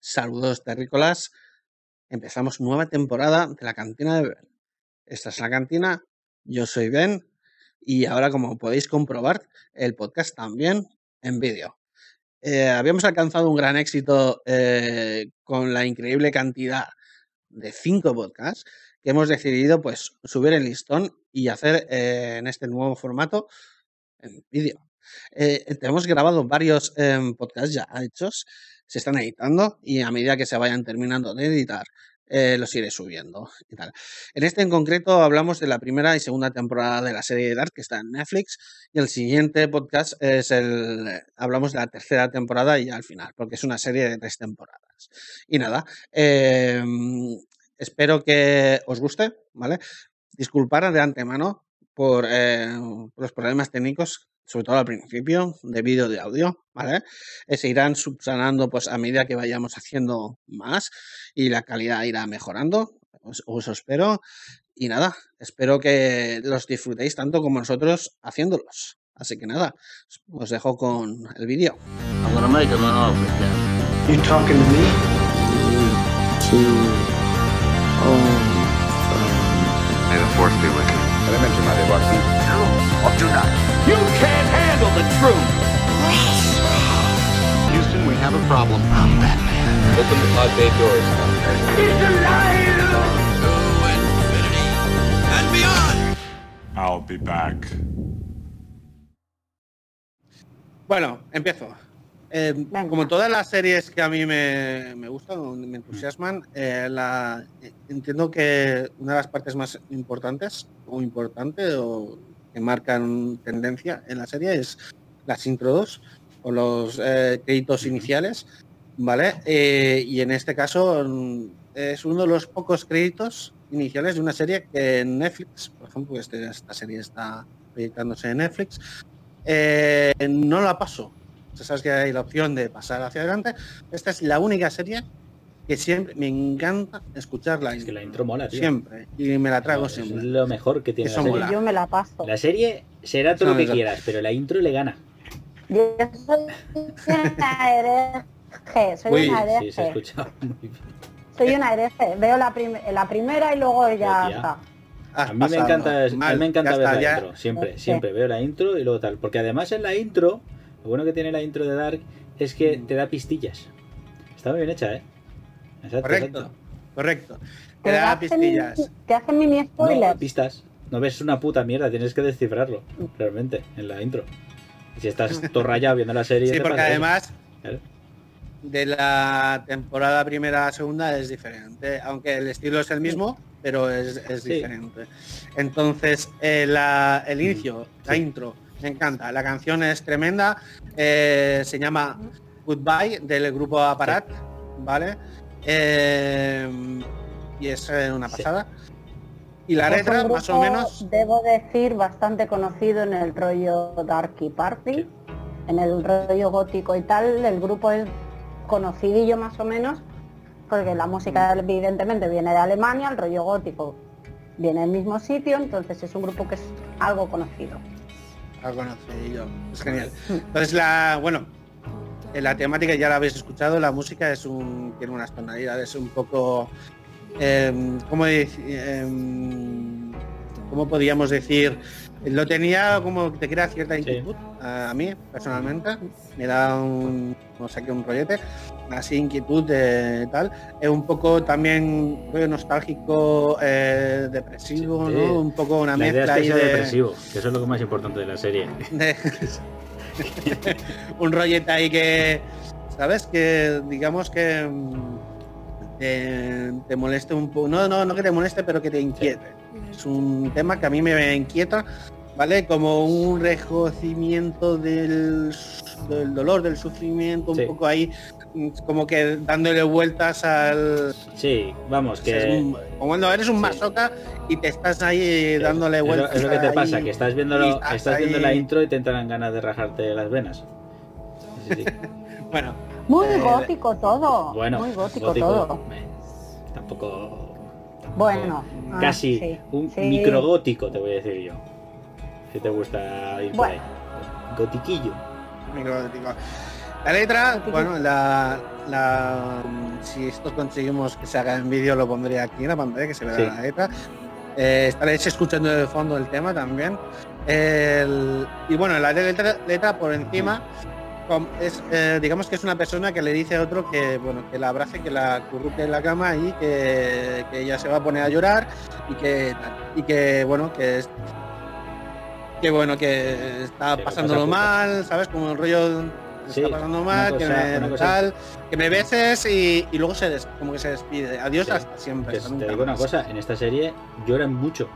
Saludos terrícolas. Empezamos nueva temporada de la cantina de Ben. Esta es la cantina, yo soy Ben y ahora como podéis comprobar el podcast también en vídeo. Eh, habíamos alcanzado un gran éxito eh, con la increíble cantidad de cinco podcasts que hemos decidido pues subir el listón y hacer eh, en este nuevo formato en vídeo. Hemos grabado varios em, podcasts ya hechos, se están editando y a medida que se vayan terminando de editar eh, los iré subiendo y tal. En este en concreto hablamos de la primera y segunda temporada de la serie de Dark que está en Netflix y el siguiente podcast es el hablamos de la tercera temporada y ya al final porque es una serie de tres temporadas. Y nada, em, espero que os guste, ¿vale? Disculpar de antemano por eh, los problemas técnicos sobre todo al principio, de vídeo de audio, ¿vale? Eh, se irán subsanando pues a medida que vayamos haciendo más y la calidad irá mejorando, os, os espero. Y nada, espero que los disfrutéis tanto como nosotros haciéndolos. Así que nada, os dejo con el vídeo. You talking to me? May the force be with you. Elementary, Madre Watson. No, or do not. You can't handle the truth! Houston, we have a problem. I'm Batman. Open the pod bay doors. He's alive! To infinity and beyond! I'll be back. Bueno, empiezo. Eh, como todas las series que a mí me, me gustan, me entusiasman, eh, la, entiendo que una de las partes más importantes o importante o marcan tendencia en la serie es las intros o los eh, créditos iniciales, ¿vale? Eh, y en este caso mm, es uno de los pocos créditos iniciales de una serie que en Netflix, por ejemplo, este, esta serie está proyectándose en Netflix, eh, no la paso. Sabes que hay la opción de pasar hacia adelante. Esta es la única serie que siempre me encanta escucharla. Es que la intro mola, tío. Siempre. Y me la trago siempre. Es lo mejor que tiene la serie. Yo me la paso. La serie será todo lo que quieras, pero la intro le gana. Yo soy una hereje. Soy una hereje. Sí, se escucha muy bien. Soy una hereje. Veo la, la primera y luego ya está. A mí, me encanta, a mí me encanta ver la intro, siempre, siempre veo la intro y luego tal. Porque además en la intro, lo bueno que tiene la intro de Dark es que te da pistillas. Está muy bien hecha, ¿eh? correcto, correcto. Te, da pistillas. Te hacen mini spoilers. No, pistas. No ves una puta mierda, tienes que descifrarlo, realmente, en la intro. Y si estás todo rayado viendo la serie. Sí, porque además de la temporada primera a segunda es diferente. Aunque el estilo es el mismo, pero es, diferente. Entonces, eh, el inicio, la intro, me encanta. La canción es tremenda. Eh, se llama Goodbye del grupo Aparat, ¿vale? Em, y es eh, una pasada. Y la letra, más o menos. Debo decir, bastante conocido en el rollo Darky Party, en el rollo gótico y tal. El grupo es conocidillo más o menos, porque la música mm. evidentemente viene de Alemania, el rollo gótico viene del mismo sitio, entonces es un grupo que es algo conocido. Algo conocido, es genial. Entonces la, bueno, la temática ya la habéis escuchado, la música es un, tiene unas tonalidades un poco, eh, ¿cómo, podríamos decir? Lo tenía como que te crea cierta inquietud a, mí personalmente, me da un, no sé qué, un rollete, así inquietud de tal, es un poco también nostálgico, eh, depresivo, Un poco una mezcla de... depresivo, que eso es lo más importante de la serie. un rollete ahí que, ¿sabes? Que digamos que te, moleste un poco. No, no, no que te moleste, pero que te inquiete. Es un tema que a mí me inquieta, ¿vale? Como un recocimiento del, del dolor, del sufrimiento, un poco ahí como que dándole vueltas al. Sí, vamos, que. como cuando eres un masoca y te estás ahí dándole vueltas. Es lo, que te pasa, que estás viendo, estás, viendo la intro y te entran ganas de rajarte las venas. bueno. Muy eh, gótico todo. Bueno, muy gótico, todo. tampoco. Bueno. Ah, casi un microgótico, te voy a decir yo. Si te gusta ir por ahí. Gotiquillo. Microgótico. La letra, bueno, la, la, si esto conseguimos que se haga en vídeo, lo pondré aquí en la pantalla, que se vea la letra. Eh, estaréis escuchando de fondo el tema también. y bueno, la letra, letra por encima es, eh, digamos que es una persona que le dice a otro que bueno que la abrace, que la curruque en la cama y que, ella se va a poner a llorar y que y que bueno que es que bueno que está pasándolo mal, sabes como el rollo está pasando mal, que, me, tal, que me beses y, luego se como que se despide. Adiós hasta siempre. te digo una cosa, en esta serie lloran mucho.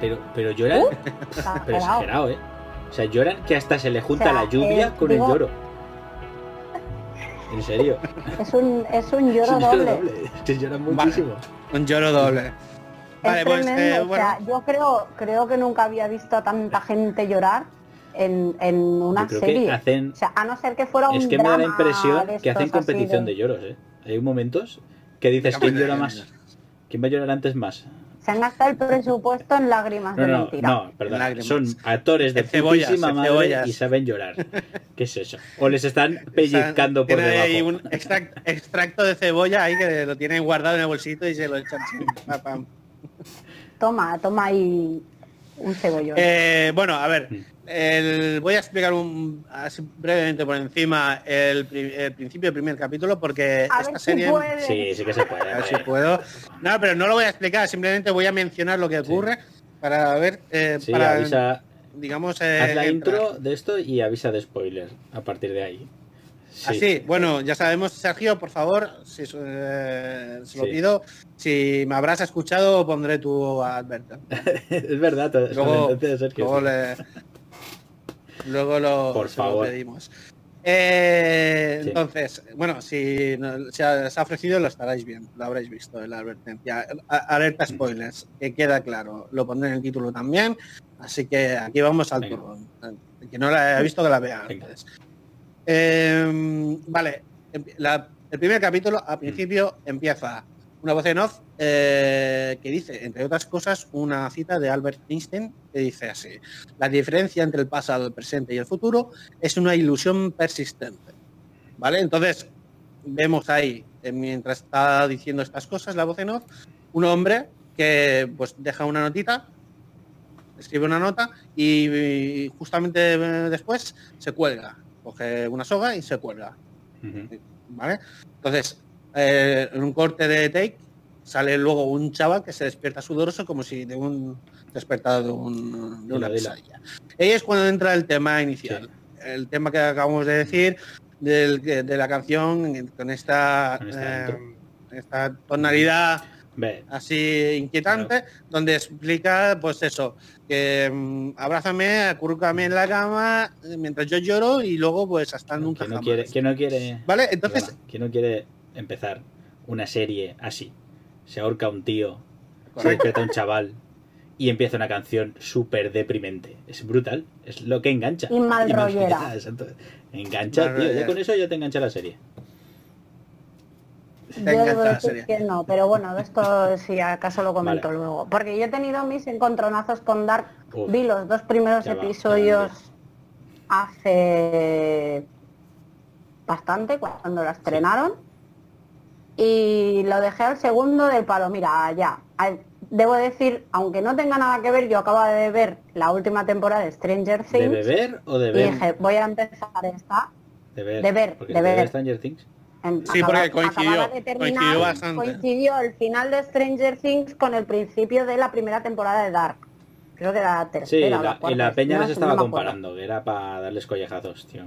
Pero, pero lloran. Uh, pero exagerado, ¿eh? O sea, lloran que hasta se le junta la lluvia eh, con el lloro. En serio. Es un, es un lloro, doble. Es que lloran muchísimo. un lloro doble. Vale, pues, eh, o sea, yo creo, creo que nunca había visto a tanta gente llorar en, en una serie. Hacen... O sea, a no ser que fuera un Es que me da la impresión que hacen competición de... lloros, ¿eh? Hay momentos que dices quién llora más. ¿Quién va a llorar antes más? Se han gastado el presupuesto en lágrimas de mentira. No, perdón. Son actores de madre y saben llorar. ¿Qué es eso? O les están pellizcando por debajo. Hay un extracto de cebolla ahí que lo tienen guardado en el bolsito y se lo echan. Toma, toma ahí un cebollón. Eh, bueno, a ver. Mm voy a explicar un, brevemente por encima el, principio del primer capítulo porque esta serie sí sí que se puede a ver si puedo. No pero no lo voy a explicar simplemente voy a mencionar lo que ocurre para ver eh, para avisa, digamos eh, haz la intro de esto y avisa de spoiler a partir de ahí. Así, bueno, ya sabemos, Sergio, por favor, si eh, se lo pido, si me habrás escuchado, pondré tu advertencia. es verdad, luego, Sergio, Luego lo, Por favor. pedimos. Eh, entonces, bueno, si se ha, ofrecido lo estaréis viendo, lo habréis visto en la advertencia. Alerta spoilers, que queda claro. Lo pondré en el título también. Así que aquí vamos al turno. Que no la he visto que la vea antes. Em, vale, el primer capítulo al principio empieza una voz en off eh, que dice, entre otras cosas, una cita de Albert Einstein que dice así, la diferencia entre el pasado, el presente y el futuro es una ilusión persistente. ¿Vale? Entonces, vemos ahí, eh, mientras está diciendo estas cosas, la voz en off, un hombre que pues deja una notita, escribe una nota y, justamente después se cuelga, coge una soga y se cuelga. ¿Vale? Entonces, eh, en un corte de take sale luego un chaval que se despierta sudoroso como si de un despertado de, un, de una pesadilla. Ahí es cuando entra el tema inicial, el tema que acabamos de decir de la canción con esta, eh, esta tonalidad así inquietante, donde explica, pues eso, que um, abrázame, acurrúcame en la cama mientras yo lloro y luego pues hasta nunca. Que no, quiere, que no quiere. Vale, entonces. Que no quiere empezar una serie así. Se ahorca un tío, se despierta un chaval y empieza una canción súper deprimente. Es brutal, es lo que engancha. Y mal rollera. Engancha, tío. Ya con eso ya te engancha la serie. Yo debo decir que no, pero bueno, esto si acaso lo comento luego. Porque yo he tenido mis encontronazos con Dark. Vi los dos primeros episodios hace bastante, cuando la estrenaron y lo dejé al segundo del palo. Mira, ya. Debo decir, aunque no tenga nada que ver, yo acabo de ver la última temporada de Stranger Things. ¿De beber o de ver? Y dije, voy a empezar esta. De ver. De ver, de ver. Stranger Things. sí, porque coincidió, coincidió bastante. Coincidió el final de Stranger Things con el principio de la primera temporada de Dark. Creo que era la tercera. Sí, la, y la peña no, les estaba comparando, era para darles collejazos, tío.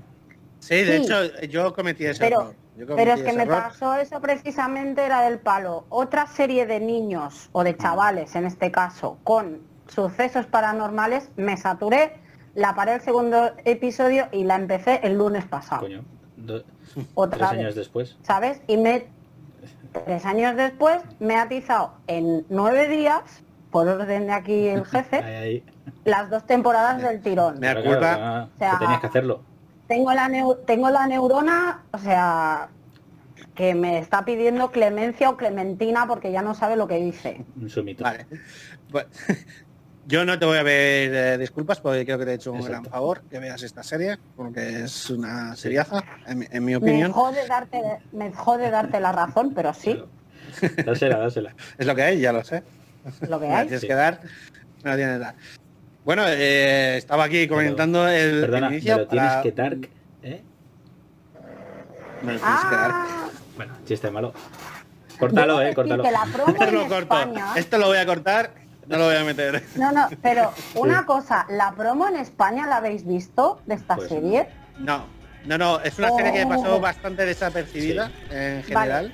Sí, de hecho, yo cometí ese error. Pero es que me pasó eso precisamente, era del palo. Otra serie de niños, o de mm. chavales en este caso, con sucesos paranormales, me saturé, la paré el segundo episodio y la empecé el lunes pasado. Coño, Otra tres años después. ¿Sabes? Y me... Tres años después me ha atizado en nueve días, por orden de aquí el jefe, las dos temporadas del tirón. Me acuerdo. que tenías que hacerlo tengo la, tengo la neurona, o sea, que me está pidiendo clemencia o clementina porque ya no sabe lo que dice. Vale. Yo no te voy a ver eh, disculpas porque creo que te he hecho un gran favor que veas esta serie, porque es una seriaza, en, mi opinión. Me jode, darte, me jode darte la razón, pero sí. Dásela, dásela. es lo que hay, ya lo sé. Lo que hay. tienes que dar, no tienes que dar. Bueno, eh, estaba aquí comentando el, perdona, inicio. Pero tienes que dar, ¿eh? Me lo tienes que dar. Ah, Bueno, chiste malo. Córtalo, eh, córtalo. la promo Esto en lo corto. España... Esto lo voy a cortar, no lo voy a meter. No, no, pero una cosa, ¿la promo en España la habéis visto de esta Pues serie? No, no, no, es una serie que pasó Oh. bastante desapercibida en general.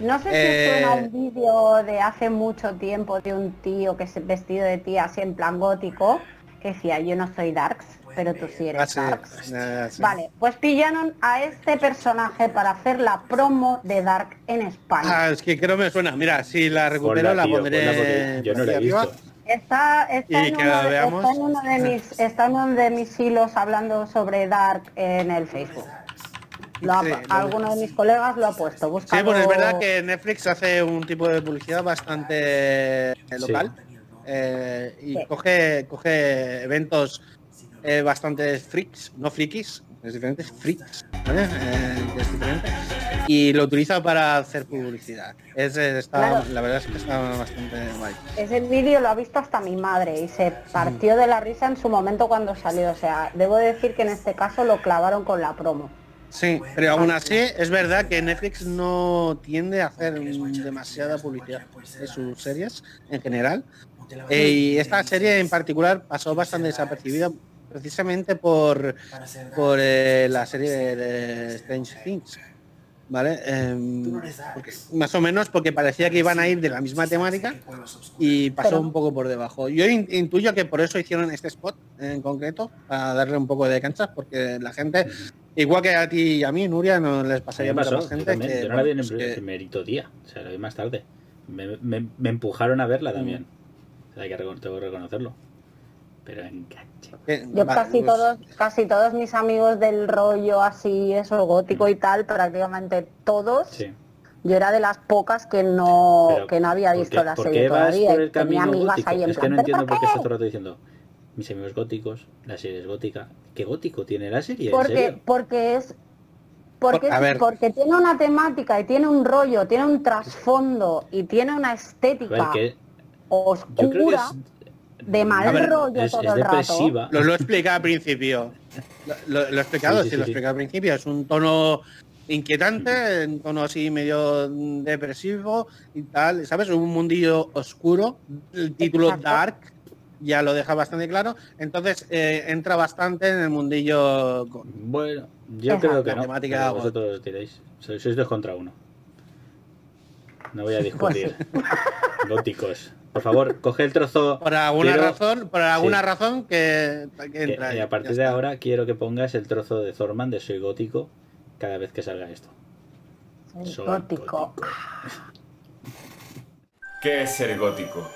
No sé si Eh, suena un vídeo de hace mucho tiempo de un tío que se vestido de tía así en plan gótico, que decía, yo no soy Darks, pero tú sí eres Ah, sí, Darks. eh, sí. Vale, pues pillaron a este personaje para hacer la promo de Dark en España. Ah, es que creo que me suena. Mira, si la recupero la tío, pondré yo no la he visto. Está, está, en uno la de, veamos. está en uno de mis está en uno de mis hilos hablando sobre Dark en el Facebook. Lo ha- Sí, lo- alguno de mis colegas lo ha puesto. Sí, Búscalo- pues es verdad que Netflix hace un tipo de publicidad bastante eh, local eh, y Sí. coge, coge eventos eh, bastante freaks, no frikis, es diferente, freaks, ¿vale? Eh, que es diferente. Y lo utiliza para hacer publicidad. Es, está- Claro. La verdad es que está bastante guay. Ese vídeo lo ha visto hasta mi madre y se partió de la risa en su momento cuando salió. O sea, debo decir que en este caso lo clavaron con la promo. Sí, pero aún así es verdad que Netflix no tiende a hacer demasiada publicidad de sus series en general. Eh, y esta serie en particular pasó bastante desapercibida precisamente por, por eh, la serie de, de Strange Things. ¿Vale? Em, porque- más o menos porque parecía que iban a ir de la misma temática y pasó Pero- un poco por debajo. Yo in- intuyo que por eso hicieron este spot en concreto, para darle un poco de cancha, porque la gente, igual que a ti y a mí, Nuria, no les pasaría pasó, más gente también. que, Yo no la vi en bueno, el pues que- primerito día, o sea, la vi más tarde. Me, me- me empujaron a verla también. Mm. O sea, hay que recono- tengo que reconocerlo. Pero enganche. que- Yo vale, casi pues- todos, casi todos mis amigos del rollo así, eso, gótico y tal, prácticamente todos, Sí. yo era de las pocas que no, Pero, que no había ¿por visto qué- la por serie qué vas todavía. por el tenía camino amigas gótico? ahí en Es que no "¿Pero entiendo por qué qué?". estás todo el rato diciendo mis amigos góticos, la serie es gótica. ¿Qué gótico tiene la serie? ¿En Porque, serio? porque es porque, Por- porque tiene una temática y tiene un rollo, tiene un trasfondo y tiene una ver, estética que yo creo que oscura es, de mal ver, rollo es, todo es el rato. depresiva. Lo, lo he explicado al principio. Lo, lo- lo he explicado, Sí, sí, sí, lo he sí, sí. explicado al principio. Es un tono inquietante, un tono así medio depresivo y tal, ¿sabes? Un mundillo oscuro. El título Exacto. Dark ya lo deja bastante claro. Entonces eh, entra bastante en el mundillo. Bueno, yo Exacto. creo que La no. temática vosotros diréis. Sois, sois dos contra uno. No voy a Pues discutir. Góticos. Por favor, coge el trozo. Por alguna Quiero- razón, por alguna Sí. razón que, que que- entra. ahí, y a partir de está. ahora quiero que pongas el trozo de Zorman de Soy Gótico cada vez que salga esto. Soy gótico. ¿Qué es ser gótico?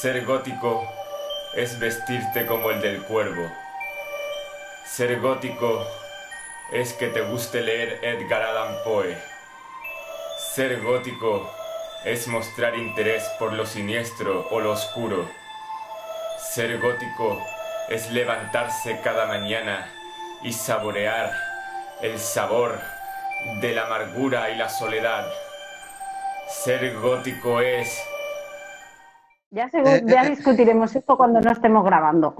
Ser gótico es vestirte como el del cuervo. Ser gótico es que te guste leer Edgar Allan Poe. Ser gótico es mostrar interés por lo siniestro o lo oscuro. Ser gótico es levantarse cada mañana y saborear el sabor de la amargura y la soledad. Ser gótico es Ya, se- Eh, ya eh, discutiremos esto cuando no estemos grabando.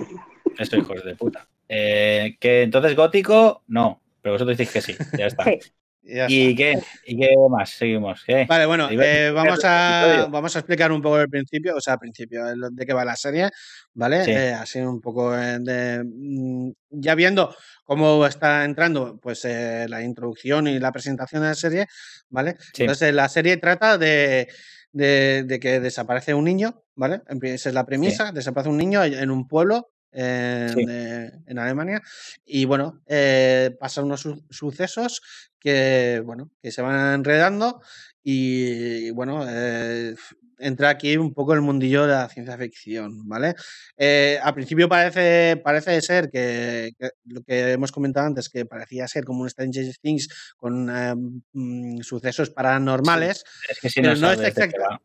Esto, hijos de puta. Eh, que entonces gótico, no. Pero vosotros decís que sí, ya está. Sí. Ya ¿Y está. qué? ¿Y qué más? Seguimos. ¿Qué? Vale, bueno, eh, vamos, a, vamos a explicar un poco el principio, o sea, al principio de lo- de qué va la serie, ¿vale? Sí. Eh, así un poco eh, de... mm, Ya viendo cómo está entrando pues eh, la introducción y la presentación de la serie, ¿vale? Sí. Entonces la serie trata de, de, de que desaparece un niño, ¿vale? Esa es la premisa, desaparece un niño en un pueblo eh, Sí. de- en Alemania y bueno, eh, pasan unos su- sucesos que, bueno, que se van enredando y, bueno, eh, entra aquí un poco el mundillo de la ciencia ficción, ¿vale? Eh, al principio parece, parece ser que, que lo que hemos comentado antes, que parecía ser como un Stranger Things con eh, mm, sucesos paranormales, Es que si pero no, no es exacta-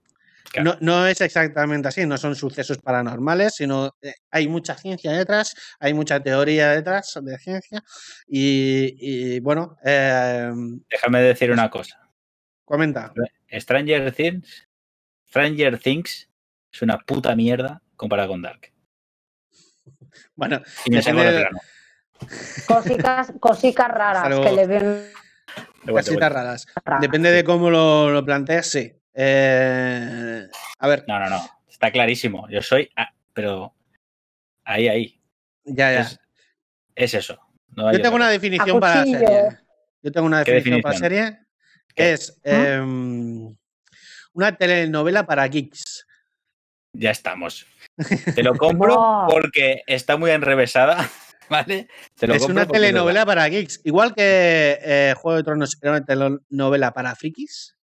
va. no, es exactamente así, no son sucesos paranormales, sino eh, hay mucha ciencia detrás, hay mucha teoría detrás de ciencia y, bueno... Em, Déjame decir una cosa. Comenta. Stranger Things, Stranger Things es una puta mierda comparada con Dark. Bueno, cositas, raras que le ven. Cositas raras. Depende de cómo lo, lo planteas, sí. Eh, a ver. No, no, no. Está clarísimo. Yo soy. pero. Ahí, ahí. Ya, ya. Es, eso. Yo tengo una definición para la serie. Yo tengo una definición, para la serie. Es em, una telenovela para geeks. Ya estamos. Te lo compro porque está muy enrevesada. ¿Vale? es una telenovela para geeks. Igual que eh, Juego de Tronos era una telenovela para frikis.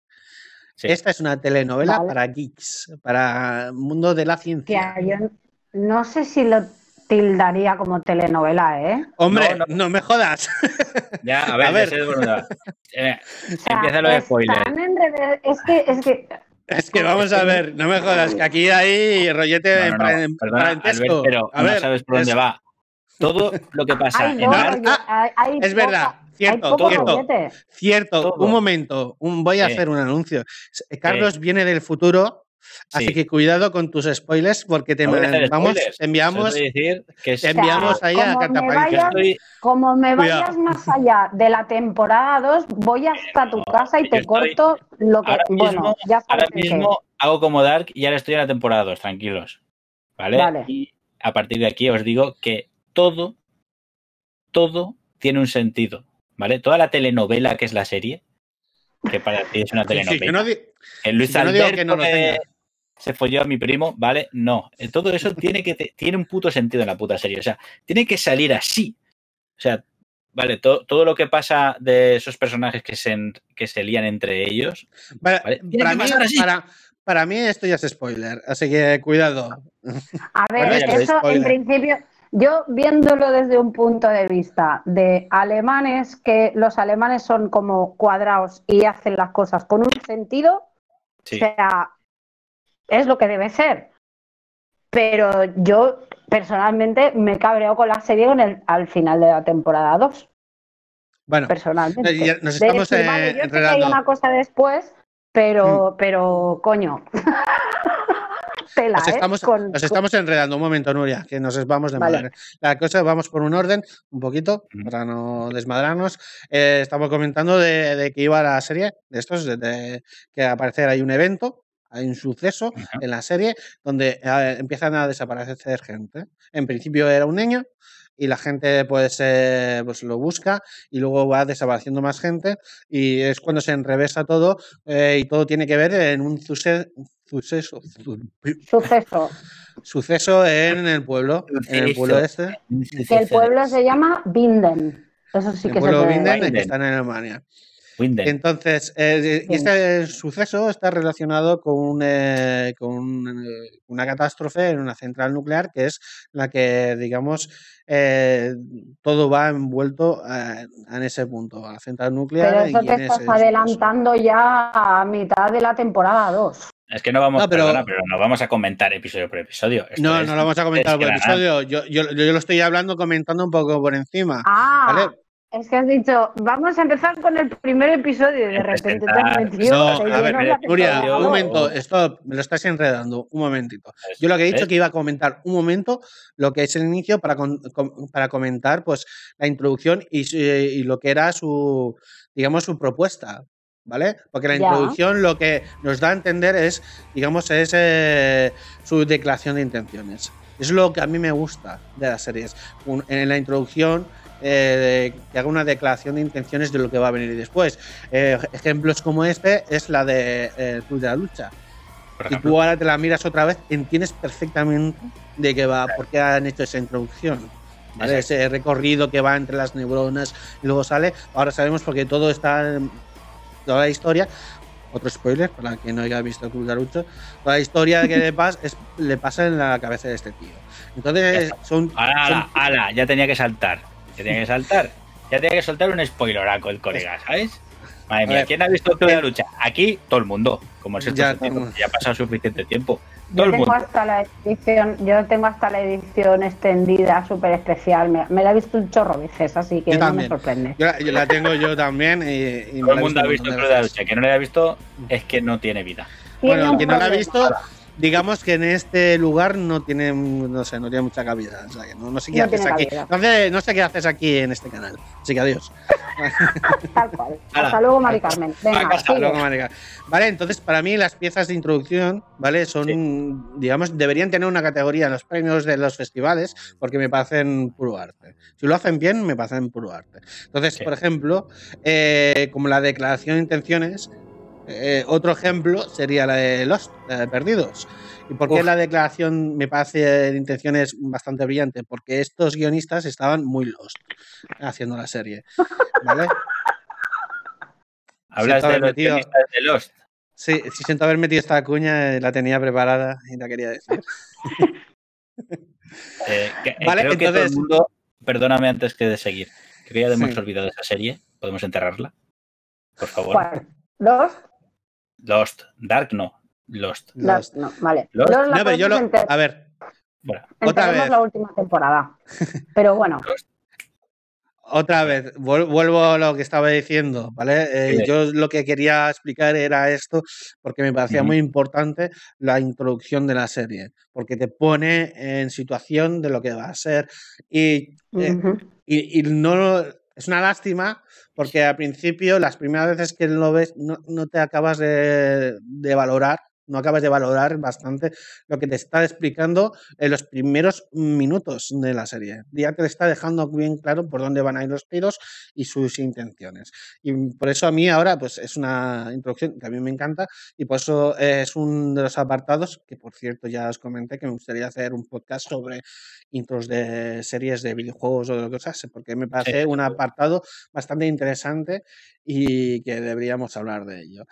Esta es una telenovela para geeks, para el mundo de la ciencia. yo no sé si lo tildaría como telenovela, ¿eh? Hombre, no, me jodas. Ya, a ver, eh, empieza lo de spoiler. Es que, es que es que vamos a ver, no me jodas, que aquí hay rollete no, perdona, pero a ver, no sabes por dónde va. Todo lo que pasa en es verdad, cierto, cierto, cierto. Un momento, voy a hacer un anuncio. Carlos viene del futuro Así que cuidado con tus spoilers porque te vamos, enviamos, enviamos ahí a Como me vayas más allá de la temporada 2, voy hasta tu casa y te corto lo que. bueno, ya Ahora mismo hago como Dark y ahora estoy en la temporada 2, tranquilos. ¿vale? Y a partir de aquí os digo que todo, todo tiene un sentido. ¿Vale? Toda la telenovela que es la serie, que para ti es una telenovela. el Luis Alberto no se folló a mi primo, ¿vale? No. Eh, todo eso tiene que tiene un puto sentido en la puta serie. O sea, tiene que salir así. O sea, vale, todo lo que pasa de esos personajes que se, que se lían entre ellos. Para, para, mí, esto ya es spoiler, así que cuidado. A ver, eso en principio. Yo viéndolo desde un punto de vista de alemanes, que los alemanes son como cuadrados y hacen las cosas con un sentido, o sea, es lo que debe ser. Pero yo personalmente me cabreo con la serie el, al final de la temporada 2. Bueno, personalmente. nos estamos yo sé que hay una cosa después, pero, mm. pero coño. nos, ¿eh? estamos, nos estamos enredando un momento, Nuria, que nos vamos de madre. La cosa, vamos por un orden, un poquito, para no desmadrarnos. Eh, estamos comentando de, que iba la serie, de estos, de, que aparecer hay un evento hay un suceso en la serie donde eh, empiezan a desaparecer gente. En principio era un niño y la gente pues, eh, pues lo busca y luego va desapareciendo más gente y es cuando se enrevesa todo eh, y todo tiene que ver en un suceso. Suceso. Suceso en el pueblo, en el pueblo este. Que el pueblo se llama Binden. Eso sí que el pueblo Binden, que está en Alemania. Entonces, eh, este suceso está relacionado con, eh, con, eh, una catástrofe en una central nuclear que es la que, digamos, todo va envuelto en ese punto, a la central nuclear. Pero eso te estás adelantando ya a mitad de la temporada 2. Es que no vamos, pero, pero no vamos a comentar episodio por episodio. no, no lo vamos a comentar por episodio. Yo, yo, yo, lo estoy hablando comentando un poco por encima. Ah, ¿vale? Es que has dicho, vamos a empezar con el primer episodio y de repente te has metido. No, a ver, Nuria, un momento, esto me lo estás enredando, un momentito. Yo lo que he dicho es que iba a comentar un momento lo que es el inicio para, para comentar pues la introducción y, lo que era su, digamos, su propuesta. ¿Vale? Porque la introducción lo que nos da a entender es, digamos, es eh, su declaración de intenciones. Es lo que a mí me gusta de las series. en la introducción eh, que haga una declaración de intenciones de lo que va a venir después. Eh, ejemplos como este es la de eh, Club de la Lucha. Y tú ahora te la miras otra vez, entiendes perfectamente de qué va, por qué han hecho esa introducción. Ese recorrido que va entre las neuronas y luego sale. Ahora sabemos porque todo está. Toda la historia. Otro spoiler para quien no haya visto Club de Lucha. Toda la historia que le pasa, es, le pasa en la cabeza de este tío. Entonces, son. Ala, ala, ya tenía que saltar. Ya tenía que saltar. Ya tenía que soltar un spoiler el colega, ¿sabes? Madre mía, ¿quién ha visto el Club de la Lucha? Aquí todo el mundo, como es esto Ya, ya ha pasado suficiente tiempo. Todo Yo tengo mundo. hasta la edición, yo tengo hasta la edición extendida súper especial. Me, me la he visto un chorro veces, así que Yo no me sorprende. Yo la, yo la tengo yo también y, Todo la el mundo ha visto el montón Club de la veces. Lucha. Que no lo haya visto es que no tiene vida. Bueno, quien no la ha visto, digamos que en este lugar no tiene, no sé, no tiene mucha cabida. O sea, que no, no sé qué No haces aquí. cabida. No sé, no sé qué haces aquí en este canal. Así que adiós. Tal cual. Hasta luego, Mari Carmen. Venga, Hasta luego, marica. Vale, entonces para mí las piezas de introducción, ¿vale? Son, digamos, deberían tener una categoría en los premios de los festivales porque me parecen puro arte. Si lo hacen bien, me parecen puro arte. Entonces, Sí. por ejemplo, eh, como la declaración de intenciones, eh, otro ejemplo sería la de Los Perdidos. ¿Y por qué Uf. la declaración me parece de intenciones bastante brillante? Porque estos guionistas estaban muy lost haciendo la serie. ¿Vale? Hablas de los metido- guionistas de Lost. Sí, sí siento haber metido esta cuña, eh, la tenía preparada y la quería decir. Eh, que- eh, Vale, creo que todo el entonces- mundo, perdóname antes que de seguir, creo que ya hemos Sí. olvidado esa serie, podemos enterrarla, por favor. ¿Cuál? ¿Dos? Lost, Dark no, Lost. Las- Los- no, vale. Los- Los la No, pero yo lo. A ver, Bueno, otra vez. la última temporada. Pero bueno, otra vez, vuel- vuelvo a lo que estaba diciendo, ¿vale? Eh, Sí. Yo lo que quería explicar era esto, porque me parecía muy importante la introducción de la serie, porque te pone en situación de lo que va a ser. Y eh. Y, y no es una lástima porque al principio, las primeras veces que lo ves, no, no te acabas de, de valorar, no acabas de valorar bastante lo que te está explicando en los primeros minutos de la serie. Ya te está dejando bien claro por dónde van a ir los tiros y sus intenciones. Y por eso a mí ahora pues es una introducción que a mí me encanta y por eso es uno de los apartados que por cierto ya os comenté que me gustaría hacer un podcast sobre intros de series de videojuegos o de cosas, porque me parece un apartado bastante interesante y que deberíamos hablar de ello.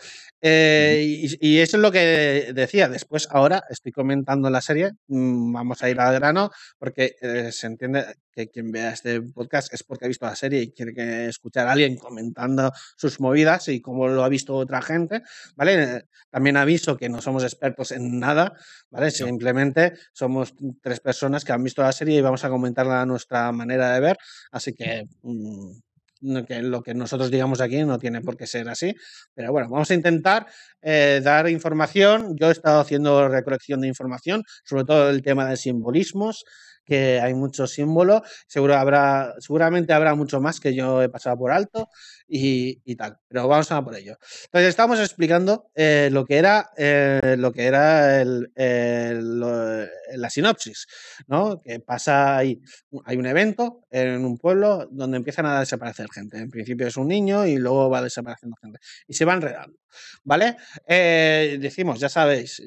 Eh, y, y eso es lo que decía. Después, ahora estoy comentando la serie, mm, vamos a ir al grano, porque eh, se entiende que quien vea este podcast es porque ha visto la serie y quiere que escuchar a alguien comentando sus movidas y cómo lo ha visto otra gente, ¿vale? También aviso que no somos expertos en nada, ¿vale? Simplemente somos tres personas que han visto la serie y vamos a comentarla a nuestra manera de ver, así que, mm, lo que nosotros digamos aquí no tiene por qué ser así, pero bueno, vamos a intentar eh, dar información. Yo he estado haciendo recolección de información, sobre todo el tema de simbolismos, que hay mucho símbolo, seguro habrá, seguramente habrá mucho más que yo he pasado por alto y, tal, pero vamos a por ello. Entonces estamos explicando eh, lo que era, eh, lo que era el- la sinopsis, ¿no? Que pasa ahí, hay un evento en un pueblo donde empiezan a desaparecer gente. En principio es un niño y luego va desapareciendo gente y se va enredando, ¿vale? Eh, decimos, ya sabéis,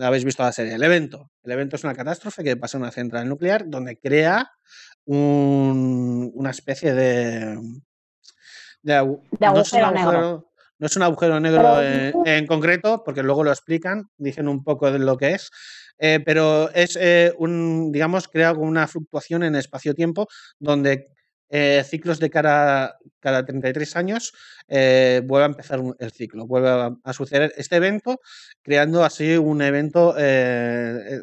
habéis visto la serie, el evento. El evento es una catástrofe que pasa en una central nuclear donde crea un- una especie de... de agu- De no es un agujero negro. no es un agujero negro en, en concreto, porque luego lo explican, dicen un poco de lo que es, eh, pero es eh, un, digamos, crea como una fluctuación en espacio-tiempo donde eh, ciclos de cada, cada 33 años eh, vuelve a empezar el ciclo, vuelve a, suceder este evento, creando así un evento eh,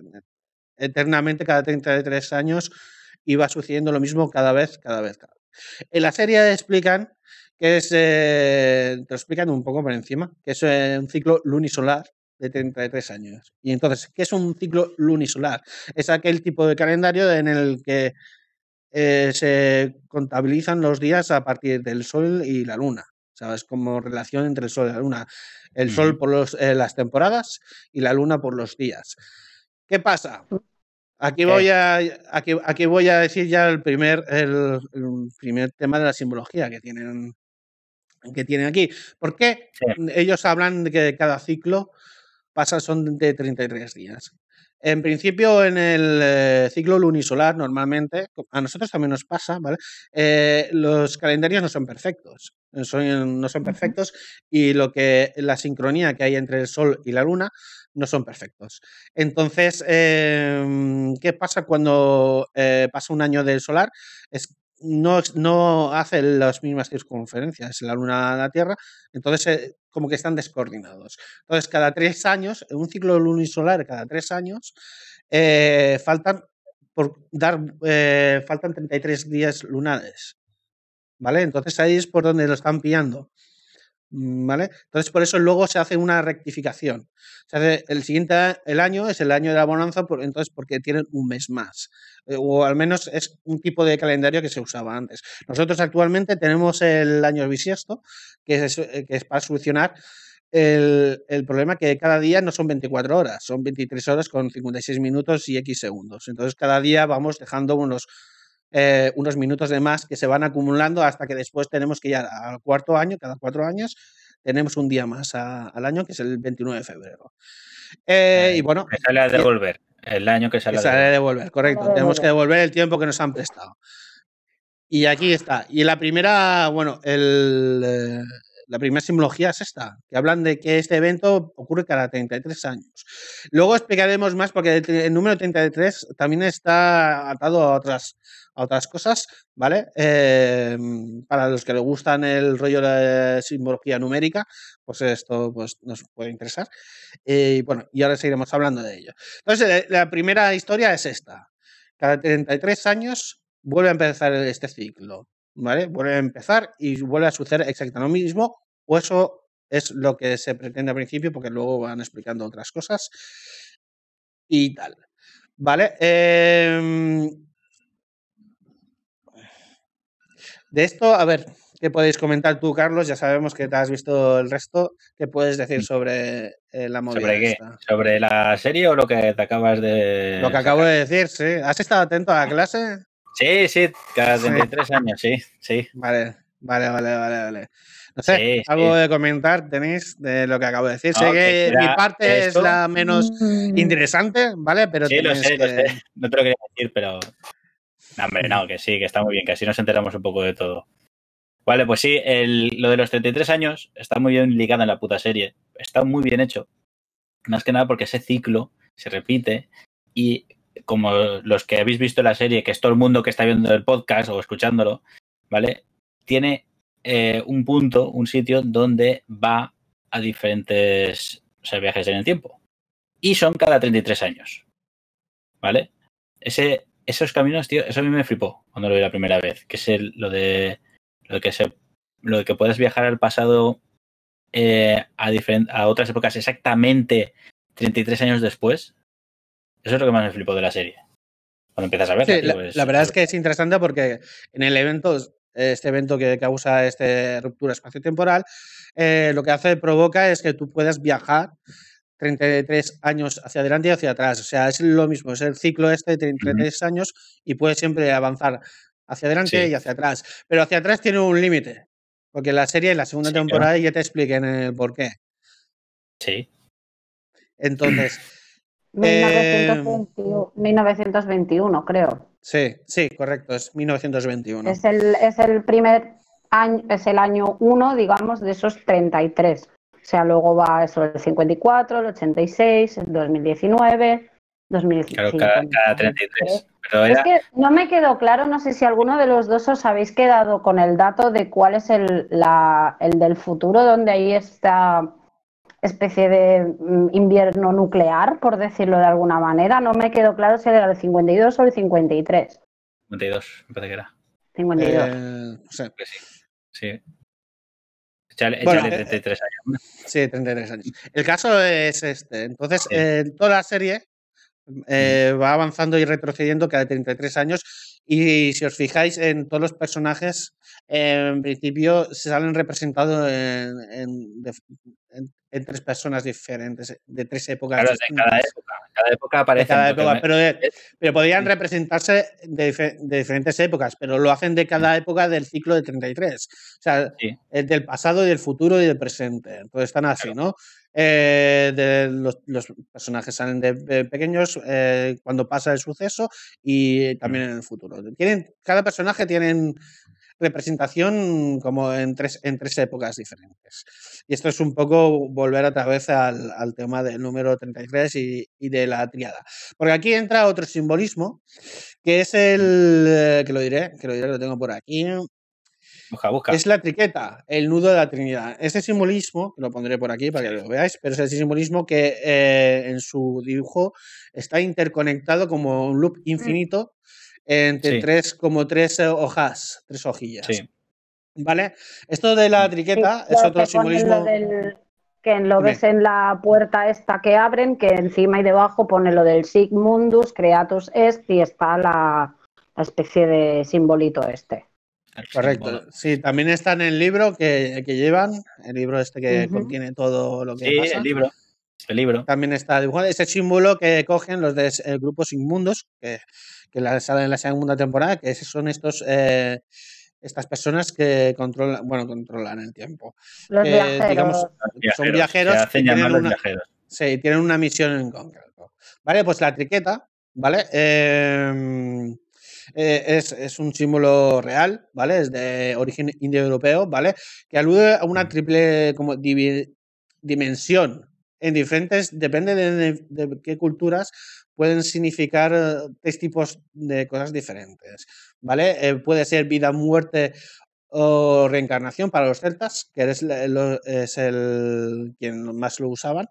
eternamente cada 33 años y va sucediendo lo mismo cada vez, cada vez, cada vez. En la serie explican que es, eh, te lo explican un poco por encima, que es un ciclo lunisolar de 33 años. Y entonces, ¿qué es un ciclo lunisolar? Es aquel tipo de calendario en el que eh, se contabilizan los días a partir del Sol y la Luna. ¿Sabes? Como relación entre el Sol y la Luna. El Sol por los, eh, las temporadas y la Luna por los días. ¿Qué pasa? Aquí voy a, aquí, aquí voy a decir ya el primer, el, el primer tema de la simbología que tienen, que tienen aquí. ¿Por qué Sí. ellos hablan de que cada ciclo pasa son de 33 días? En principio, en el eh, ciclo lunisolar, normalmente, a nosotros también nos pasa, ¿vale? Eh, los calendarios no son perfectos, son- no son perfectos y lo que la sincronía que hay entre el Sol y la Luna no son perfectos. Entonces, em, ¿qué pasa cuando eh, pasa un año del solar? Es no, no hace las mismas circunferencias la Luna a la Tierra, entonces eh, como que están descoordinados. Entonces, cada tres años, en un ciclo lunisolar, cada tres años, eh, faltan por dar eh, faltan 33 días lunares. ¿Vale? Entonces ahí es por donde lo están pillando. Mm. Entonces, por eso luego se hace una rectificación. Se hace el siguiente el año es el año de la bonanza, por, entonces porque tienen un mes más. Eh, o al menos es un tipo de calendario que se usaba antes. Nosotros actualmente tenemos el año bisiesto, que es, eh, que es para solucionar el, problema que cada día no son 24 horas, son 23 horas con 56 minutos y X segundos. Entonces, cada día vamos dejando unos eh, unos minutos de más que se van acumulando hasta que después tenemos que ya al cuarto año, cada cuatro años, tenemos un día más al año, que es el 29 de febrero. Eh, y bueno. Que sale a devolver. El año que sale, que sale a devolver. correcto. Tenemos que devolver el tiempo que nos han prestado. Y aquí está. Y la primera, bueno, el, eh, la primera simbología es esta, que hablan de que este evento ocurre cada 33 años. Luego explicaremos más porque el, número 33 también está atado a otras, a otras cosas, ¿vale? Eh, para los que les gustan el rollo de simbología numérica, pues esto pues, nos puede interesar. Y bueno, y ahora seguiremos hablando de ello. Entonces, la primera historia es esta. Cada 33 años vuelve a empezar este ciclo. ¿vale? Vuelve a empezar y vuelve a suceder exactamente lo mismo, o eso es lo que se pretende al principio, porque luego van explicando otras cosas y tal. ¿Vale? Em, de esto, a ver, ¿qué podéis comentar tú, Carlos? Ya sabemos que te has visto el resto. ¿Qué puedes decir mm. sobre eh, la movida? ¿Sobre qué? ¿Sobre la serie o lo que te acabas de.? Lo que acabo de decir, sí. ¿Has estado atento a la clase? Sí, sí, cada 33 años, sí, sí. Vale, vale, vale, vale, vale. No sé, algo de comentar tenéis de lo que acabo de decir. sé que, mi parte es la menos mm. interesante, ¿vale? Pero sí, lo sé, lo sé. No te lo quería decir, pero. No, hombre, no, que sí, que está muy bien, que así nos enteramos un poco de todo. Vale, pues sí, el, lo de los 33 años está muy bien ligado en la puta serie. Está muy bien hecho. Más que nada porque ese ciclo se repite y como los que habéis visto la serie, que es todo el mundo que está viendo el podcast o escuchándolo, ¿vale? Tiene eh, un punto, un sitio donde va a diferentes o sea, viajes en el tiempo. Y son cada 33 años. ¿Vale? Ese, esos caminos, tío, eso a mí me flipó cuando lo vi la primera vez. Que es lo de lo de que se, lo de que puedes viajar al pasado eh, a, a otras épocas exactamente 33 años después. Eso es lo que más me flipó de la serie. Cuando empiezas a ver. la, la, verdad es que es interesante porque en el evento este evento que causa esta ruptura espacio-temporal, eh, lo que hace, provoca es que tú puedas viajar 33 años hacia adelante y hacia atrás. O sea, es lo mismo, es el ciclo este de 33 años y puedes siempre avanzar hacia adelante y hacia atrás. Pero hacia atrás tiene un límite, porque la serie, en la segunda temporada, ya te expliquen el por qué. Sí. Entonces. 1921, em, creo. Sí, sí, correcto, es 1921. Es el, es el primer año, es el año 1, digamos, de esos 33. O sea, luego va eso el 54, el 86, el 2019, 2025. Claro, cada, 33. Es que no me quedó claro, no sé si alguno de los dos os habéis quedado con el dato de cuál es el, la, el del futuro, donde ahí está especie de mm, invierno nuclear, por decirlo de alguna manera. No me quedó claro si era el 52 o el 53. 52, me parece que era. 52. Eh, sí. Sí. Échale, bueno, 33 eh, años. Sí, 33 años. El caso es este. Entonces, en toda la serie eh, va avanzando y retrocediendo cada 33 años. Y si os fijáis en todos los personajes, en principio se salen representados en, en tres personas diferentes, de tres épocas. Claro, de cada época. Cada época aparece. Cada época, pero, pero, podrían representarse de, diferentes épocas, pero lo hacen de cada época del ciclo de 33. O sea, el del pasado y del futuro y del presente. Entonces están así, ¿no? Eh, de los, los, personajes salen de, pequeños eh, cuando pasa el suceso y también en el futuro. Tienen, cada personaje tienen representación como en tres, en tres épocas diferentes. Y esto es un poco volver otra vez al, al tema del número 33 y, y, de la triada. Porque aquí entra otro simbolismo, que es el, eh, que lo diré, que lo diré, lo tengo por aquí, es la triqueta, el nudo de la Trinidad. Este simbolismo, lo pondré por aquí para que lo veáis, pero es el simbolismo que eh, en su dibujo está interconectado como un loop infinito entre tres, como tres hojas, tres hojillas. ¿Vale? Esto de la triqueta es otro simbolismo. que lo ves en la puerta esta que abren, que encima y debajo pone lo del Sigmundus, Creatus Est y está la especie de simbolito este. Correcto. Sí, también está en el libro que, llevan, el libro este que contiene todo lo que sí, el libro. El libro. También está dibujado ese símbolo que cogen los de eh, grupos inmundos que, que la, salen en la segunda temporada, que son estos eh, estas personas que controlan, bueno, controlan el tiempo. Los viajeros. Digamos, son viajeros. tienen una, Sí, tienen una misión en concreto. Vale, pues la etiqueta, ¿vale? Eh, eh, es, un símbolo real, ¿vale? Es de origen indoeuropeo, ¿vale? Que alude a una triple como dimensión en diferentes, depende de, qué culturas, pueden significar eh, tres tipos de cosas diferentes, ¿vale? Eh, puede ser vida, muerte o reencarnación para los celtas, que es, es el quien más lo usaban,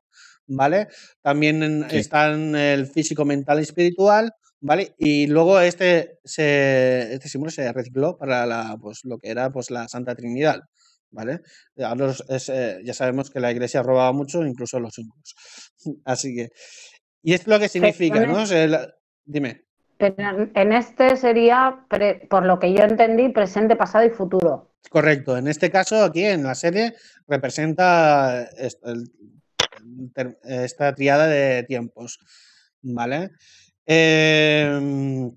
¿vale? También están el físico, mental y espiritual, ¿vale? Y luego este, se, este símbolo se recicló para la, pues, lo que era pues, la Santa Trinidad, ¿vale? Eh, ya sabemos que la iglesia robaba mucho, incluso los símbolos. Así que, y es lo que significa, ¿no? dime. en este sería, por lo que yo entendí, presente, pasado y futuro. Correcto. En este caso, aquí en la serie, representa esta triada de tiempos, ¿vale? Em,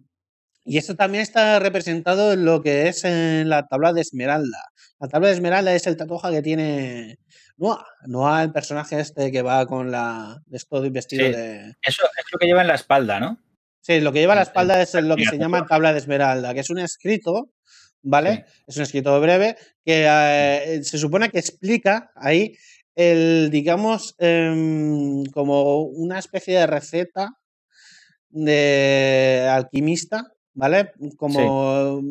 y esto también está representado en lo que es en la tabla de Esmeralda. La tabla de Esmeralda es el tatuaje que tiene Noah. Noah, el personaje este que va con la. Es todo vestido de. Eso es lo que lleva en la espalda, ¿no? Sí, lo que lleva en la espalda es lo que se llama tabla de Esmeralda, que es un escrito, ¿vale? Es un escrito breve que eh, se supone que explica ahí el, digamos, em, como una especie de receta de alquimista, ¿vale? Como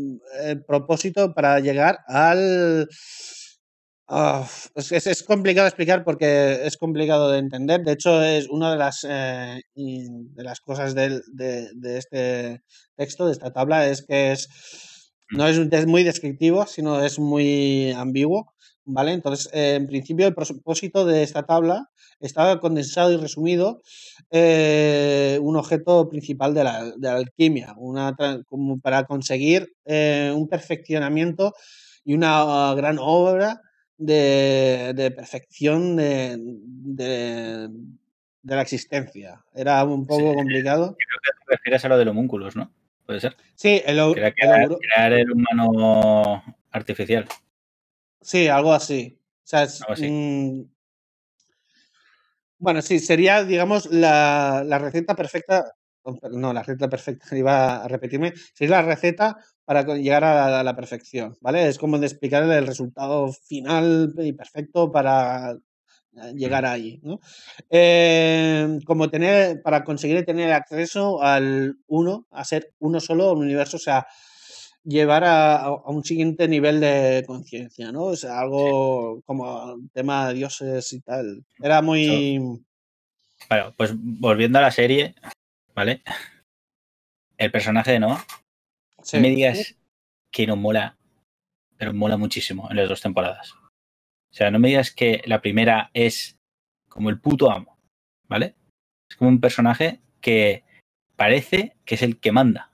el propósito para llegar al... Ah, es, complicado explicar porque es complicado de entender. De hecho, es una de las, eh, de las cosas de, de, este texto, de esta tabla, es que es, mm. no es muy descriptivo, sino es muy ambiguo. ¿Vale? Entonces, en principio, el propósito de esta tabla estaba condensado y resumido eh, un objeto principal de la, de la alquimia, una, como para conseguir eh, un perfeccionamiento y una gran obra de, de perfección de, de, la existencia. Era un poco complicado. Creo que te refieres a lo de los homúnculos, ¿no? ¿Puede ser? Sí, el, crear, crear el humano artificial. Sí, algo así. O sea, mm, bueno, sí, sería, digamos, la, la, receta perfecta. No, la receta perfecta, iba a repetirme. Sería la receta para llegar a la, perfección, ¿vale? Es como de explicar el resultado final y perfecto para eh, llegar ahí, ¿no? Eh, como tener, para conseguir tener acceso al uno, a ser uno solo, un universo, o sea, llevar a, un siguiente nivel de conciencia, ¿no? O sea, algo como tema de dioses y tal. Era muy... Bueno, pues volviendo a la serie, ¿vale? El personaje de Noah, no me digas que no mola, pero mola muchísimo en las dos temporadas. O sea, no me digas que la primera es como el puto amo, ¿vale? Es como un personaje que parece que es el que manda,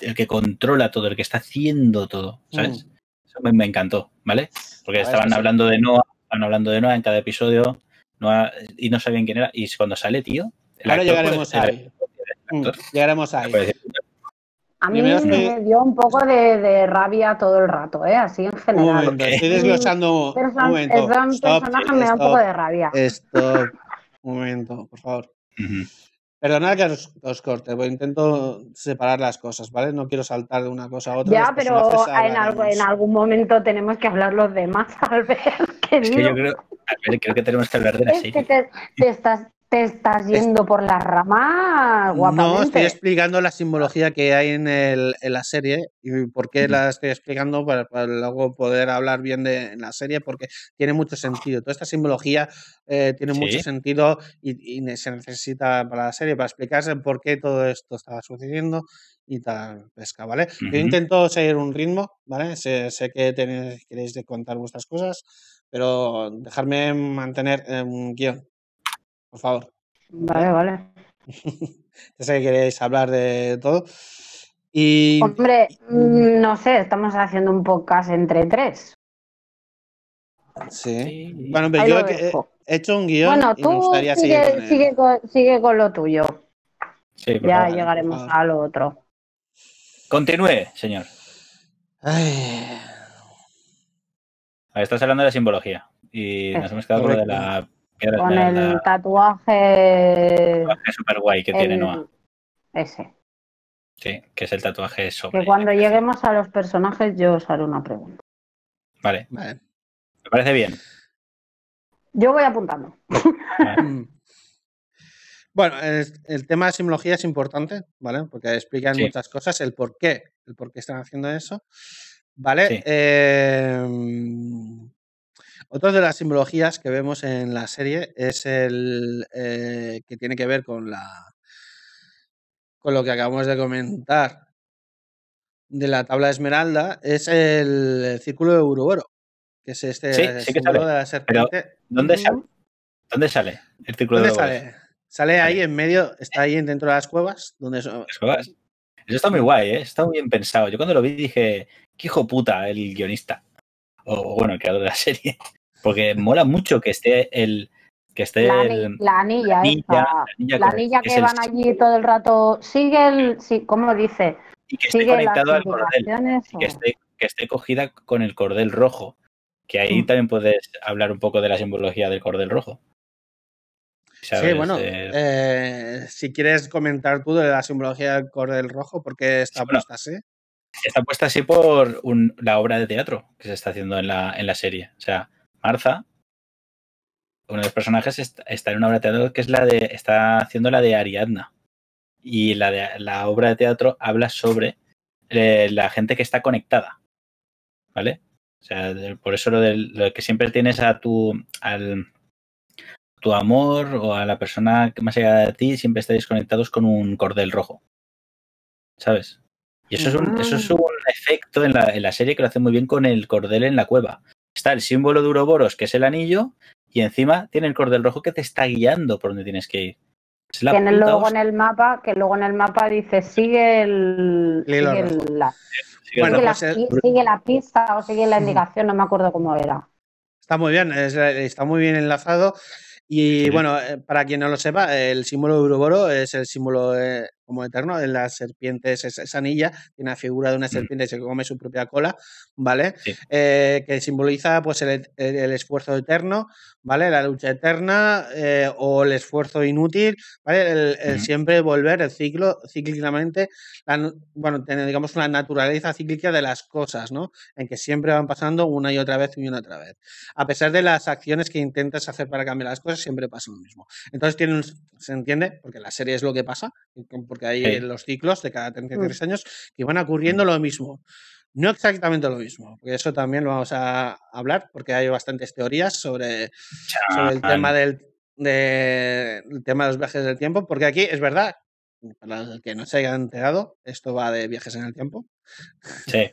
el que controla todo, el que está haciendo todo, ¿sabes? Mm. Eso me, encantó, ¿vale? Porque estaban hablando de Noah, estaban hablando de Noah en cada episodio Noah, y no sabían quién era. Y cuando sale, tío. Ahora llegaremos ahí. Mm, llegaremos ahí. A mí me dio un poco de, rabia todo el rato, ¿eh? Así en general. Un momento, estoy desglosando. un momento. El personaje me da un poco de rabia. Esto. Un momento, por favor. Perdonad que os, corte, porque intento separar las cosas, ¿vale? No quiero saltar de una cosa a otra. Ya, pero en, en, algún momento tenemos que hablar los demás, Albert. Es que yo creo, creo que tenemos que hablar de la es Que te, estás, te estás yendo por la rama guapamente. No, estoy explicando la simbología que hay en, el, en la serie y por qué la estoy explicando para, luego poder hablar bien de la serie porque tiene mucho sentido. Toda esta simbología eh, tiene mucho sentido y, se necesita para la serie para explicarse por qué todo esto estaba sucediendo y tal pesca, ¿vale? Yo intento seguir un ritmo, ¿vale? Sé, que tenéis, queréis contar vuestras cosas, pero dejarme mantener un guion por favor. Vale, vale. ya sé que queréis hablar de todo. Y... Hombre, mm, no sé, estamos haciendo un podcast entre tres. Sí. Bueno, pero yo he, hecho un guion bueno, tú y me gustaría sigue, seguir sigue, con, sigue, con, lo tuyo. Sí, ya llegaremos a lo otro. Continúe, señor. Ay. Estás hablando de la simbología y nos hemos quedado con de la con el tatuaje. Tatuaje super guay que tiene Noah. Ese. Sí, que es el tatuaje sobre. Que cuando lleguemos a los personajes, yo os haré una pregunta. Vale. vale. Me parece bien. Yo voy apuntando. Bueno, el, tema de simbología es importante, ¿vale? Porque explican muchas cosas, el por qué, el por qué están haciendo eso, ¿vale? Eh, otra de las simbologías que vemos en la serie es el eh, que tiene que ver con la con lo que acabamos de comentar de la tabla de esmeralda, es el, círculo de Uruboro, que es este símbolo de la serpiente. ¿dónde, sale? ¿Dónde sale el círculo de Uruboro? sale? Sale ahí en medio, está ahí dentro de las cuevas. Donde ¿Las cuevas? Eso está muy guay, ¿eh? está muy bien pensado. Yo cuando lo vi dije, qué hijo puta el guionista. O bueno, el creador de la serie. Porque mola mucho que esté el. Que esté la, el, la anilla, la anilla, que, van allí todo el rato. Sigue el. Sí, ¿Cómo lo dice? Y que esté conectado al cordel. que, esté, que esté cogida con el cordel rojo. Que ahí mm. también puedes hablar un poco de la simbología del cordel rojo. Sí, bueno, eh, si quieres comentar tú de la simbología del cordel rojo, porque está puesta así. Está puesta así por la obra de teatro que se está haciendo en la, en la serie. O sea, Marza, uno de los personajes está, en una obra de teatro que es la de. está haciendo la de Ariadna. Y la, de, la obra de teatro habla sobre eh, la gente que está conectada. ¿Vale? O sea, por eso lo, de, lo que siempre tienes a tu. al tu amor o a la persona más allá de ti, siempre estáis conectados con un cordel rojo. ¿Sabes? Y eso es un, eso es un efecto en la, en la serie que lo hace muy bien con el cordel en la cueva. Está el símbolo de Uroboros, que es el anillo, y encima tiene el cordel rojo que te está guiando por donde tienes que ir. que luego en el mapa, que luego en el mapa dice sigue el, sigue, la, sigue, la, pista o sigue la indicación, no me acuerdo cómo era. Está muy bien, está muy bien enlazado. Y bueno, eh, para quien no lo sepa, el símbolo de Uroboro es el símbolo eh, como eterno. En las serpientes, esa anilla tiene la figura de una mm. serpiente que se come su propia cola, ¿vale? Eh, que simboliza pues el, esfuerzo eterno, ¿vale? La lucha eterna eh, o el esfuerzo inútil, ¿vale? El, siempre volver, el ciclo, cíclicamente, bueno, tener, digamos, una naturaleza cíclica de las cosas, ¿no? En que siempre van pasando una y otra vez y una otra vez. A pesar de las acciones que intentas hacer para cambiar las cosas, siempre pasa lo mismo. Entonces, tiene se entiende, porque la serie es lo que pasa, porque hay los ciclos de cada 33 mm. años que van ocurriendo lo mismo. No exactamente lo mismo, porque eso también lo vamos a hablar, porque hay bastantes teorías sobre, sobre el tema del tema de los viajes del tiempo, porque aquí es verdad, para los que no se hayan enterado, esto va de viajes en el tiempo. Sí.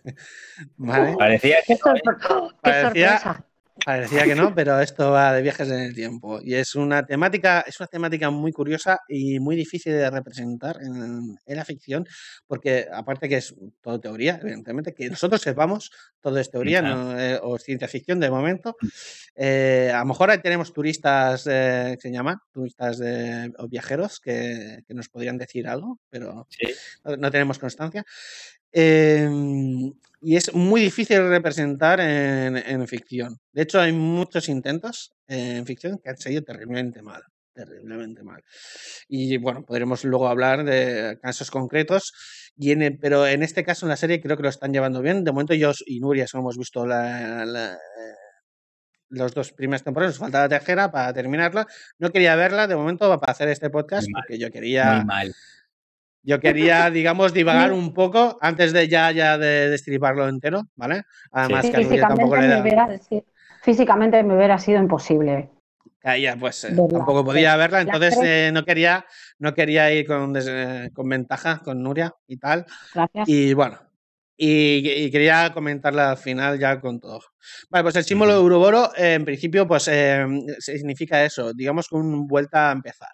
Parecía que. Parecía, Parecía que no, pero esto va de viajes en el tiempo. Y es una temática, es una temática muy curiosa y muy difícil de representar en, la ficción, porque aparte que es todo teoría, evidentemente, que nosotros sepamos, todo es teoría eh, o ciencia ficción de momento. Eh, a lo mejor ahí tenemos turistas eh, que se llaman, turistas o viajeros que, nos podrían decir algo, pero no, tenemos constancia. Em, y es muy difícil representar en, ficción. De hecho, hay muchos intentos en ficción que han salido terriblemente mal. terriblemente mal. Y bueno, podremos luego hablar de casos concretos, y pero en este caso en la serie creo que lo están llevando bien. De momento yo y Nuria hemos visto la, eh, los dos primeros temporadas, nos falta la tercera para terminarla. No quería verla de momento para hacer este podcast porque yo quería... Yo quería, digamos, divagar un poco antes de ya, ya de destriparlo entero, ¿vale? Además que a Nuria tampoco le da... físicamente me hubiera sido imposible. Ya, pues eh, tampoco podía verla, entonces eh, no quería no quería ir con, con ventaja con Nuria y tal. Gracias. Y bueno, y, quería comentarla al final ya con todo. Vale, pues el símbolo de Uruboro, en principio, pues em, significa eso, digamos que un vuelta a empezar.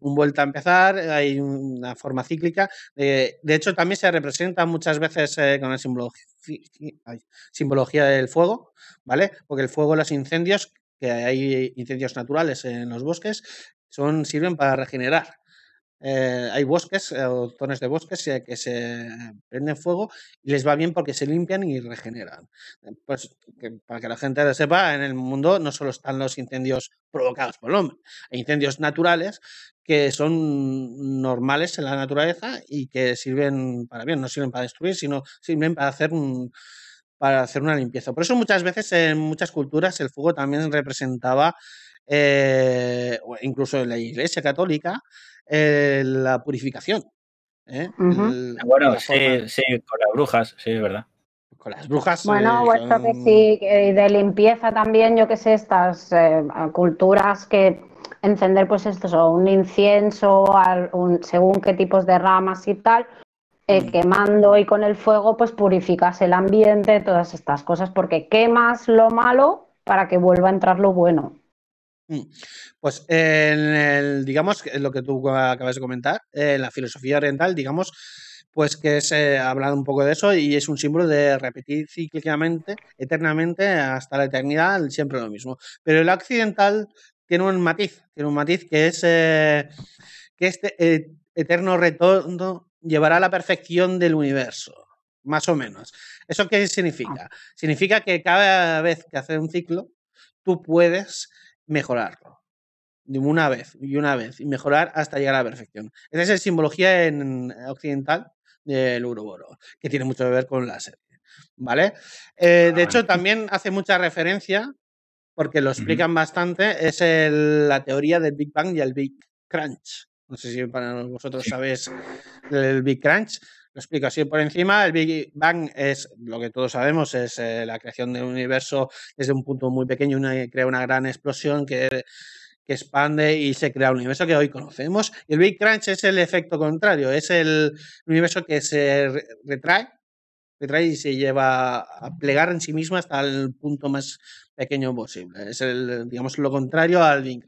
Un vuelta a empezar, hay una forma cíclica. de hecho, también se representa muchas veces eh, con la simbología del fuego, ¿vale? Porque el fuego, los incendios, que hay incendios naturales en los bosques, son, sirven para regenerar. Eh, hay bosques eh, o zonas de bosques eh, que se prenden fuego y les va bien porque se limpian y regeneran. Pues para que la gente sepa, en el mundo no solo están los incendios provocados por el hombre, hay incendios naturales que son normales en la naturaleza y que sirven para bien, no sirven para destruir, sino sirven para hacer un, para hacer una limpieza. Por eso muchas veces en muchas culturas el fuego también representaba, incluso en la Iglesia Católica, eh, la purificación. ¿eh? Ah, bueno, sí, sí, con las brujas, sí, es verdad. Con las brujas. Bueno, eh, que sí, de limpieza también, yo que sé, estas culturas que encender, pues esto, un incienso, según qué tipos de ramas y tal, mm. quemando y con el fuego, pues purificas el ambiente, todas estas cosas, porque quemas lo malo para que vuelva a entrar lo bueno. Mm. Pues en el, digamos, lo que tú acabas de comentar, en la filosofía oriental, digamos, pues que se ha hablado un poco de eso y es un símbolo de repetir cíclicamente, eternamente, hasta la eternidad, siempre lo mismo. Pero el occidental tiene un matiz, tiene un matiz que es eh, que este eh, eterno retorno llevará a la perfección del universo, más o menos. ¿Eso qué significa? Ah. Significa que cada vez que hace un ciclo, tú puedes mejorarlo. De una vez y una vez y mejorar hasta llegar a la perfección. Esa es la simbología en occidental del Uroboro, que tiene mucho que ver con la serie. ¿Vale? Eh, de hecho, también hace mucha referencia, porque lo explican bastante, es la teoría del Big Bang y el Big Crunch. No sé si para vosotros sabéis el Big Crunch. Lo explico así por encima. El Big Bang es lo que todos sabemos, es eh, la creación del universo desde un punto muy pequeño, y crea una gran explosión que, que expande y se crea un universo que hoy conocemos. Y el Big Crunch es el efecto contrario, es el universo que se retrae, retrae y se lleva a plegar en sí mismo hasta el punto más pequeño posible. Es el, digamos, lo contrario al Big.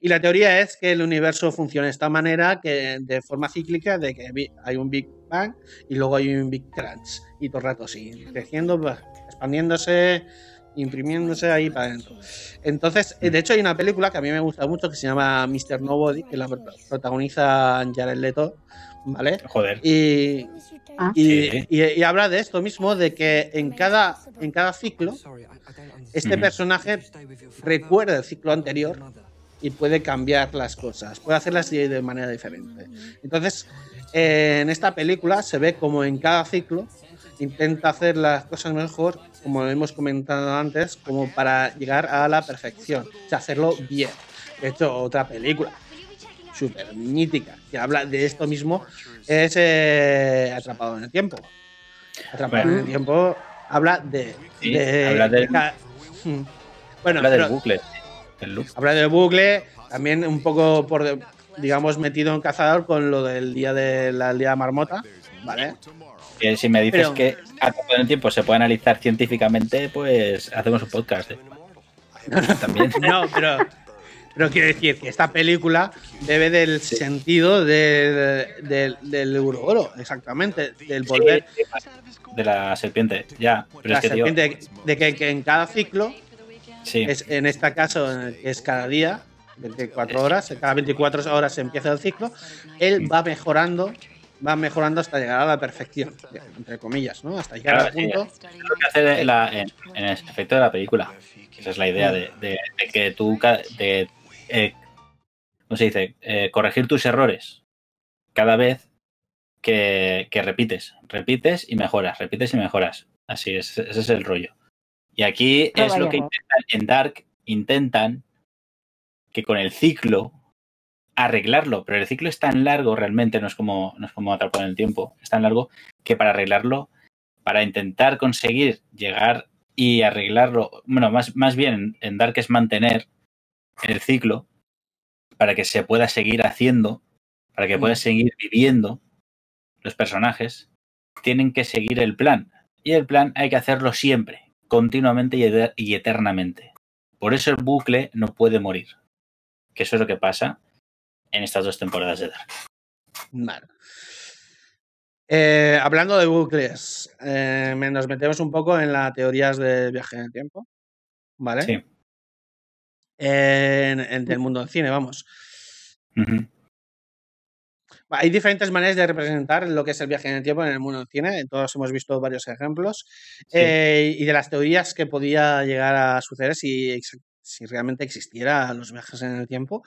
Y la teoría es que el universo funciona de esta manera, que de forma cíclica, de que hay un Big Bang y luego hay un Big Crunch. Y todo el rato así, creciendo, expandiéndose, imprimiéndose ahí para adentro. Entonces, de hecho, hay una película que a mí me gusta mucho que se llama Mr. Nobody, que la protagoniza Jared Leto, ¿vale? Joder. Y, ah. y, habla de esto mismo, de que en cada, en cada ciclo, este personaje recuerda el ciclo anterior y puede cambiar las cosas, puede hacerlas de manera diferente. Entonces, en esta película se ve como en cada ciclo intenta hacer las cosas mejor, como hemos comentado antes, como para llegar a la perfección, o sea, hacerlo bien. De hecho, otra película súper mítica que habla de esto mismo es eh, Atrapado en el Tiempo. Atrapado en el Tiempo habla de. habla del, bueno, habla del bucle. Habla del bucle, también un poco por digamos metido en cazador con lo del día de la día marmota, ¿vale? Que si me dices que a todo el tiempo se puede analizar científicamente, pues hacemos un podcast. ¿eh? También. no, pero, pero quiero decir que esta película debe del sentido de, del oro, exactamente, del volver. de la serpiente, ya. la serpiente, de que, en cada ciclo, es, en este caso es cada día, 24 horas, cada 24 horas se empieza el ciclo, él va mejorando va mejorando hasta llegar a la perfección, entre comillas, ¿no? Hasta llegar al punto. lo que hace en, el efecto de la película. Esa es la idea de, que tú. De, eh, ¿cómo se dice? Eh, corregir tus errores cada vez que, repites. Repites y mejoras, repites y mejoras. Así es, ese es el rollo. Y aquí es lo que intentan, en Dark intentan que con el ciclo arreglarlo, pero el ciclo es tan largo realmente, no es como, no es como atrapar en el tiempo, es tan largo que para arreglarlo, para intentar conseguir llegar y arreglarlo, bueno, más, más bien en Dark es mantener el ciclo para que se pueda seguir haciendo, para que pueda mm. seguir viviendo los personajes, tienen que seguir el plan. Y el plan hay que hacerlo siempre, continuamente y eternamente. Por eso el bucle no puede morir. Que eso es lo que pasa en estas dos temporadas de Dark. Vale. Eh, hablando de bucles, eh, nos metemos un poco en las teorías de viaje en el tiempo. ¿Vale? Sí. En, el mundo del cine, vamos. Hay diferentes maneras de representar lo que es el viaje en el tiempo en el mundo del cine. Todos hemos visto varios ejemplos. Eh, y de las teorías que podía llegar a suceder si, si realmente existiera los viajes en el tiempo.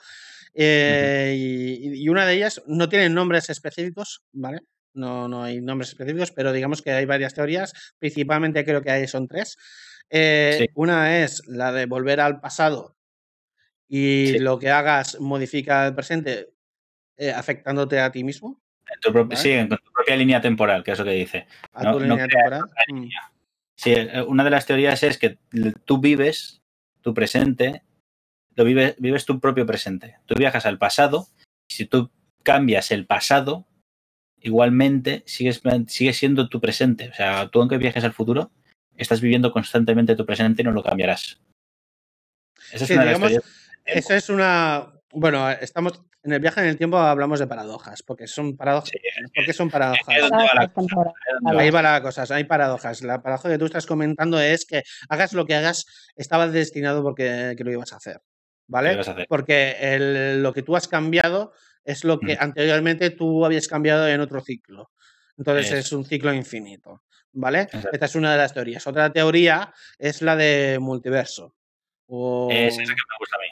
Eh, y, una de ellas no tiene nombres específicos, ¿vale? No, no hay nombres específicos, pero digamos que hay varias teorías. Principalmente creo que hay, son tres. Eh, una es la de volver al pasado y lo que hagas modifica el presente eh, afectándote a ti mismo. Sí, en tu propia línea temporal, que es lo que dice. A tu línea temporal. Mm. Sí, una de las teorías es que tú vives tu presente lo vives, vives tu propio presente. Tú viajas al pasado, y si tú cambias el pasado, igualmente sigues, sigue siendo tu presente. O sea, tú aunque viajes al futuro, estás viviendo constantemente tu presente y no lo cambiarás. Esa es una digamos, Esa es una. Bueno, estamos. En el viaje en el tiempo hablamos de paradojas, porque son paradojas. porque son paradojas? Ahí va la cosa, hay paradojas. La paradoja que tú estás comentando es que hagas lo que hagas, estaba destinado porque que lo ibas a hacer. ¿vale? Porque lo que tú has cambiado es lo que anteriormente tú habías cambiado en otro ciclo. Entonces es un ciclo infinito, ¿vale? Esta es una de las teorías. Otra teoría es la de multiverso. Es esa que me gusta a mí.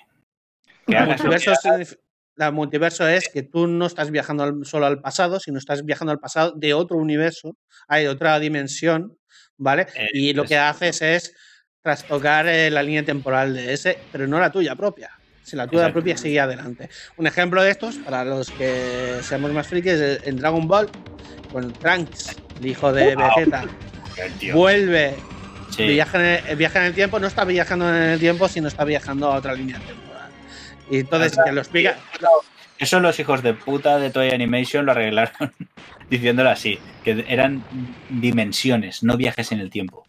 multiverso es, la multiverso es que tú no estás viajando solo al pasado, sino estás viajando al pasado de otro universo, hay otra dimensión, ¿vale? y lo que haces es trastocar eh, la línea temporal de ese, pero no la tuya propia. Si la tuya propia sigue adelante. Un ejemplo de estos, para los que seamos más frikis, es en Dragon Ball, con Trunks, el hijo de Vegeta, vuelve, viaja, en el, viaja en el tiempo, no está viajando en el tiempo, sino está viajando a otra línea temporal. Y entonces, que lo explica. Eso los hijos de puta de Toy Animation lo arreglaron diciéndolo así, que eran dimensiones, no viajes en el tiempo.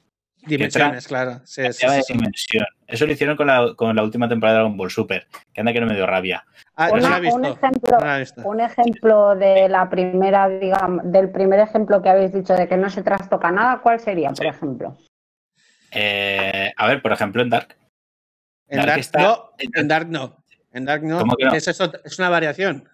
Dimensiones, claro. Eso lo hicieron con la, con la última temporada de Dragon Ball Super, que anda que no me dio rabia. Ah, un, ejemplo, un ejemplo de la primera, digamos, del primer ejemplo que habéis dicho de que no se trastoca nada, ¿cuál sería, por ejemplo? Eh, a ver, por ejemplo, en Dark. En Dark, no, en Dark no. En Dark no. Es, es una variación.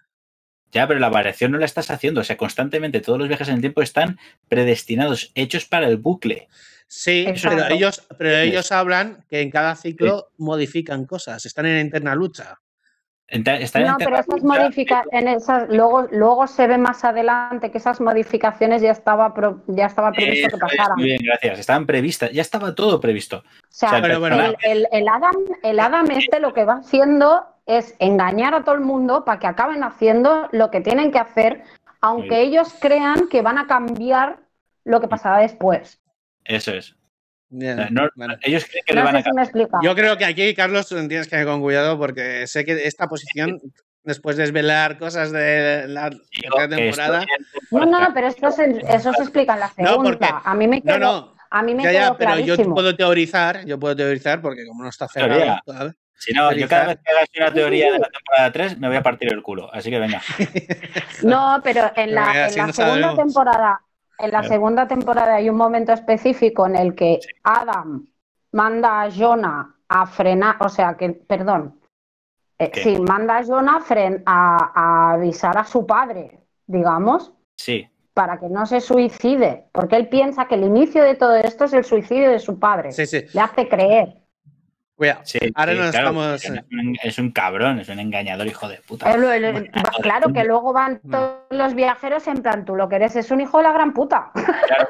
Ya, pero la variación no la estás haciendo. O sea, constantemente todos los viajes en el tiempo están predestinados, hechos para el bucle. Sí, pero ellos, pero ellos hablan que en cada ciclo modifican cosas, están en interna lucha. no, pero esas modificaciones, luego, luego se ve más adelante que esas modificaciones ya estaba, ya estaba previsto que pasaran. Muy bien, gracias. Estaban previstas, ya estaba todo previsto. O sea, el, el, Adam, el Adam este lo que va haciendo es engañar a todo el mundo para que acaben haciendo lo que tienen que hacer, aunque ellos crean que van a cambiar lo que pasará después. Eso es. Ellos creen que le van a Yo creo que aquí, Carlos, tienes que ir con cuidado porque sé que esta posición, después de desvelar cosas de la temporada. No, no, pero esto se, eso se explica en la segunda. a mí me quedó, no, a mí me ya, ya, pero yo puedo teorizar, yo puedo teorizar porque como no está cerrado. Si no, yo cada vez que hagas una teoría de la temporada 3 me voy a partir el culo, así que venga. no, pero en la, en la segunda temporada, en la segunda temporada hay un momento específico en el que Adam manda a Jonah a frenar, o sea que, perdón, eh, sí, manda a Jonah a, a, avisar a su padre, digamos. Sí. Para que no se suicide, porque él piensa que el inicio de todo esto es el suicidio de su padre. Sí, sí. Le hace creer. Cuidado. Ahora no estamos. Es un cabrón, es un engañador, hijo de puta. claro que luego van todos los viajeros en plan, tú lo que eres es un hijo de la gran puta. Claro.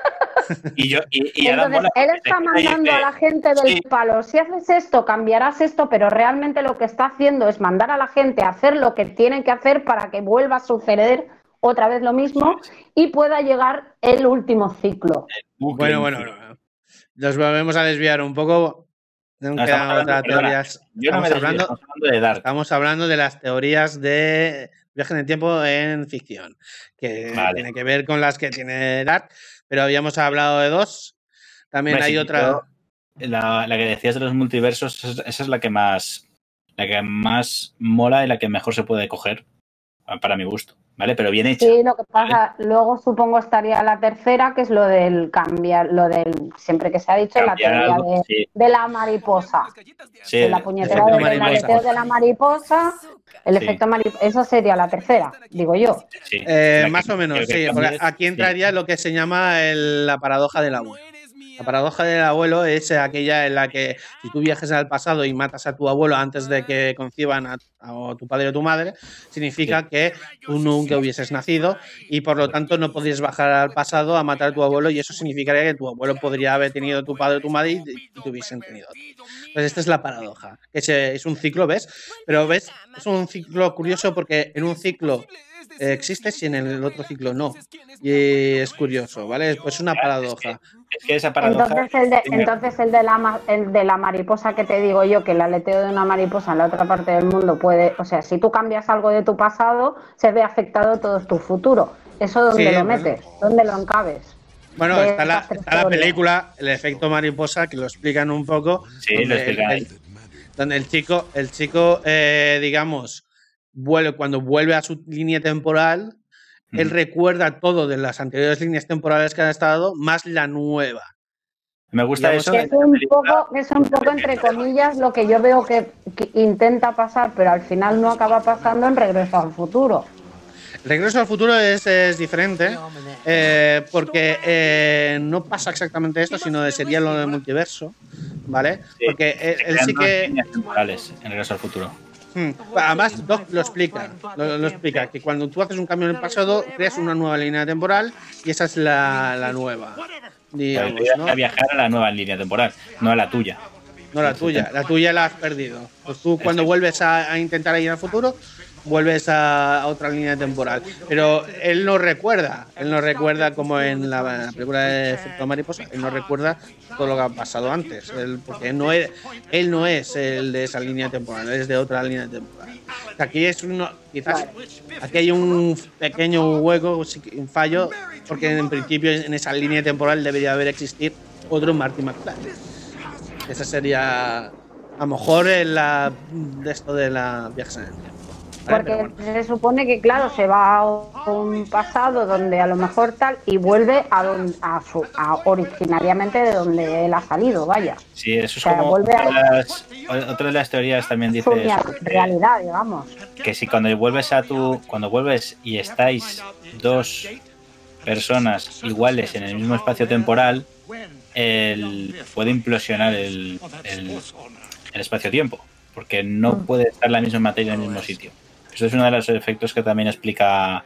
Y yo, y, Entonces, él está mandando a la gente del palo, si haces esto, cambiarás esto, pero realmente lo que está haciendo es mandar a la gente a hacer lo que tienen que hacer para que vuelva a suceder otra vez lo mismo y pueda llegar el último ciclo. Bueno, bueno, nos volvemos a desviar un poco. estamos, hablando, de estamos hablando de las teorías de viaje en el tiempo en ficción, que tiene que ver con las que tiene Dark, pero habíamos hablado de dos. También hay otra. La, la, que decías de los multiversos, esa es la que más la que más mola y la que mejor se puede coger, para mi gusto. ¿Vale? Pero bien hecho. Sí, lo que pasa, luego supongo estaría la tercera, que es lo del cambiar, lo del, siempre que se ha dicho, la teoría de, la mariposa. Sí, la puñetera de la mariposa, el efecto mariposa, esa sería la tercera, digo yo. Eh, más o menos, sí, aquí entraría lo que se llama la paradoja del agua. La paradoja del abuelo es aquella en la que si tú viajes al pasado y matas a tu abuelo antes de que conciban a, tu padre o tu madre, significa que tú nunca hubieses nacido y por lo tanto no podrías bajar al pasado a matar a tu abuelo y eso significaría que tu abuelo podría haber tenido tu padre o tu madre y, te hubiesen tenido. Pues esta es la paradoja. Es, es un ciclo, ¿ves? Pero ves, es un ciclo curioso porque en un ciclo existe si en el otro ciclo no. Y es curioso, ¿vale? Pues una paradoja. Es que esa paradoja. Entonces el, de, entonces el de, la, el de la mariposa que te digo yo, que el aleteo de una mariposa en la otra parte del mundo puede. O sea, si tú cambias algo de tu pasado, se ve afectado todo tu futuro. ¿Eso dónde lo metes? ¿Dónde lo encabes? Bueno, está la, está la, película, el efecto mariposa, que lo explican un poco. Sí, donde lo explican. El, donde el chico, el chico eh, digamos, vuelve, cuando vuelve a su línea temporal, él recuerda todo de las anteriores líneas temporales que han estado, más la nueva. Me gusta eso. Es un, poco, es un poco, entre comillas, lo que yo veo que, intenta pasar, pero al final no acaba pasando en Regreso al Futuro. Regreso al futuro es, es diferente eh, porque eh, no pasa exactamente esto, sino sería lo del multiverso, ¿vale? porque él, sí que... temporales en Regreso al futuro. Hmm. Además, Doc lo explica, lo, explica, que cuando tú haces un cambio en el pasado, creas una nueva línea temporal y esa es la, la nueva. Digamos, ¿no? viajar a la nueva línea temporal, no a la tuya. No la tuya, la tuya la has perdido. Pues tú cuando vuelves a, a intentar ir al futuro, vuelves a, otra línea temporal. Pero él no recuerda, él no recuerda como en la, película de Efecto Mariposa, él no recuerda todo lo que ha pasado antes, él, porque él no, es, él no es el de esa línea temporal, él es de otra línea temporal. Aquí es uno, quizás aquí hay un pequeño hueco, un fallo, porque en principio en esa línea temporal debería haber existir otro Marty McFly. Esa sería a lo mejor la, de esto de la viaje porque se supone que, claro, se va a un pasado donde a lo mejor tal y vuelve a, donde, a, su, originariamente de donde él ha salido, vaya. Sí, eso es como otra de las teorías también dice realidad, digamos. Que si cuando vuelves a tu cuando vuelves y estáis dos personas iguales en el mismo espacio temporal, el, puede implosionar el, el, el espacio-tiempo, porque no mm. puede estar la misma materia en el mismo sitio. Eso es uno de los efectos que también explica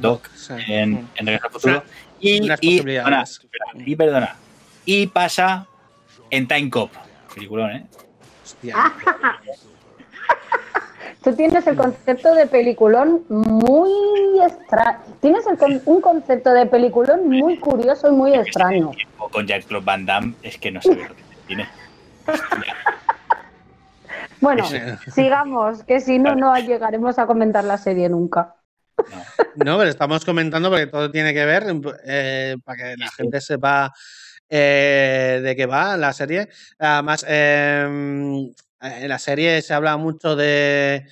Doc en, en Regreso al Futuro. Y, y, perdona, y pasa en Time Cop. Peliculón, ¿eh? Tú tienes el concepto de peliculón muy extraño. Tienes un concepto de peliculón muy curioso y muy extraño. Con Jack-Claude Van Damme es que no sé lo que tiene. Bueno, sigamos, que si no, no llegaremos a comentar la serie nunca. No, pero estamos comentando porque todo tiene que ver, eh, para que la gente sepa eh, de qué va la serie. Además, em, en la serie se habla mucho de,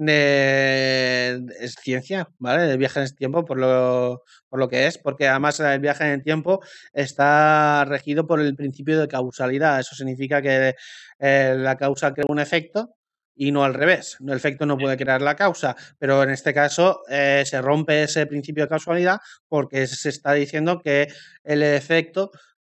de, ciencia, ¿vale? De viaje en el tiempo, por lo, por lo que es, porque además el viaje en el tiempo está regido por el principio de causalidad. Eso significa que eh, la causa crea un efecto y no al revés. El efecto no puede crear la causa, pero en este caso eh, se rompe ese principio de causalidad porque se está diciendo que el efecto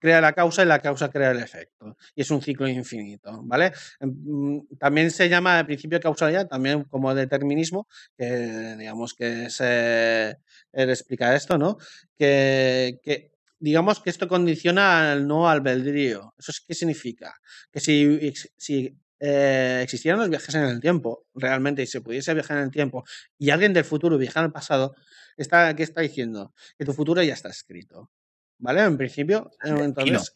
crea la causa y la causa crea el efecto. Y es un ciclo infinito, ¿vale? Mm, también se llama el principio de causalidad, también como determinismo, que digamos que se explica esto, ¿no? Que, digamos que esto condiciona al no albedrío. ¿Eso qué significa? Que si, si eh, existieran los viajes en el tiempo, realmente, y se pudiese viajar en el tiempo, y alguien del futuro viajara al pasado, está, ¿qué está diciendo? Que tu futuro ya está escrito. ¿Vale? En principio, entonces.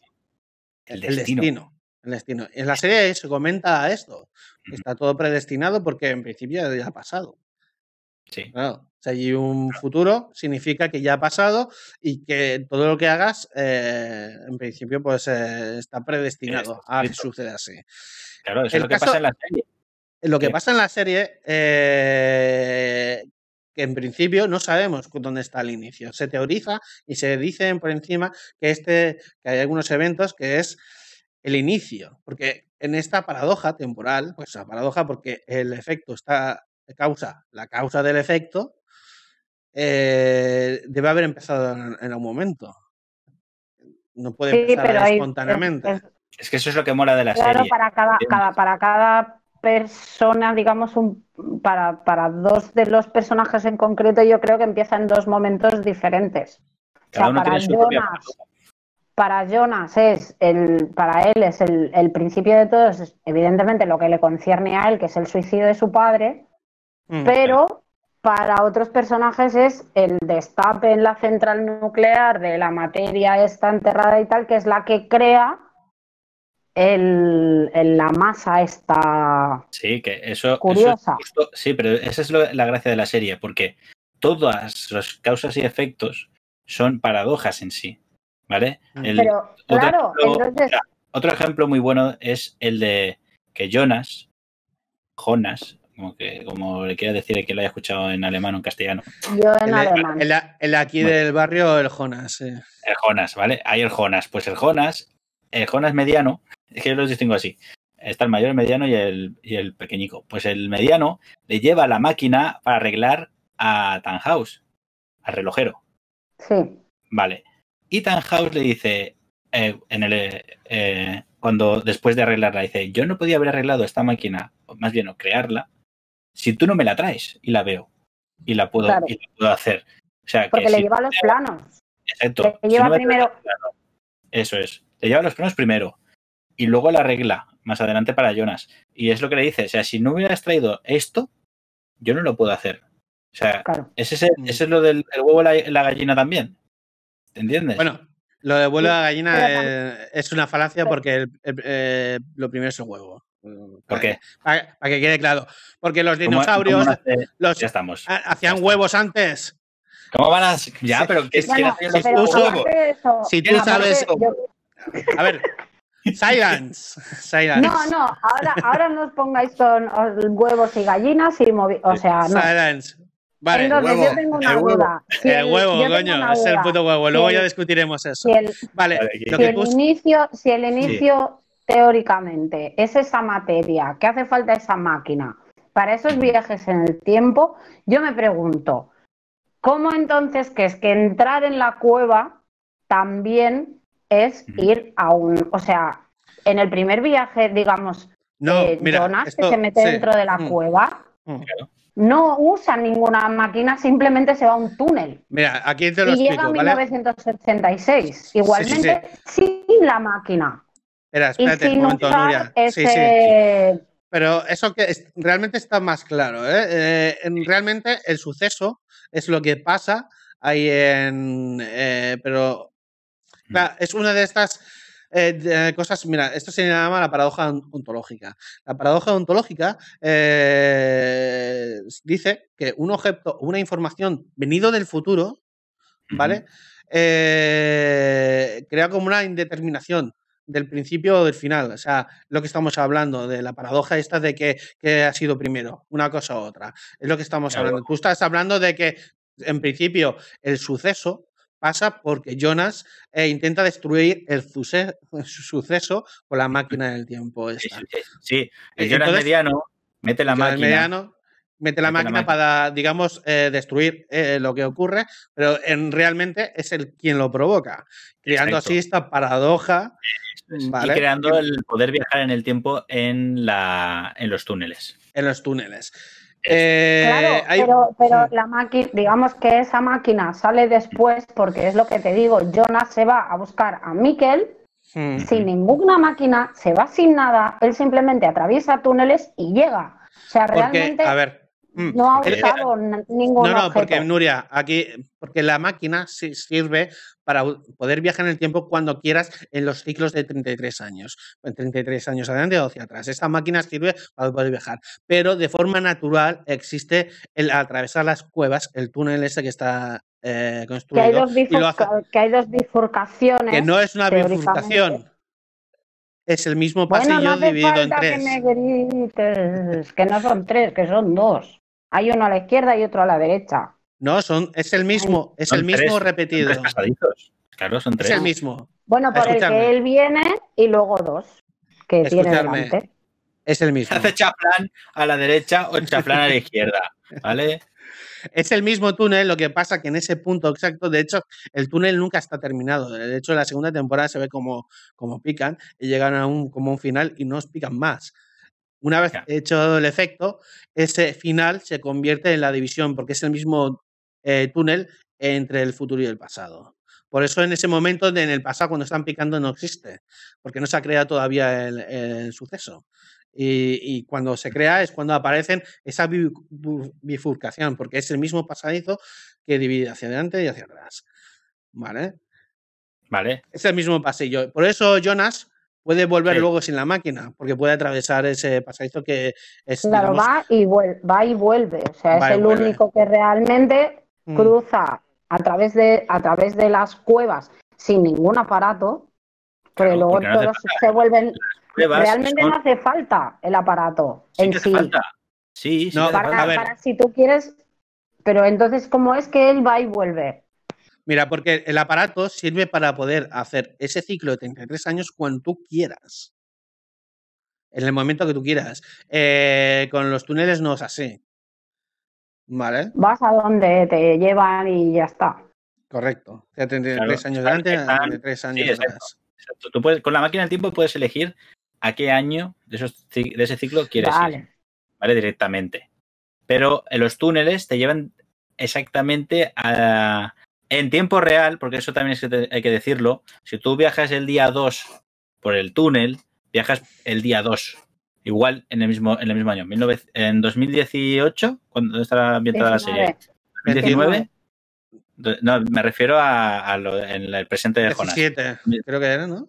El destino. el destino. En la serie se comenta esto. Está todo predestinado porque en principio ya ha pasado. Sí. Claro. O sea, y un futuro significa que ya ha pasado y que todo lo que hagas, eh, en principio, pues eh, está predestinado a que suceda así. Claro, eso es lo que pasa en la serie. Lo que pasa en la serie, eh, que en principio no sabemos dónde está el inicio. Se teoriza y se dice por encima que, este, que hay algunos eventos que es el inicio, porque en esta paradoja temporal, pues la paradoja porque el efecto está causa, la causa del efecto, eh, debe haber empezado en, algún momento. No puede empezar espontáneamente. Es que eso es lo que mola de la serie. Claro, para cada, para cada persona, digamos, un, para, para, dos de los personajes en concreto, yo creo que empieza en dos momentos diferentes. para Jonas, para Jonas es el, para él es el, el, principio de todo, es evidentemente lo que le concierne a él, que es el suicidio de su padre, mm, pero para otros personajes es el destape en la central nuclear de la materia esta enterrada y tal, que es la que crea el, la masa está sí, que eso, curiosa. sí, pero esa es la gracia de la serie, porque todas las causas y efectos son paradojas en sí, ¿vale? pero, claro, otro ejemplo muy bueno es el de que Jonas, Jonas, como que como le quiera decir que lo haya escuchado en alemán o en castellano. Yo en el, alemán. El, aquí del barrio, el Jonas. El Jonas, ¿vale? Hay el Jonas. Pues el Jonas, el Jonas mediano, es que yo los distingo así. Está el mayor, el mediano y el, y el pequeñico. Pues el mediano le lleva la máquina para arreglar a Tannhaus, al relojero. Sí. Vale. Y Tannhaus le dice, eh, en el, eh, cuando después de arreglarla, dice, yo no podía haber arreglado esta máquina, o más bien o crearla, si tú no me la traes y la veo y la puedo, y la puedo hacer. O sea, Porque le lleva los planos. Exacto. Le lleva primero. Eso es. Le lleva los planos primero y luego la regla más adelante para Jonas. Y es lo que le dice, o sea, si no hubieras traído esto, yo no lo puedo hacer. O sea, ¿es ese, mm. es lo del huevo y la, gallina también. ¿Te entiendes? Bueno, lo de huevo y la gallina es una falacia porque eh, lo primero es el huevo. ¿Por qué? Para, que quede claro. Porque los dinosaurios los, ya estamos. hacían huevos antes. ¿Cómo van a.? Ya, pero ¿qué si, tú sabes. A ver, Silence. Silence. No, no, ahora, ahora no os pongáis con huevos y gallinas y O sea, no. Silence. Vale, Entonces, yo tengo una el duda. el huevo, coño, es el puto huevo. Luego ya discutiremos eso. Si el, vale, si, el inicio, si el inicio teóricamente es esa materia, que hace falta esa máquina para esos viajes en el tiempo, yo me pregunto, ¿cómo entonces que es que entrar en la cueva también es ir a un, o sea, en el primer viaje, digamos, no, eh, Jonas, que se mete dentro de la mm. cueva, mm. no usa ninguna máquina, simplemente se va a un túnel. Mira, aquí te lo y llega en 1986, igualmente sin la máquina. Espera, espérate un momento, Nuria. Ese... Pero eso que realmente está más claro. ¿eh? Eh, realmente el suceso es lo que pasa ahí en. pero es una de estas eh, cosas, mira, esto se llama la paradoja ontológica. La paradoja ontológica eh, dice que un objeto, una información venido del futuro, ¿vale? Eh, crea como una indeterminación del principio o del final. O sea, lo que estamos hablando, de la paradoja esta de que, ha sido primero, una cosa u otra. Es lo que estamos hablando. Tú estás hablando de que, en principio, el suceso pasa porque Jonas eh, intenta destruir el suceso con la máquina del tiempo. Sí, el Jonas mediano mete la máquina. mete la, máquina, para, digamos, eh, destruir eh, lo que ocurre, pero en, realmente es el quien lo provoca, creando así esta paradoja. Y creando el poder viajar en el tiempo en, la, en los túneles. En los túneles. Claro, pero, pero la máquina, digamos que esa máquina sale después, porque es lo que te digo, Jonas se va a buscar a Mikkel sin ninguna máquina, se va sin nada, él simplemente atraviesa túneles y llega. O sea, realmente. a ver. No ha usado ningún No, no, porque Nuria, aquí, porque la máquina sirve para poder viajar en el tiempo cuando quieras en los ciclos de 33 años, en 33 años adelante o hacia atrás. Esta máquina sirve para poder viajar, pero de forma natural existe el atravesar las cuevas, el túnel ese que está eh, construido. Que hay, dos que hay dos bifurcaciones. Que no es una bifurcación es el mismo pasillo dividido en tres. Que, que no son tres, que son dos. Hay uno a la izquierda y otro a la derecha. No, son, es el mismo, es el mismo repetido. Claro, son tres. Es el mismo. Bueno, por el que él viene y luego dos que tiene delante. Es el mismo. Hace chaflán a la derecha o chaflán a la izquierda, ¿vale? Es el mismo túnel, lo que pasa que en ese punto exacto, de hecho, el túnel nunca está terminado. De hecho, en la segunda temporada se ve como, como pican y llegan a un, como un final y no os pican más. Una vez hecho el efecto, ese final se convierte en la división, porque es el mismo eh, túnel entre el futuro y el pasado. Por eso en ese momento, en el pasado, cuando están picando, no existe, porque no se ha creado todavía el, suceso. Y, cuando se crea es cuando aparecen esa bifurcación, porque es el mismo pasadizo que divide hacia adelante y hacia atrás. ¿Vale? Vale. Es el mismo pasillo. Por eso Jonas puede volver luego sin la máquina, porque puede atravesar ese pasadizo que es. Claro, va, y vuelve, va y vuelve. O sea, es el único que realmente mm. cruza a través, de, a través de las cuevas sin ningún aparato, pero luego todos se vuelven. Realmente no hace falta el aparato en sí. Sí, sí para, si tú quieres. Pero entonces, ¿cómo es que él va y vuelve? Mira, porque el aparato sirve para poder hacer ese ciclo de 33 años cuando tú quieras. En el momento que tú quieras. Eh, con los túneles no es así. ¿Vale? Vas a donde te llevan y ya está. Correcto. Ya 33 años delante, 33 años atrás. Tú puedes, con la máquina del tiempo puedes elegir a qué año de, de ese ciclo quieres ir. ¿Vale? Directamente. Pero en los túneles te llevan exactamente a, en tiempo real, porque eso también hay que decirlo, si tú viajas el día 2 por el túnel, viajas el día 2. Igual en el mismo, en el mismo año. en 2018, cuando estará ambientada la serie. 2019. No, me refiero a, lo, en el presente de Jonas. 17, creo que era, ¿no?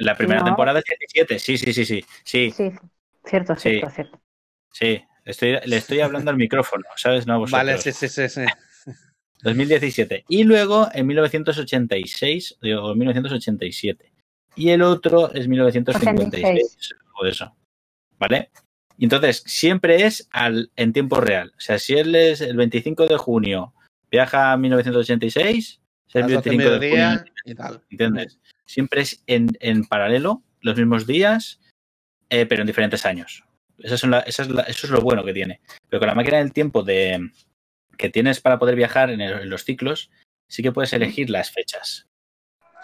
La primera temporada es 17, sí, sí, sí, sí. Sí, sí cierto, cierto, cierto. Sí, estoy, le estoy hablando al micrófono, ¿sabes? No Vale, sí, sí, sí. sí. 2017. Y luego en 1986 o 1987. Y el otro es 1956. O eso. ¿Vale? Y entonces, siempre es al, en tiempo real. O sea, si él es el 25 de junio, viaja a 1986, es el 25 de junio. Y tal. ¿Entiendes? Siempre es en, en paralelo, los mismos días, eh, pero en diferentes años. Eso es, eso es lo bueno que tiene. Pero con la máquina del tiempo de, que tienes para poder viajar en, los ciclos, sí que puedes elegir las fechas.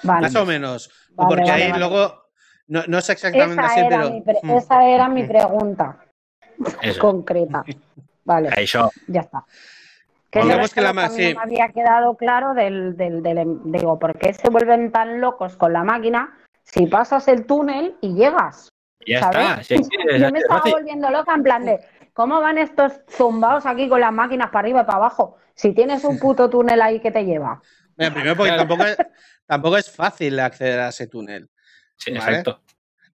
Más o menos. porque ahí luego no, no, es exactamente así, pero. Esa era mi pregunta concreta. Vale. Ya está. Que que la más, sí. me había quedado claro del, del, del, Digo, ¿por qué se vuelven tan locos con la máquina si pasas el túnel y llegas? Ya está. Yo me estaba volviendo loca en plan de ¿Cómo van estos zumbados aquí con las máquinas para arriba y para abajo? Si tienes un puto túnel ahí que te lleva. primero porque tampoco es, fácil acceder a ese túnel. Sí, exacto.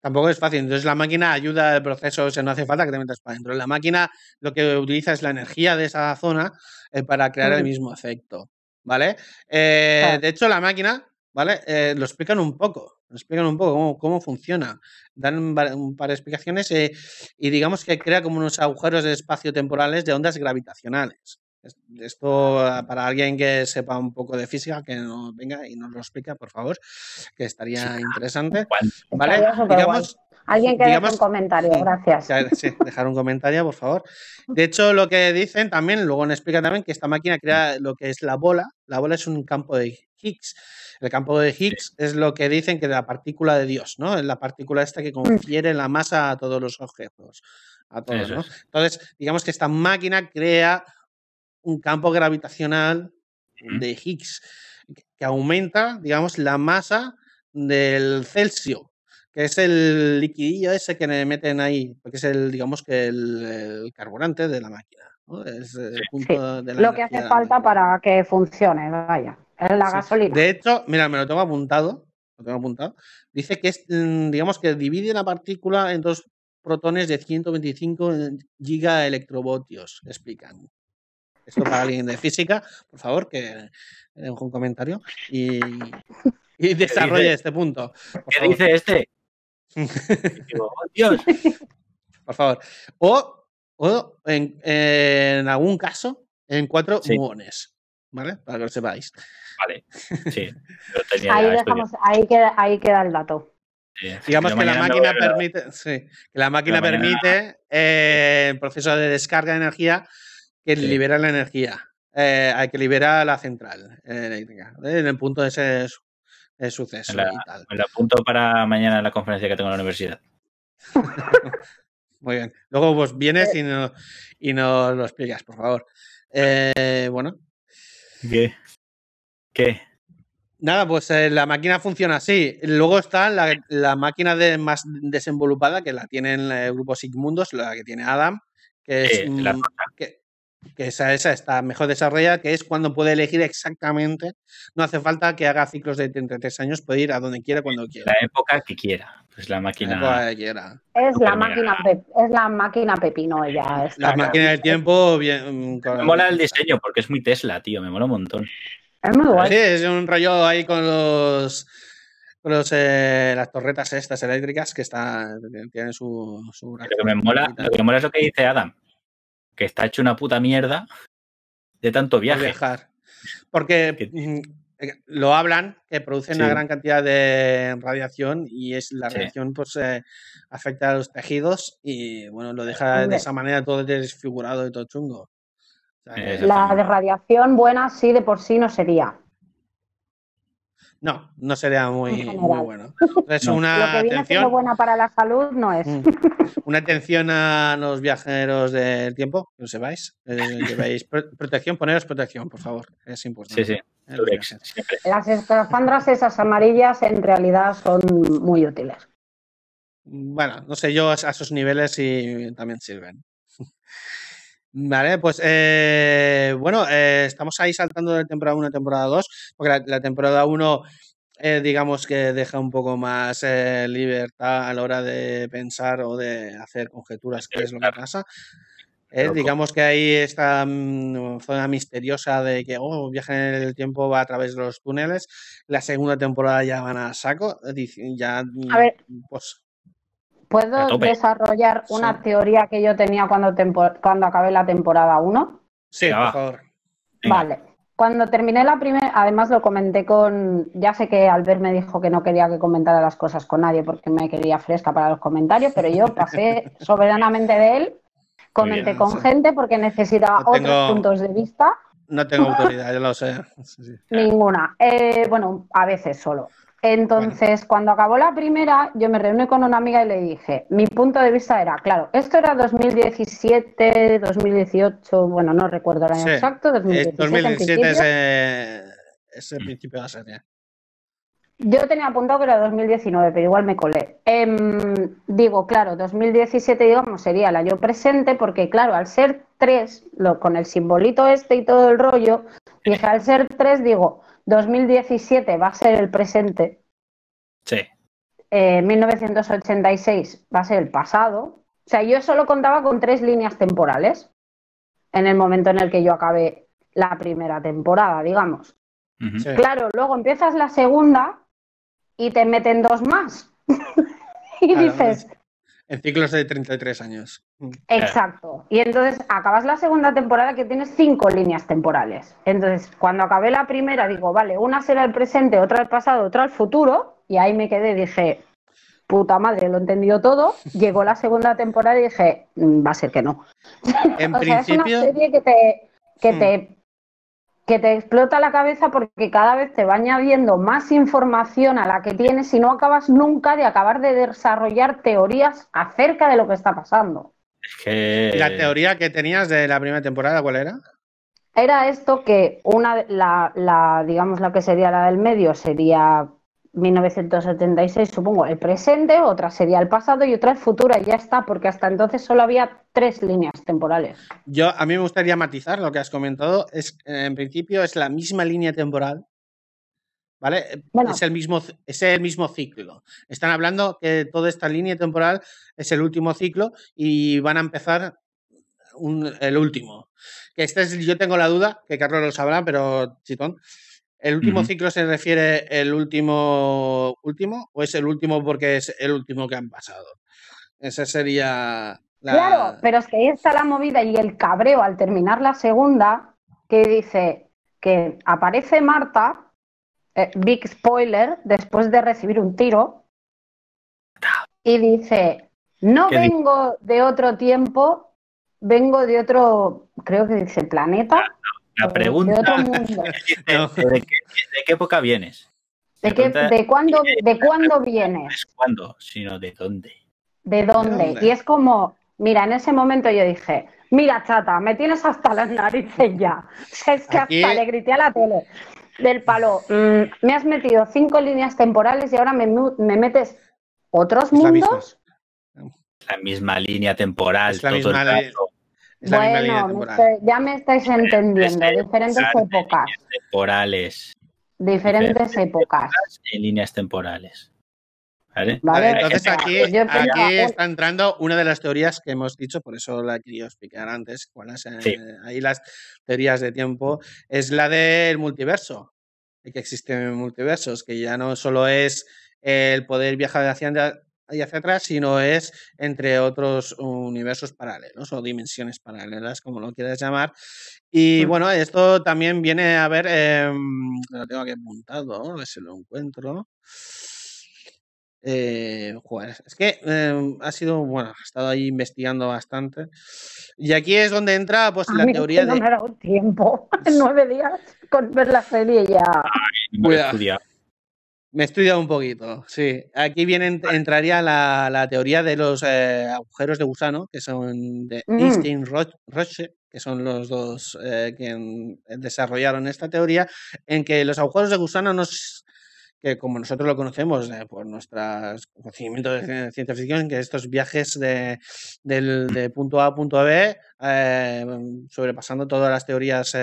Tampoco es fácil. Entonces la máquina ayuda al proceso, o sea, no hace falta que te metas para adentro. La máquina lo que utiliza es la energía de esa zona eh, para crear el mismo efecto. ¿Vale? Eh, de hecho, la máquina, ¿vale? Eh, lo explican un poco. Nos explican un poco cómo, funciona. Dan un par de explicaciones eh, y digamos que crea como unos agujeros de espacio temporales de ondas gravitacionales. Esto para alguien que sepa un poco de física, que nos venga y nos lo explique, por favor, que estaría interesante. Vale, digamos, Alguien que deje un comentario, gracias. Sí, dejar un comentario, por favor. De hecho, lo que dicen también, luego nos explica también que esta máquina crea lo que es la bola. La bola es un campo de Higgs. El campo de Higgs es lo que dicen que de la partícula de Dios, ¿no? Es la partícula esta que confiere la masa a todos los objetos. A todos, ¿no? Entonces, digamos que esta máquina crea un campo gravitacional de Higgs que aumenta, digamos, la masa del Celsius que es el liquidillo ese que le meten ahí, porque es el, digamos que el, carburante de la máquina. Es el punto de lo que hace falta para que funcione, vaya. Es la gasolina. De hecho, mira, me lo tengo apuntado. Lo tengo apuntado. Dice que es, mm, digamos que divide la partícula en dos protones de 125 gigaelectrovoltios, explican. Esto para alguien de física, por favor, que deje un comentario y, y desarrolle este punto. ¿Qué dice este? Oh, Dios. Por favor. O, o en, algún caso, en cuatro muones. ¿Vale? Para que lo sepáis. Vale. Sí. ahí, queda, ahí queda el dato. Digamos que la máquina permite, sí, que la máquina permite eh, el proceso de descarga de energía que libera la energía, eh, que libera la central eléctrica, en el punto de ese el suceso me y tal. Me lo apunto para mañana en la conferencia que tengo en la universidad. Muy bien. Luego pues vienes y, no, y nos lo explicas, por favor. Eh, bueno. ¿Qué? ¿Qué? Nada, pues eh, la máquina funciona así. Luego está la, máquina de, más desenvolupada, que la tiene el grupo Sigmundos, la que tiene Adam, que es, la que, que esa, esa está mejor desarrollada, que es cuando puede elegir exactamente, no hace falta que haga ciclos de 33 años, puede ir a donde quiera cuando quiera. La época que quiera, pues la máquina. La quiera. Es, la máquina es la máquina pepino ella. La máquina del tiempo, bien. Mm, me mola el diseño porque es muy Tesla, tío, me mola un montón. Es muy guay. Sí, es un rollo ahí con los los, eh, las torretas estas eléctricas que están tienen su, su lo que me mola, lo que me mola es lo que dice Adam, que está hecho una puta mierda de tanto viaje. Viajar. Porque mm, eh, lo hablan, que producen una gran cantidad de radiación y es la radiación pues eh, afecta a los tejidos y bueno, lo deja de esa manera todo desfigurado y todo chungo. la de radiación buena sí de por sí no sería. No, no sería muy, muy bueno. Es una Lo que viene atención, buena para la salud no es. Mm. Una atención a los viajeros del tiempo, que lo sepáis. Eh, llevéis protección, poneros protección, por favor. Es importante. Sí, sí. Las escafandras esas amarillas en realidad son muy útiles. Bueno, no sé, yo a esos niveles sí también sirven. Vale, pues eh, bueno, eh, estamos ahí saltando de temporada 1 a temporada 2, porque la, temporada 1 eh, digamos que deja un poco más libertad a la hora de pensar o de hacer conjeturas qué es lo que pasa. digamos que ahí esta mm, zona misteriosa de que oh, viaje en el tiempo va a través de los túneles. La segunda temporada ya van a saco. Ya, a ver, pues, ¿Puedo desarrollar una teoría que yo tenía cuando, cuando acabé la temporada 1? Sí, por favor. Vale. Cuando terminé la primera, además lo comenté con, ya sé que Albert me dijo que no quería que comentara las cosas con nadie porque me quería fresca para los comentarios, pero yo pasé soberanamente de él, comenté con gente porque necesitaba otros puntos de vista. No tengo autoridad, yo lo sé. Ninguna. Eh, bueno, a veces solo. Entonces, cuando acabó la primera, yo me reuní con una amiga y le dije, mi punto de vista era, claro, esto era 2017, 2018, bueno, no recuerdo el año exacto, 2017, 2017 es, el principio de la serie. Yo tenía apuntado que era 2019, pero igual me colé. Em, digo, claro, 2017, digamos, sería el año presente, porque claro, al ser 3, lo, con el simbolito este y todo el rollo, dije, al ser 3, digo, 2017 va a ser el presente. Sí. 1986 eh, va a ser el pasado. O sea, yo solo contaba con tres líneas temporales en el momento en el que yo acabé la primera temporada, digamos. Claro, luego empiezas la segunda y te meten dos más. y dices, En ciclos de 33 años. Mm. Exacto. Y entonces acabas la segunda temporada que tienes cinco líneas temporales. Entonces, cuando acabé la primera, digo, vale, una será el presente, otra el pasado, otra el futuro. Y ahí me quedé, dije, puta madre, lo he entendido todo. Llegó la segunda temporada y dije, mm, va a ser que no. En principio. es una serie que te, que hmm. te que te explota la cabeza porque cada vez te va añadiendo más información a la que tienes y no acabas nunca de acabar de desarrollar teorías acerca de lo que está pasando. ¿La teoría que tenías de la primera temporada cuál era? Era esto que una, la, la, digamos, la que sería la del medio sería 1976, supongo, el presente, otra sería el pasado y otra el futuro, y ya está, porque hasta entonces solo había tres líneas temporales. Yo, a mí me gustaría matizar lo que has comentado, es en principio es la misma línea temporal, ¿vale? es, el mismo, es el mismo ciclo. Están hablando que toda esta línea temporal es el último ciclo y van a empezar el último. Que este es, yo tengo la duda, que Carlos lo sabrá, pero chitón ¿El último ciclo se refiere el último último o es el último porque es el último que han pasado? Esa sería la... Claro, pero es que ahí está la movida y el cabreo al terminar la segunda que dice que aparece Marta, eh, big spoiler, después de recibir un tiro y dice, no vengo de otro tiempo, vengo de otro, creo que dice planeta. La pregunta ¿de, qué, época vienes? ¿De, qué, de, cuándo, ¿De cuándo vienes? No es cuándo, sino de dónde. ¿De dónde? Y es como, mira, en ese momento yo dije, mira, chata, me tienes hasta las narices ya. Es que hasta le grité a la tele del palo. Mm, me has metido cinco líneas temporales y ahora me, metes otros mundos. La misma línea temporal. todo el bueno, ya me estáis entendiendo. diferentes épocas. Temporales. Diferentes épocas. En líneas temporales. ¿Vale? entonces aquí, está entrando una de las teorías que hemos dicho, por eso la quería explicar antes, cuáles eh, ahí las teorías de tiempo, es la del multiverso, que existen multiversos, que ya no solo es el poder viajar hacia y hacia atrás, sino es entre otros universos paralelos o dimensiones paralelas, como lo quieras llamar. Y mm. bueno, esto también viene a ver, em, lo tengo aquí apuntado, a ver si lo encuentro. Eh, es que em, ha sido, bueno, ha estado ahí investigando bastante. Y aquí es donde entra pues la teoría de... No me ha dado tiempo, en nueve días, con ver la serie ya. Ay, me he estudiado un poquito, sí. Aquí viene, entraría la, teoría de los eh, agujeros de gusano, que son de mm. Einstein Roche, que son los dos eh, que desarrollaron esta teoría, en que los agujeros de gusano nos que como nosotros lo conocemos eh, por nuestros conocimientos de ciencia ficción, que estos viajes de, de punto A a punto B, sobrepasando todas las teorías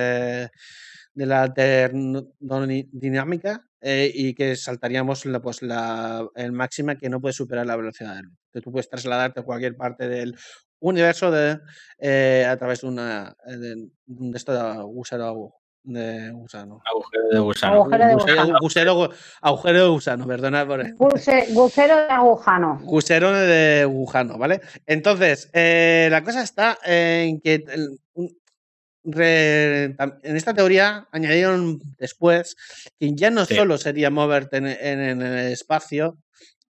de la termodinámica, eh, y que saltaríamos la, pues, la el máxima que no puede superar la velocidad de luz. Que tú puedes trasladarte a cualquier parte del universo de, eh, a través de una eh, de, de esto de agujero de gusano. Agujero de gusano. Agujero de gusano. agujero de gusano, perdona por Gusero de agujano. Gusero de agujano, ¿vale? Entonces, la cosa está en que en esta teoría añadieron después que ya no solo sería moverte en, el espacio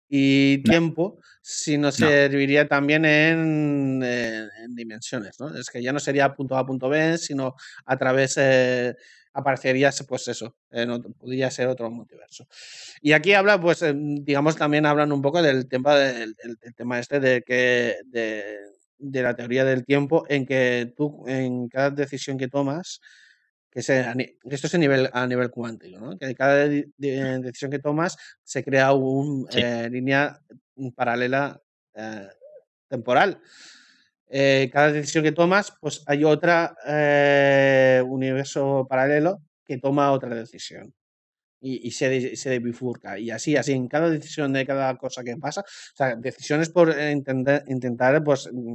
y tiempo, sino serviría también en, dimensiones, ¿no? Es que ya no sería punto A punto B, sino a través eh, aparecería pues eso, podría ser otro multiverso. Y aquí habla, pues, digamos, también hablan un poco del tema del, tema este de que de, de la teoría del tiempo en que tú, en cada decisión que tomas, que esto es a nivel, a nivel cuántico, ¿no? que cada decisión que tomas se crea una eh, línea paralela eh, temporal. Eh, cada decisión que tomas, pues hay otra universo paralelo que toma otra decisión y, se, se bifurca. Y así, así, en cada decisión de cada cosa que pasa, o sea, decisiones por intentar, intentar pues, mm,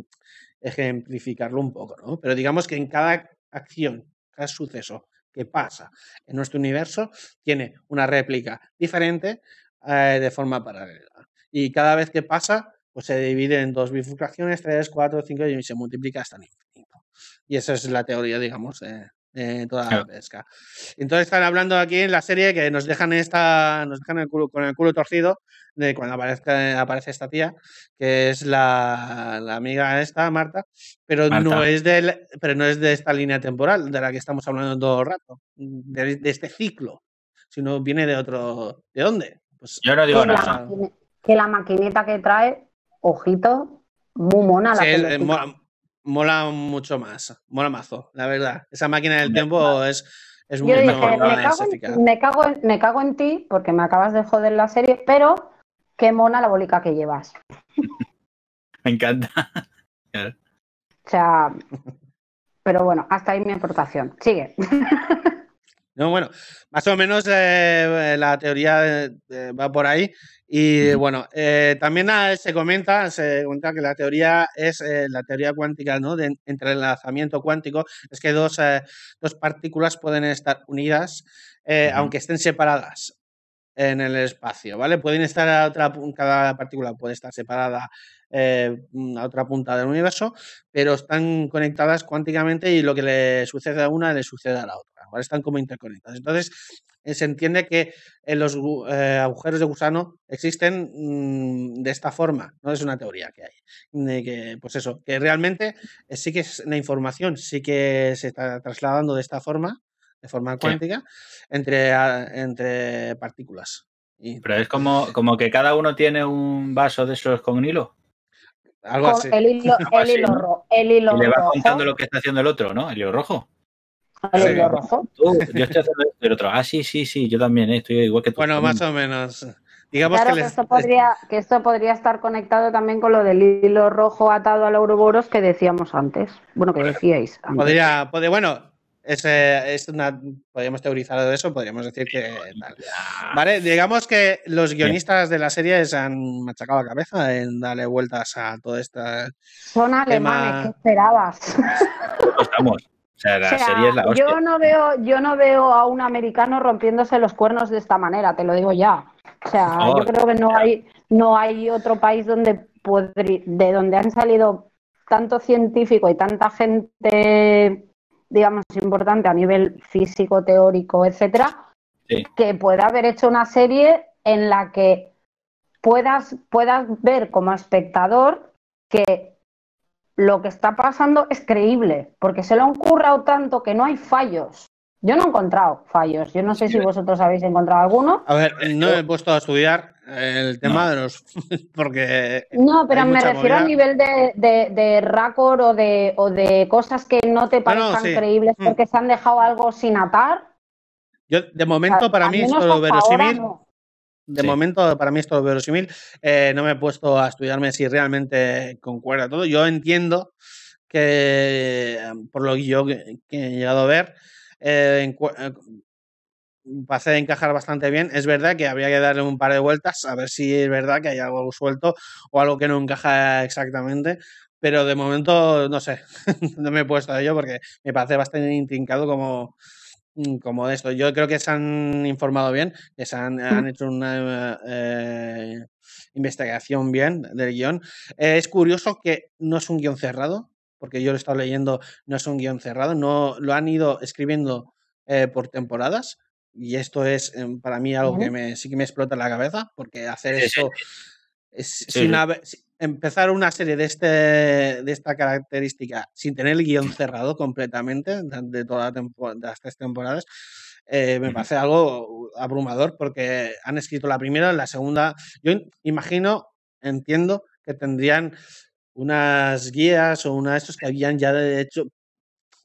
ejemplificarlo un poco, ¿no? Pero digamos que en cada acción, cada suceso que pasa en nuestro universo, tiene una réplica diferente eh, de forma paralela. Y cada vez que pasa, pues se divide en dos bifurcaciones, tres, cuatro, cinco y se multiplica hasta el infinito. Y esa es la teoría, digamos, de toda la pesca. Entonces están hablando aquí en la serie que nos dejan esta, nos dejan el culo, con el culo torcido de cuando aparezca, aparece esta tía, que es la, amiga esta, Marta, pero no es de pero no es de esta línea temporal de la que estamos hablando todo el rato, de, este ciclo, sino viene de otro. ¿De dónde? Pues, Yo no digo nada. que la maquinita que trae, ojito, muy mona la que mola mucho más, mola mazo, la verdad. Esa máquina del tiempo es, es muy mejor. Me cago, en, me, cago en, ti porque me acabas de joder la serie, pero qué mona la bolica que llevas. me encanta. O sea, pero bueno, hasta ahí mi aportación. Sigue. No, bueno, más o menos eh, la teoría eh, va por ahí. Y bueno, eh, también se comenta, se comenta que la teoría es la teoría cuántica, ¿no? De entrelazamiento cuántico, es que dos, dos partículas pueden estar unidas, aunque estén separadas en el espacio, ¿vale? Pueden estar a otra, cada partícula puede estar separada a otra punta del universo, pero están conectadas cuánticamente y lo que le sucede a una le sucede a la otra están como interconectados. Entonces, eh, se entiende que eh, los eh, agujeros de gusano existen mm, de esta forma, no es una teoría que hay. que, pues eso, que realmente sí que es la información, sí que se está trasladando de esta forma, de forma cuántica, entre, entre partículas. Pero es como, como que cada uno tiene un vaso de esos con hilo. Algo así. El hilo, el hilo, rojo. El hilo y le va contando lo que está haciendo el otro, ¿no? El hilo rojo rojo? yo estoy haciendo esto el otro. Ah, sí, sí, sí, yo también eh, estoy igual que tú. Bueno, más o menos. Digamos que, esto podría, que esto podría estar conectado también con lo del hilo rojo atado al Ouroboros que decíamos antes. Bueno, que decíais. Podría, bueno, es, es una, podríamos teorizar de eso, podríamos decir que Vale, digamos que los guionistas de la serie se han machacado la cabeza en darle vueltas a todo esta. Son alemanes, ¿qué esperabas? Estamos. O sea, la serie es la hostia. Yo no veo, yo no veo a un americano rompiéndose los cuernos de esta manera, te lo digo ya. O sea, yo creo que no hay, no hay otro país donde de donde han salido tanto científico y tanta gente, digamos, importante a nivel físico, teórico, etcétera, que pueda haber hecho una serie en la que puedas, puedas ver como espectador que lo que está pasando es creíble, porque se lo han currado tanto que no hay fallos. Yo no he encontrado fallos. Yo no sé si vosotros habéis encontrado alguno. A ver, no he puesto a estudiar el tema de los. porque. No, pero me refiero a nivel de, de, de récord o de, o de cosas que no te parezcan creíbles mm. porque se han dejado algo sin atar. Yo, de momento, para mí, esto lo verosímil. De momento, para mí esto lo verosímil. Eh, no me he puesto a estudiarme si realmente concuerda todo. Yo entiendo que, por lo que yo que, he llegado a ver, eh, eh a encajar bastante bien. Es verdad que habría que darle un par de vueltas a ver si es verdad que hay algo suelto o algo que no encaja exactamente. Pero de momento, no sé, no me he puesto a ello porque me parece bastante intrincado como, Mm, como de esto. Yo creo que se han informado bien, que se han, hecho una eh, investigación bien del guion. Eh, es curioso que no es un guion cerrado, porque yo lo he estado leyendo, no es un guion cerrado, no lo han ido escribiendo eh, por temporadas. Y esto es para mí algo que me, sí que me explota la cabeza, porque hacer eso es, una, empezar una serie de, este, de esta característica sin tener el guion cerrado completamente de, toda la las tres temporadas, eh, me parece algo abrumador porque han escrito la primera, la segunda. Yo imagino, entiendo que tendrían unas guías o una de estos que habían ya de hecho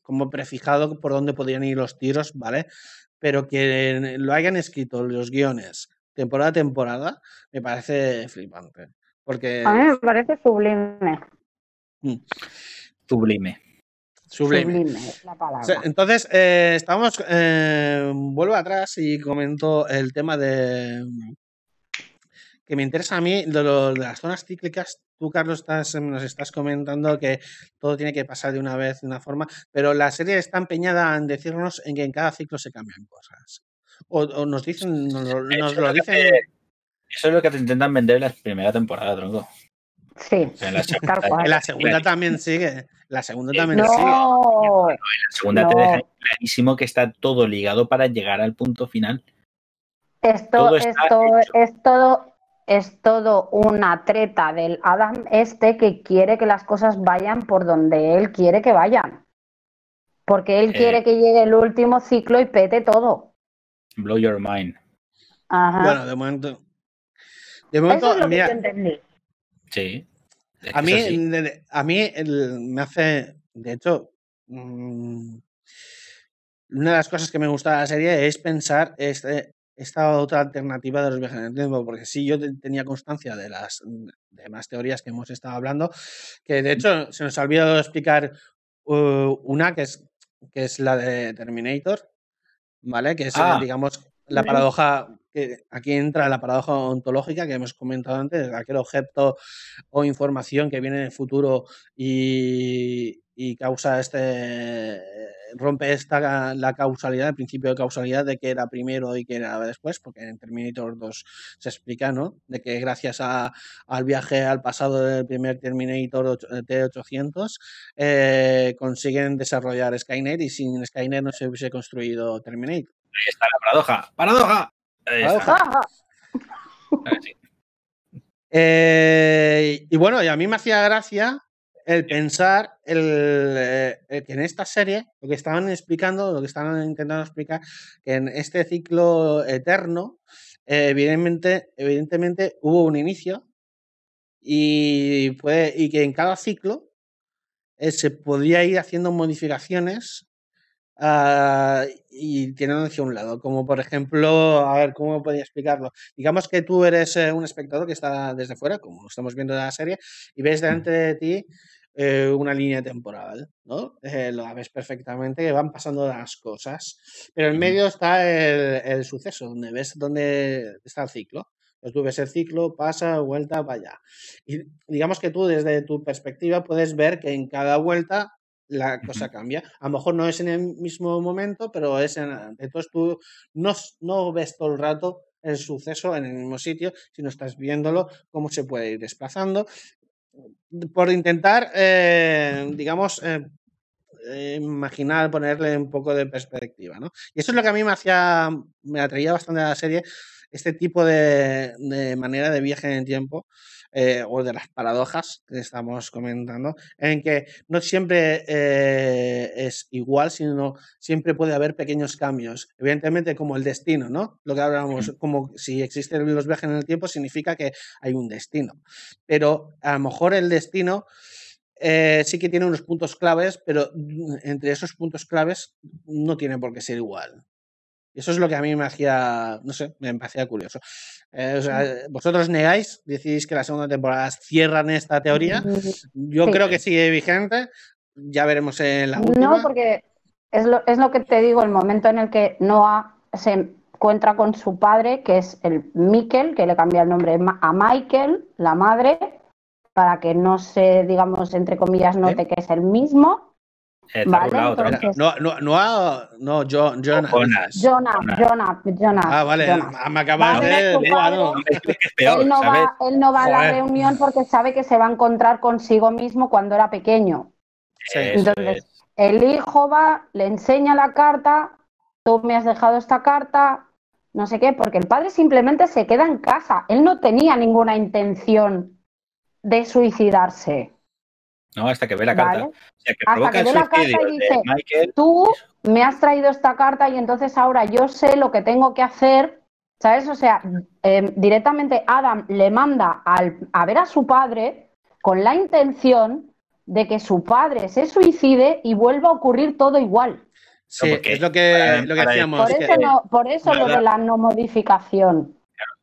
como prefijado por dónde podrían ir los tiros, ¿vale? Pero que lo hayan escrito los guiones temporada a temporada, me parece flipante. Porque... A mí me parece sublime. Mm. Sublime. Sublime. es la palabra. Entonces, eh, estamos. Eh, vuelvo atrás y comento el tema de. Que me interesa a mí, de, de las zonas cíclicas. Tú, Carlos, estás, nos estás comentando que todo tiene que pasar de una vez, de una forma, pero la serie está empeñada en decirnos en que en cada ciclo se cambian cosas. O, nos dicen, nos, nos lo dicen eso es lo que te intentan vender en la primera temporada, tronco. Sí, en la segunda, tal cual. En la segunda también sigue. La segunda también no. sigue. No, en la segunda te deja clarísimo que está todo ligado para llegar al punto final. Esto, esto es todo es todo una treta del Adam este que quiere que las cosas vayan por donde él quiere que vayan. Porque él quiere eh. que llegue el último ciclo y pete todo. Blow your mind. Bueno, de momento. De momento, Eso es lo que yo entendí. Sí. A mí, a mí me hace. De hecho, mm, una de las cosas que me gusta de la serie es pensar este, esta otra alternativa de los viajes en el tiempo, porque sí, yo tenía constancia de las demás teorías que hemos estado hablando, que de hecho se nos ha olvidado explicar uh, una que es, que es la de Terminator, ¿vale? Que es, ah. digamos, la paradoja, que aquí entra la paradoja ontológica que hemos comentado antes, aquel objeto o información que viene en el futuro y, y causa este rompe esta la causalidad, el principio de causalidad de que era primero y que era después, porque en Terminator 2 se explica, ¿no? De que gracias a, al viaje al pasado del primer Terminator T800 eh, consiguen desarrollar Skynet y sin Skynet no se hubiese construido Terminator. Ahí está la paradoja. ¡Paradoja! paradoja. Eh, y bueno, y a mí me hacía gracia el pensar eh, el, que en esta serie, lo que estaban explicando, lo que estaban intentando explicar, que en este ciclo eterno, eh, evidentemente, evidentemente hubo un inicio y, puede, y que en cada ciclo eh, se podía ir haciendo modificaciones uh, y teniendo hacia un lado, como por ejemplo, a ver, ¿cómo podría explicarlo? Digamos que tú eres un espectador que está desde fuera, como estamos viendo de la serie, y ves delante de ti eh, una línea temporal, ¿no? Eh, lo ves perfectamente que van pasando las cosas, pero en medio está el, suceso, donde ves dónde está el ciclo. Pues tú ves el ciclo, pasa, vuelta, vaya. Y digamos que tú desde tu perspectiva puedes ver que en cada vuelta la cosa cambia. A lo mejor no es en el mismo momento, pero es en... Entonces tú no, no ves todo el rato el suceso en el mismo sitio, sino estás viéndolo cómo se puede ir desplazando por intentar, eh, digamos, eh, eh, imaginar, ponerle un poco de perspectiva, ¿no? Y eso es lo que a mí me hacía, me atraía bastante a la serie, este tipo de, de manera de viaje en el tiempo, eh, o de las paradojas que estamos comentando, en que no siempre eh, es igual, sino siempre puede haber pequeños cambios. Evidentemente, como el destino, ¿no? Lo que hablábamos, como si existen los viajes en el tiempo, significa que hay un destino. Pero a lo mejor el destino. Eh, sí que tiene unos puntos claves, pero mm, entre esos puntos claves no tiene por qué ser igual. Eso es lo que a mí me hacía, no sé, me parecía curioso. Eh, o sea, vosotros negáis, decís que la segunda temporada cierran esta teoría. Yo creo que sigue vigente. Ya veremos en la última. No, porque es lo, es lo que te digo, el momento en el que Noah se encuentra con su padre, que es el Mikel, que le cambia el nombre a Michael, la madre, para que no se, digamos, entre comillas, note ¿Eh? que es el mismo. Vale, No, no, no, no, John, Jonas. Jonas, Jonas, Jonas. Ah, vale, me acabas de... él, no va, él no va a la reunión porque sabe que se va a encontrar consigo mismo cuando era pequeño. Entonces, el hijo va, le enseña la carta, tú me has dejado esta carta, no sé qué, porque el padre simplemente se queda en casa. Él no tenía ninguna intención de suicidarse. ¿No? Hasta que ve la carta. Hasta que ve la carta y dice, tú me has traído esta carta y entonces ahora yo sé lo que tengo que hacer, ¿sabes? O sea, em, directamente Adam le manda a ver a su padre con la intención de que su padre se suicide y vuelva a ocurrir todo igual. Sí, es lo que, lo que decíamos. Por eso, lo de la no modificación.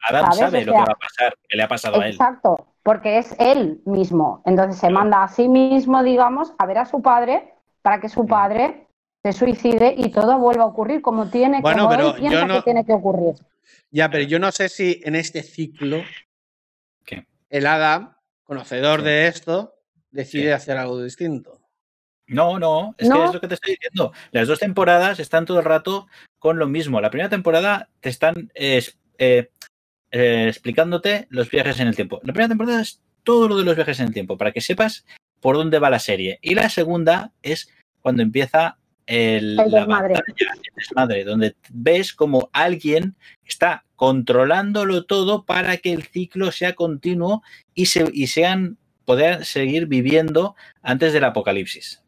Adam sabe lo que va a pasar, que le ha pasado a él. Exacto porque es él mismo. Entonces se manda a sí mismo, digamos, a ver a su padre para que su padre se suicide y todo vuelva a ocurrir como tiene, bueno, pero yo no... que tiene que ocurrir. Ya, pero yo no sé si en este ciclo el Adam, conocedor de esto, decide hacer algo distinto. No, no, es que es lo que te estoy diciendo. Las dos temporadas están todo el rato con lo mismo. La primera temporada te están eh, explicándote los viajes en el tiempo. La primera temporada es todo lo de los viajes en el tiempo, para que sepas por dónde va la serie. Y la segunda es cuando empieza el, desmadre. donde ves como alguien está controlándolo todo para que el ciclo sea continuo y, se, y sean poder seguir viviendo antes del apocalipsis.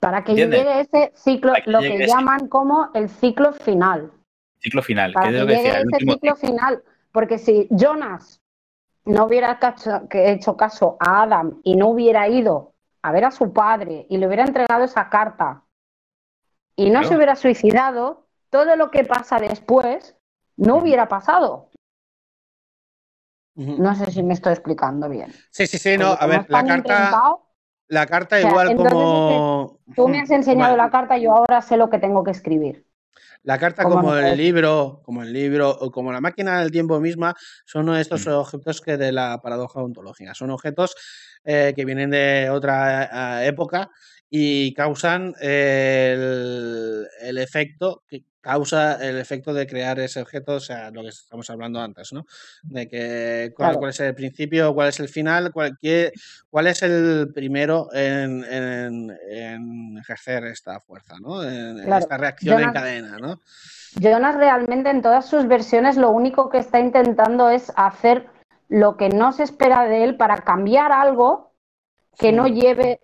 Para que llegue ese ciclo, lo que llaman como el ciclo final. Ciclo final, para que, llegue ese ciclo final. Porque si Jonas no hubiera hecho caso a Adam y no hubiera ido a ver a su padre y le hubiera entregado esa carta y no se hubiera suicidado, todo lo que pasa después no hubiera pasado. No sé si me estoy explicando bien. Sí, sí, sí, no, a ver, la carta, la carta igual como... Tú me has enseñado la carta, yo ahora sé lo que tengo que escribir. La carta como el libro, como el libro o como la máquina del tiempo misma son uno de estos mm. objetos que de la paradoja ontológica. Son objetos eh, que vienen de otra eh, época y causan el, el, efecto que causa el efecto de crear ese objeto, o sea, lo que estamos hablando antes, ¿no? De que cuál, es el principio, cuál es el final, cuál, cuál es el primero en, en, ejercer esta fuerza, ¿no? En, esta reacción en cadena, ¿no? Jonas realmente en todas sus versiones lo único que está intentando es hacer lo que no se espera de él para cambiar algo que no lleve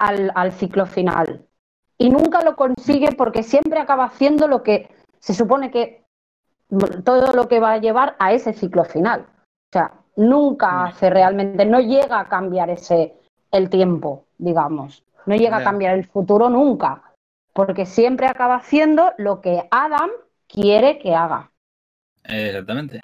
al, ciclo final. Y nunca lo consigue porque siempre acaba haciendo lo que se supone que todo lo que va a llevar a ese ciclo final. O sea, nunca mm. hace realmente, no llega a cambiar ese el tiempo, digamos. No llega a cambiar el futuro nunca. Porque siempre acaba haciendo lo que Adam quiere que haga. Exactamente.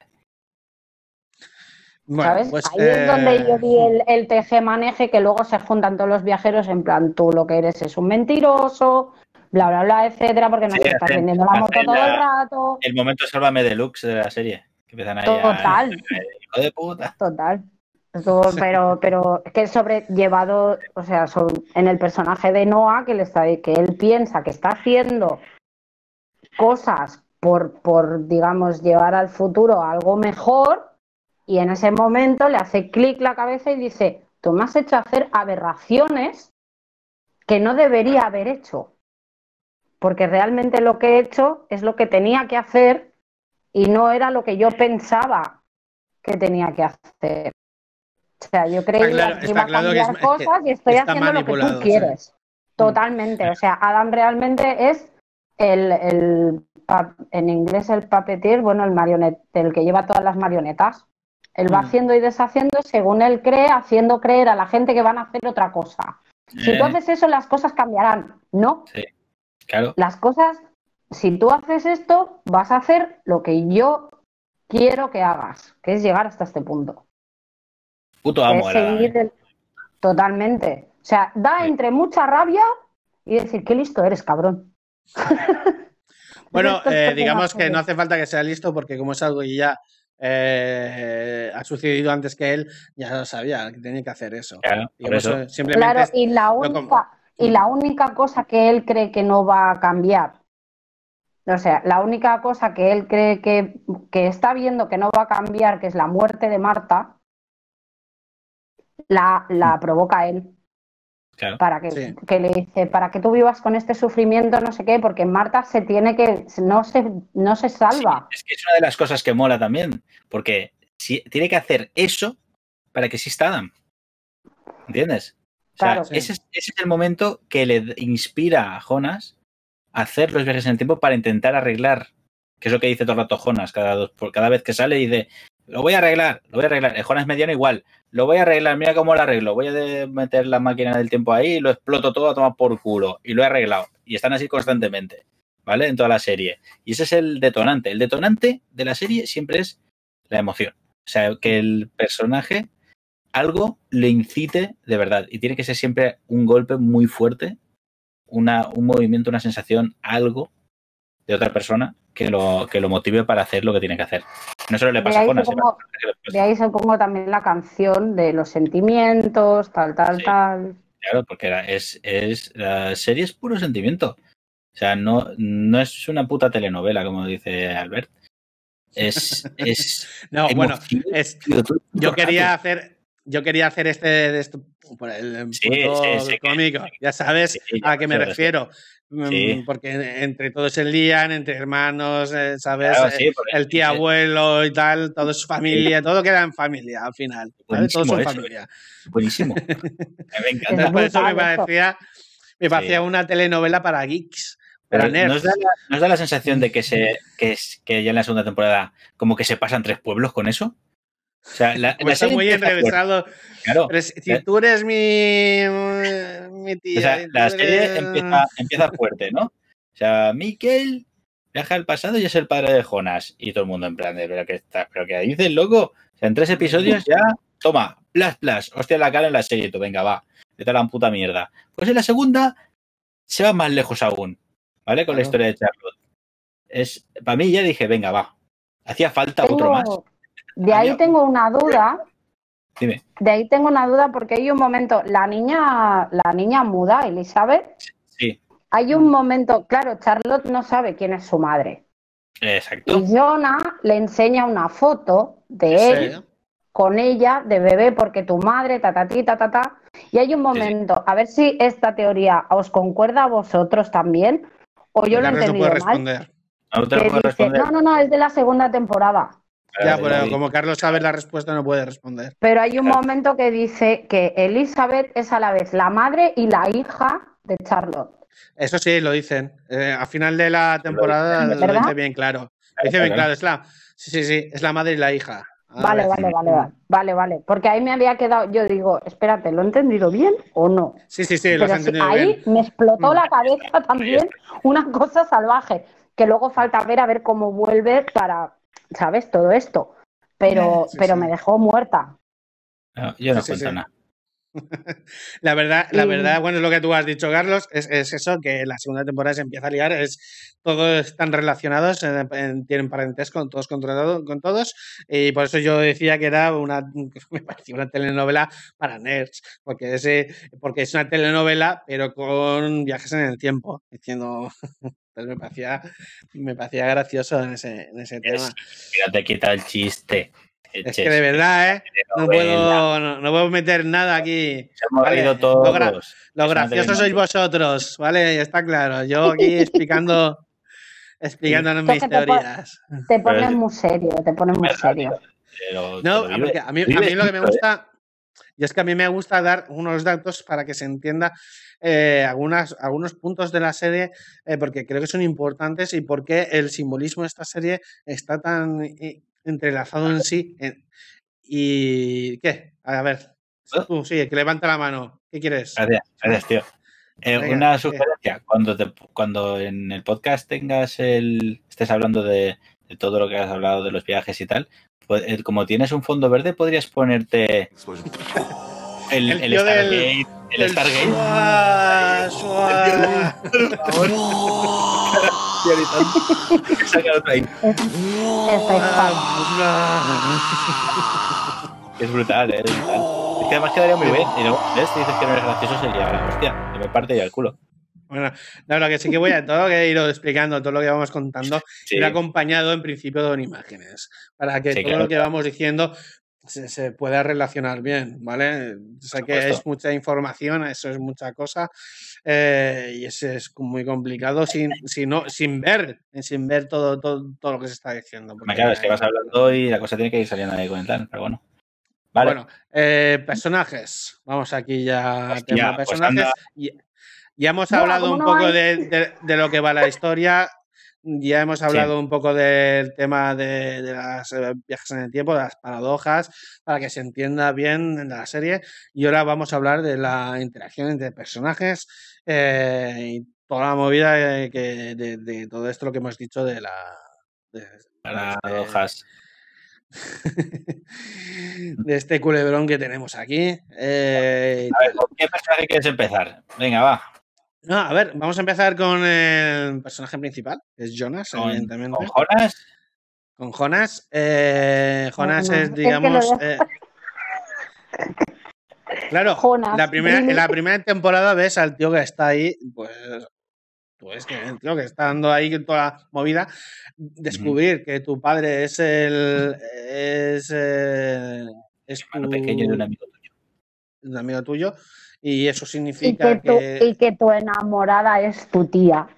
¿Sabes? Pues, Ahí es donde yo vi eh, el, el teje-maneje que luego se juntan todos los viajeros en plan, tú lo que eres es un mentiroso, bla, bla, bla, etcétera, porque nos estás vendiendo la moto todo el rato. El momento Sálvame Deluxe de la serie. Que empiezan ahí Total. hijo de puta. Total. Pero, pero es que sobrellevado, o sea, en el personaje de Noah, que, le está, que él piensa que está haciendo cosas por, por, digamos, llevar al futuro algo mejor, y en ese momento le hace clic la cabeza y dice, tú me has hecho hacer aberraciones que no debería haber hecho. Porque realmente lo que he hecho es lo que tenía que hacer y no era lo que yo pensaba que tenía que hacer. O sea, yo creía que iba a cambiar cosas y estoy haciendo lo que tú quieres. Totalmente. O sea, Adam realmente es el, el, en inglés el puppeteer, bueno, el marionete, el que lleva todas las marionetas. Él va mm. haciendo y deshaciendo según él cree, haciendo creer a la gente que van a hacer otra cosa. Si tú eh. haces eso, las cosas cambiarán. No. Sí, claro. Las cosas, si tú haces esto, vas a hacer lo que yo quiero que hagas, que es llegar hasta este punto. Puto amo. Totalmente. O sea, da entre mucha rabia y decir, qué listo eres, cabrón. bueno, eh, digamos que no hace falta que sea listo porque como es algo y ya eh, ha sucedido antes que él, ya lo sabía que tenía que hacer eso. Claro, y, la única, y la única cosa que él cree que no va a cambiar, o sea, la única cosa que él cree que, que está viendo que no va a cambiar, que es la muerte de Marta, la, la mm. provoca él. Para que, que, le dice, para que tú vivas con este sufrimiento, no sé qué, porque Marta se tiene que, no se, no se salva. es que es una de las cosas que mola también, porque si, tiene que hacer eso para que exista Adam. ¿Entiendes? O sea, ese, es, el momento que le inspira a Jonas a hacer los viajes en el tiempo para intentar arreglar, que es lo que dice todo el rato Jonas, cada, dos, cada vez que sale y dice, lo voy a arreglar, lo voy a arreglar. El Jonas mediano igual, lo voy a arreglar, mira cómo lo arreglo. Voy a meter la máquina del tiempo ahí, lo exploto todo a tomar por culo. Y lo he arreglado. Y están así constantemente, ¿vale? En toda la serie. Y ese es el detonante. El detonante de la serie siempre es la emoción. O sea, que el personaje algo le incite de verdad. Y tiene que ser siempre un golpe muy fuerte, una, un movimiento, una sensación, algo de otra persona que lo, que lo motive para hacer lo que tiene que hacer. No solo le pasa a Jonas. De ahí supongo también la canción de los sentimientos, tal, tal, tal. Claro, porque es, es, la serie es puro sentimiento. O sea, no, no es una puta telenovela, como dice Albert. Es. es no, bueno, es, yo quería hacer. Yo quería hacer este, este por el sí, sí, cómico. ya sabes a qué me refiero. Mm, porque entre todos se lían, entre hermanos, eh, ¿sabes? Eh, el tío abuelo y tal, todo es familia, todo queda en familia al final. ¿sabes? Todos son familia. Buenísimo. me encanta. Por eso me parecía, me parecía una telenovela para geeks. Para ¿nos, da la, da la, sensación de que, se, que, que ya en la segunda temporada como que se pasan tres pueblos con eso? O sea, la, está muy enrevesado. Claro. Pero si, tú eres mi, mi tía. O sea, la serie empieza, empieza, fuerte, ¿no? O sea, Miquel viaja al pasado y es el padre de Jonas. Y todo el mundo en plan de, pero que está, pero que dices, loco. O sea, en tres episodios ya, toma, plas, plas, hostia la cara en la serie, tú, venga, va, vete a la puta mierda. Pues en la segunda se va más lejos aún, ¿vale? Con la historia de Charlotte. Es, para mí ya dije, venga, va. Hacía falta otro más. De ahí tengo una duda. Dime. De ahí tengo una duda porque hay un momento, la niña, la niña muda, Elizabeth. Sí. Hay un momento, claro, Charlotte no sabe quién es su madre. Exacto. Y Jonah le enseña una foto de él con ella de bebé porque tu madre, ta ta ta ta ta. Y hay un momento, a ver si esta teoría os concuerda a vosotros también o yo lo he entendido mal. No, no, no, no, es de la segunda temporada. Ya, pero como Carlos sabe la respuesta, no puede responder. Pero hay un momento que dice que Elizabeth es a la vez la madre y la hija de Charlotte. Eso sí, lo dicen. Eh, a final de la temporada lo, dice bien claro. dice bien claro, es la, sí, sí, sí, es la madre y la hija. vale, vale, vale, vale, vale, Porque ahí me había quedado, yo digo, espérate, ¿lo he entendido bien o no? Sí, sí, sí, lo he entendido ahí me explotó la cabeza también una cosa salvaje, que luego falta ver a ver cómo vuelve para ¿sabes? Todo esto. Pero, pero me dejó muerta. yo no cuento nada. la verdad, la verdad, bueno, es lo que tú has dicho, Carlos, es, eso, que la segunda temporada se empieza a liar, es todos están relacionados, tienen parentesco todos con, con todos, y por eso yo decía que era una, me parecía una telenovela para nerds, porque ese, porque es una telenovela, pero con viajes en el tiempo, diciendo Entonces me parecía, me parecía gracioso en ese, en ese tema. Mira, te quita el chiste. Es que de verdad, ¿eh? No puedo, no, puedo meter nada aquí. hemos todos. Lo, gracioso sois vosotros, ¿vale? Está claro. Yo aquí explicando, explicándonos mis teorías. Te, pones muy serio, te pones muy serio. no, porque a mí, a mí lo que me gusta, y es que a mí me gusta dar unos datos para que se entienda eh, algunas, algunos puntos de la serie eh, porque creo que son importantes y porque el simbolismo de esta serie está tan eh, entrelazado en sí. ¿Y qué? A ver, tú sí, que levanta la mano. ¿Qué quieres? Gracias, tío. una sugerencia, cuando, cuando en el podcast tengas el, estés hablando de, todo lo que has hablado de los viajes y tal, pues, como tienes un fondo verde, podrías ponerte el, el, el Stargate. El, Stargate. Es brutal, ¿eh? es brutal. Es que además quedaría muy bien. Y luego, ¿ves? Si dices que no eres gracioso, sería la hostia. Que me parte ya el culo. Bueno, no, lo que sí que voy a todo que he ido explicando, todo lo que vamos contando, ir acompañado en principio con imágenes, para que todo lo que vamos diciendo se, pueda relacionar bien, ¿vale? Sé que es mucha información, eso es mucha cosa, eh, y eso es muy complicado sin, sin, sin ver, sin ver todo, todo, todo, lo que se está diciendo. Claro, es que vas hablando y la cosa tiene que ir saliendo ahí con el plan, pero bueno. Vale. Bueno, eh, personajes. Vamos aquí ya a tema pues personajes. ya, hemos hablado un poco de, de, lo que va la historia. Ya hemos hablado un podo del tema de, de, las eh, viajes en el tiempo, de las paradojas, para que se entienda bien en la serie. Y ahora vamos a hablar de la interacción entre personajes eh, y toda la movida eh, de, todo esto lo que hemos dicho de la... De, paradojas. de este culebrón que tenemos aquí. Eh, a ver, ¿con qué personaje quieres empezar? Venga, va. No, a ver, vamos a empezar con el personaje principal, que es Jonas, evidentemente. ¿Con Jonas? Con Jonas. Eh, Jonas es, digamos. Eh, claro, la primera, en la primera temporada ves al tío que está ahí, pues tú es que, tío, que estando ahí en toda la movida, descubrir que tu padre es el. es. Eh, es tu, pequeño de un amigo. Un amigo tuyo. Y eso significa y que, Tu, y que tu enamorada es tu tía.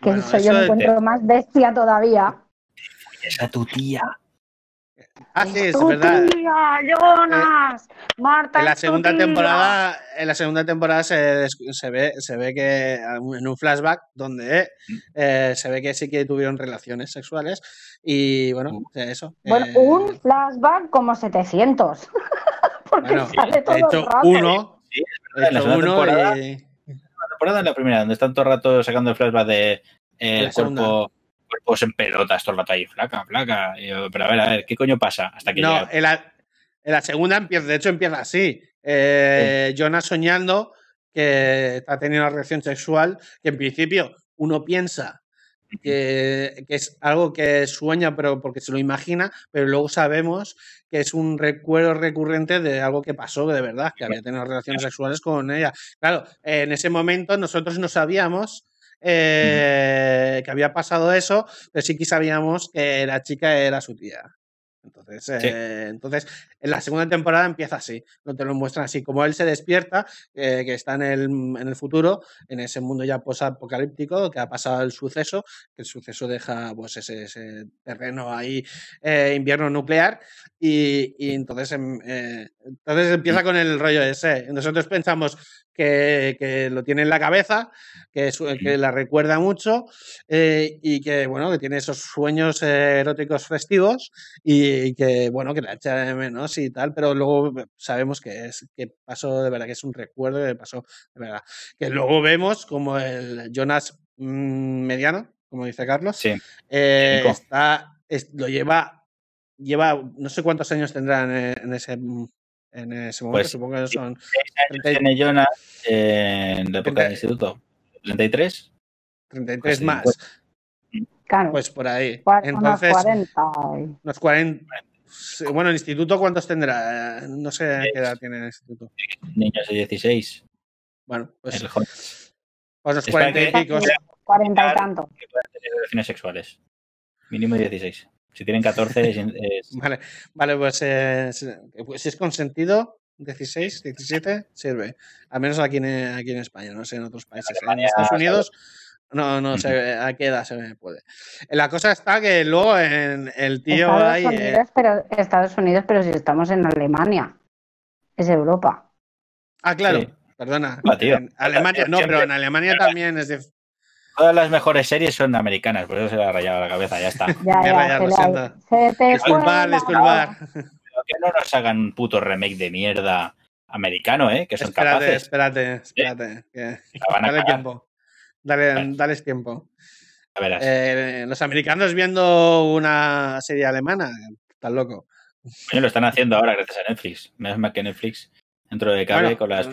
Que eso yo me encuentro más bestia todavía. Es a tu tía. Ah, sí, es verdad. Tía, Jonas, Marta. En la segunda temporada, en la segunda temporada se, se, ve, se ve que en un flashback donde eh, se ve que sí que tuvieron relaciones sexuales y bueno, eso. Bueno, un flashback como 700. Porque bueno, sale todo he hecho el rato. uno. Sí, en la segunda temporada, la temporada es la primera, donde están todo el rato sacando el flashback de eh, el cuerpo cuerpos en pelotas todo el rato ahí, flaca, flaca. pero a ver, a ver, ¿qué coño pasa? Hasta que no, en la, en la, segunda empieza, de hecho empieza así. Eh, Jonas soñando que está teniendo una reacción sexual que en principio uno piensa que, que, es algo que sueña pero porque se lo imagina, pero luego sabemos que es un recuerdo recurrente de algo que pasó de verdad, que había tenido relaciones sexuales con ella. Claro, en ese momento nosotros no sabíamos eh, que había pasado eso, pero sí que sabíamos que la chica era su tía. Entonces, eh, entonces, en la segunda temporada empieza así, no te lo muestran así, como él se despierta, eh, que está en el, en el, futuro, en ese mundo ya posapocalíptico, que ha pasado el suceso, que el suceso deja pues ese, ese terreno ahí, invierno nuclear, y, y entonces, em, entonces empieza con el rollo ese. Nosotros pensamos, que, lo tiene en la cabeza, que, que la recuerda mucho eh, y que, bueno, que tiene esos sueños eróticos festivos y, que, bueno, que la echa de menos y tal, pero luego sabemos que, es, que pasó de verdad, que es un recuerdo que pasó de verdad. Que luego vemos como el Jonas mm, mediano, como dice Carlos, eh, está, lo lleva lleva no sé cuántos años tendrá en, ese en ese momento. Pues, Supongo que son. Tiene Jonas en la época del instituto. ¿33? 33 más. Claro. Pues por ahí. Entonces, unos 40. Unos 40. Bueno, el instituto, ¿cuántos tendrá? No sé qué edad tiene el instituto. Niños de 16. Bueno, pues. Pues los 40 y pico. 40 y tanto. Que puedan tener relaciones sexuales. Mínimo 16. Si tienen 14 es... Vale, vale pues, eh, pues, si es consentido, 16, 17, sirve. Al menos aquí en, aquí en España, no sé en otros países. En Estados Unidos no, no sé a qué edad se puede. La cosa está que luego en el tío Estados hay... Eh, Unidos, pero, Estados Unidos, pero si estamos en Alemania. Es Europa. Ah, claro. Perdona. Ah, en Alemania, no, pero en Alemania también es de, Todas las mejores series son americanas, por eso se le ha rayado la cabeza, ya está. ya, ya, se, te disculpar, disculpar. que no nos hagan un puto remake de mierda americano, ¿eh? Que son espérate, capaces. Espérate, espérate, Que... Dale tiempo. Dale, dales tiempo. A. Eh, los americanos viendo una serie alemana, están loco. Bueno, lo están haciendo ahora gracias a Netflix. Menos mal que Netflix dentro de cabe con las.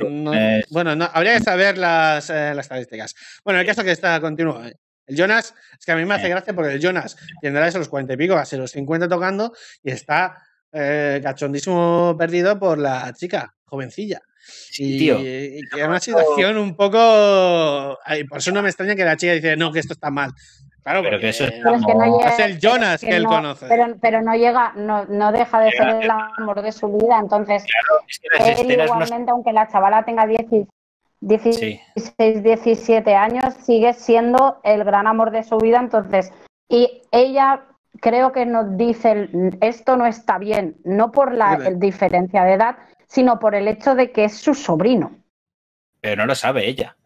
bueno, no, habría que saber las, eh, las, estadísticas. Bueno, el caso que está continuo. El Jonas, es que a mí me hace gracia porque el Jonas tendrá eso los 40 y pico, casi los 50 tocando y está eh, cachondísimo perdido por la chica, jovencilla. Sí, y, tío. Y, y una situación un poco. por eso no me extraña que la chica dice, no, que esto está mal. Claro, pero que eso es, es, el Jonas que, él conoce. Pero, pero, no llega, no, no deja de ser el amor de su vida. Entonces, él igualmente, aunque la chavala tenga 16, 17 años, sigue siendo el gran amor de su vida. Entonces, y ella creo que nos dice esto no está bien, no por la diferencia de edad, sino por el hecho de que es su sobrino. Pero no lo sabe ella.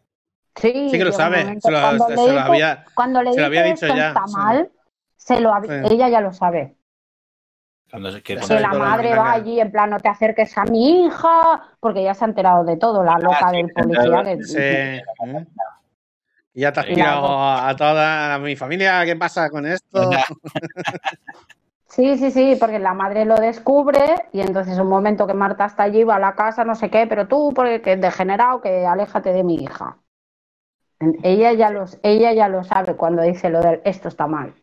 Sí, que lo sabe. Se lo, cuando, se lo había, cuando le se lo había dicho ya. Está mal, se lo, sí. ella ya lo sabe. Cuando se que la madre va allí en plan, no te acerques a mi hija, porque ya se ha enterado de todo, la loca ah, sí, del policía. Sí. Ya te has tirado a toda mi familia, ¿qué pasa con esto? Sí, sí, sí, porque la madre lo descubre y entonces un momento que Marta está allí, va a la casa, no sé qué, pero tú, porque es degenerado, que aléjate de mi hija. Ella ya, los, ella ya lo sabe cuando dice lo del esto está mal.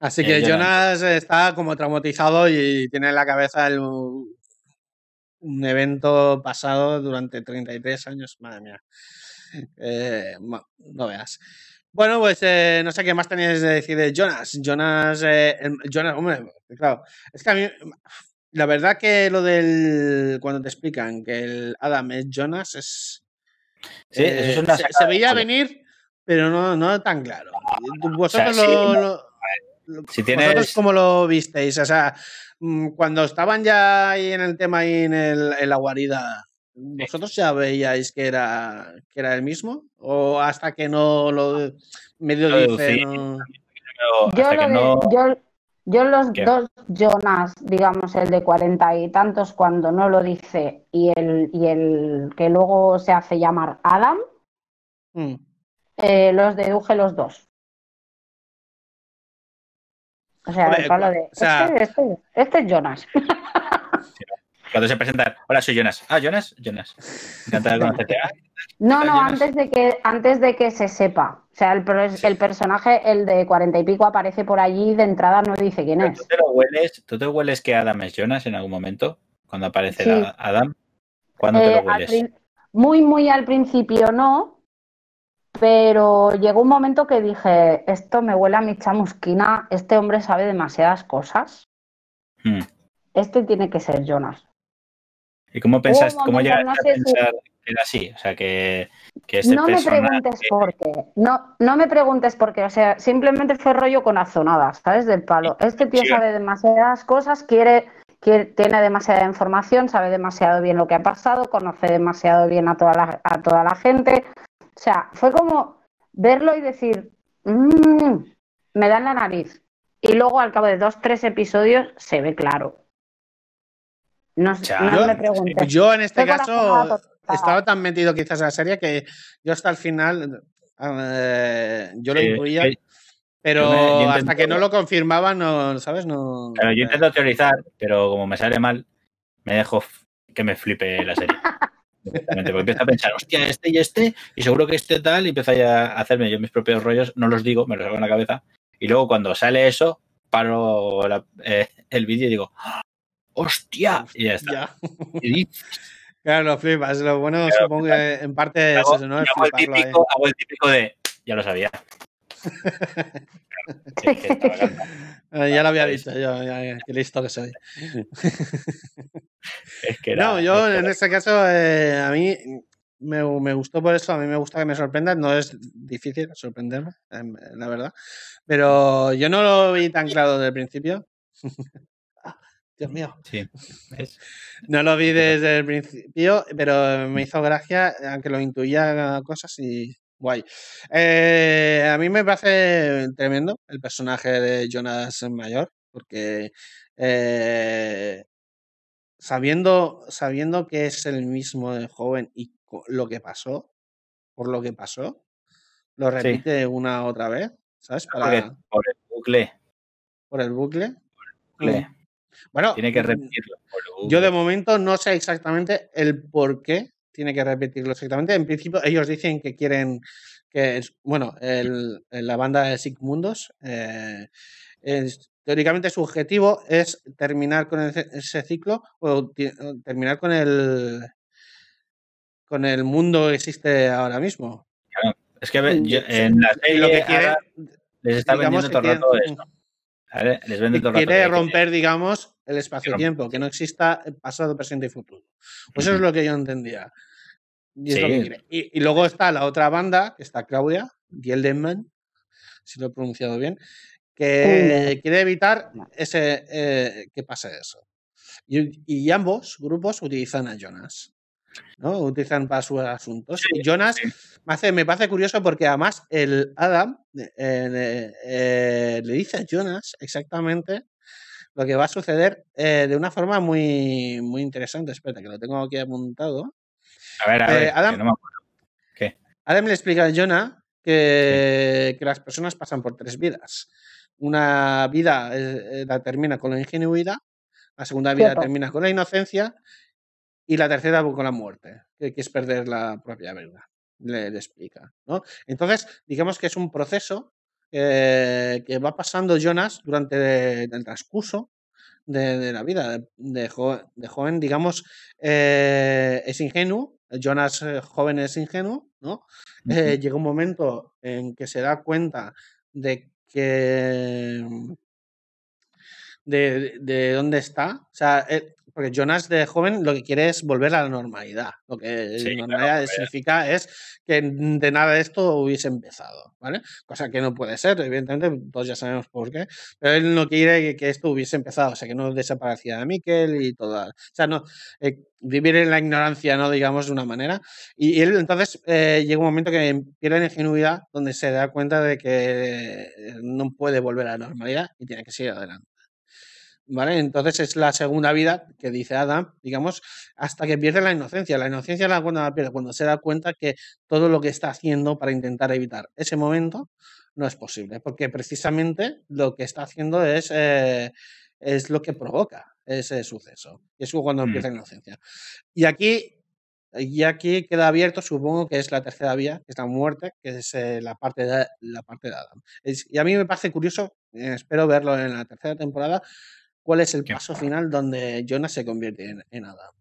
Así que Jonas está como traumatizado y tiene en la cabeza el, un evento pasado durante 33 años. Madre mía. Eh, no veas. Bueno, pues eh, no sé qué más tenéis de decir de Jonas. Jonas, eh, Jonas, hombre, claro. Es que a mí, la verdad que lo del. Cuando te explican que el Adam es Jonas, es. Sí, es se, veía venir, pero no, no tan claro. Vosotros lo, si tienes... cómo lo visteis? O sea, mm, cuando estaban ya ahí en el tema ahí en, el, en la guarida, ¿vosotros ya veíais que era, que era el mismo? ¿O hasta que no lo medio dicen? Yo, yo, los dos Jonas, digamos el de cuarenta y tantos cuando no lo dice y el, y el que luego se hace llamar Adam, mm. eh, los deduje los dos. O sea, el palo de. Este, este, este, es Jonas. Cuando se presenta, hola, soy Jonas. Ah, Jonas, Jonas. Encantado de conocerte. No, no, antes de que antes de que se sepa. O sea, el, el personaje, el de cuarenta y pico, aparece por allí de entrada, no dice quién es. ¿Tú te, lo hueles, ¿Tú te hueles que Adam es Jonas en algún momento? Cuando aparece Adam. ¿Cuándo te lo eh, hueles? Muy, muy al principio no, pero llegó un momento que dije, esto me huele a mi chamusquina, este hombre sabe demasiadas cosas. Hmm. Este tiene que ser Jonas. ¿Y cómo pensaste, cómo llegaste a pensar que era así? O sea, que, este No me preguntes por qué. No, no me preguntes por qué. O sea, simplemente fue rollo con azonadas, ¿sabes? Del palo. Este tío sabe demasiadas cosas, quiere, quiere, tiene demasiada información, sabe demasiado bien lo que ha pasado, conoce demasiado bien a toda la, a toda la gente. O sea, fue como verlo y decir, mmm, me dan la nariz. Y luego al cabo de dos, tres episodios se ve claro. No, no me preguntes. Yo en este caso estaba tan metido quizás en la serie que yo hasta el final eh, yo lo incluía. pero hasta que no lo confirmaba, no, ¿sabes? No, yo intento teorizar, pero como me sale mal, me dejo que me flipe la serie. Porque empiezo a pensar, hostia, este y este, y seguro que este tal, y empiezo a hacerme yo mis propios rollos, no los digo, me los hago en la cabeza, y luego cuando sale eso, paro eh, el vídeo y digo, ¡hostia! Y ya está. claro, lo flipas, lo bueno supongo que en parte es eso, ¿no? Hago el, típico, hago el típico de, ya lo sabía. Eh, ya lo había visto, yo, ya, qué listo que soy. es que no, yo en este caso, eh, a mí me, me, gustó por eso, a mí me gusta que me sorprendan, no es difícil sorprenderme, em, la verdad, pero yo no lo vi tan claro desde el principio. Dios mío. Sí. No lo vi desde el principio, pero me hizo gracia, aunque lo intuía cosas y Guay. Eh, a mí me parece tremendo el personaje de Jonas Mayor, porque eh, sabiendo, sabiendo que es el mismo de joven y lo que pasó, por lo que pasó, lo repite una otra vez, ¿sabes? Por, el, bucle. Por el bucle. Mm. Bueno, tiene que mm, repetirlo. Yo de momento no sé exactamente el por qué tiene que repetirlo exactamente. En principio, ellos dicen que quieren que, bueno, el, la banda de Sigmundos, eh, teóricamente su objetivo es terminar con ese ciclo o terminar con el con el mundo que existe ahora mismo. es que en la serie lo que quiere, les está vendiendo todo el rato esto. Les vende todo quiere romper, digamos, el espacio-tiempo, que no exista pasado, presente y futuro. Pues eso es lo que yo entendía. Y, luego está la otra banda, que está Claudia, Gieldenman, si lo he pronunciado bien, que quiere evitar ese, eh, que pase eso. Y, ambos grupos utilizan a Jonas. ¿No? Utilizan para sus asuntos. y Jonas me, hace, me parece curioso porque además el Adam eh, eh, le dice a Jonas exactamente lo que va a suceder de una forma muy, muy interesante. Espera, que lo tengo aquí apuntado. A ver, a ver, eh, Adam, ¿Qué? Adam le explica a Jonah que, que, las personas pasan por tres vidas. Una vida eh, la termina con la ingenuidad, la segunda vida termina con la inocencia y la tercera con la muerte, que, es perder la propia verdad. Le, explica. ¿no? Entonces, digamos que es un proceso eh, que va pasando Jonas durante el transcurso de, la vida. De, joven, digamos, es ingenuo, Jonas eh, joven es ingenuo ¿no? Eh, llega un momento en que se da cuenta de que de, de dónde está. O sea, eh, porque Jonas de joven lo que quiere es volver a la normalidad. Lo que normalidad significa es que de nada de esto hubiese empezado, ¿vale? Cosa que no puede ser, evidentemente, todos ya sabemos por qué. Pero él no quiere que, esto hubiese empezado, o sea, que no desapareciera Miquel y todo. O sea, no, eh, vivir en la ignorancia, ¿no? Digamos, de una manera. Y, él entonces eh, llega un momento que pierde la ingenuidad, donde se da cuenta de que no puede volver a la normalidad y tiene que seguir adelante. ¿Vale? Entonces es la segunda vida que dice Adam, digamos, hasta que pierde la inocencia. La inocencia la cuando pierde, cuando se da cuenta que todo lo que está haciendo para intentar evitar ese momento no es posible, porque precisamente lo que está haciendo es, eh, es lo que provoca ese suceso. Y es cuando mm. empieza la inocencia. Y aquí, y aquí queda abierto, supongo que es la tercera vía, que es la muerte, que es eh, la, parte de, la parte de Adam. y a mí me parece curioso, eh, espero verlo en la tercera temporada, cuál es el paso final donde Jonas se convierte en, Adam.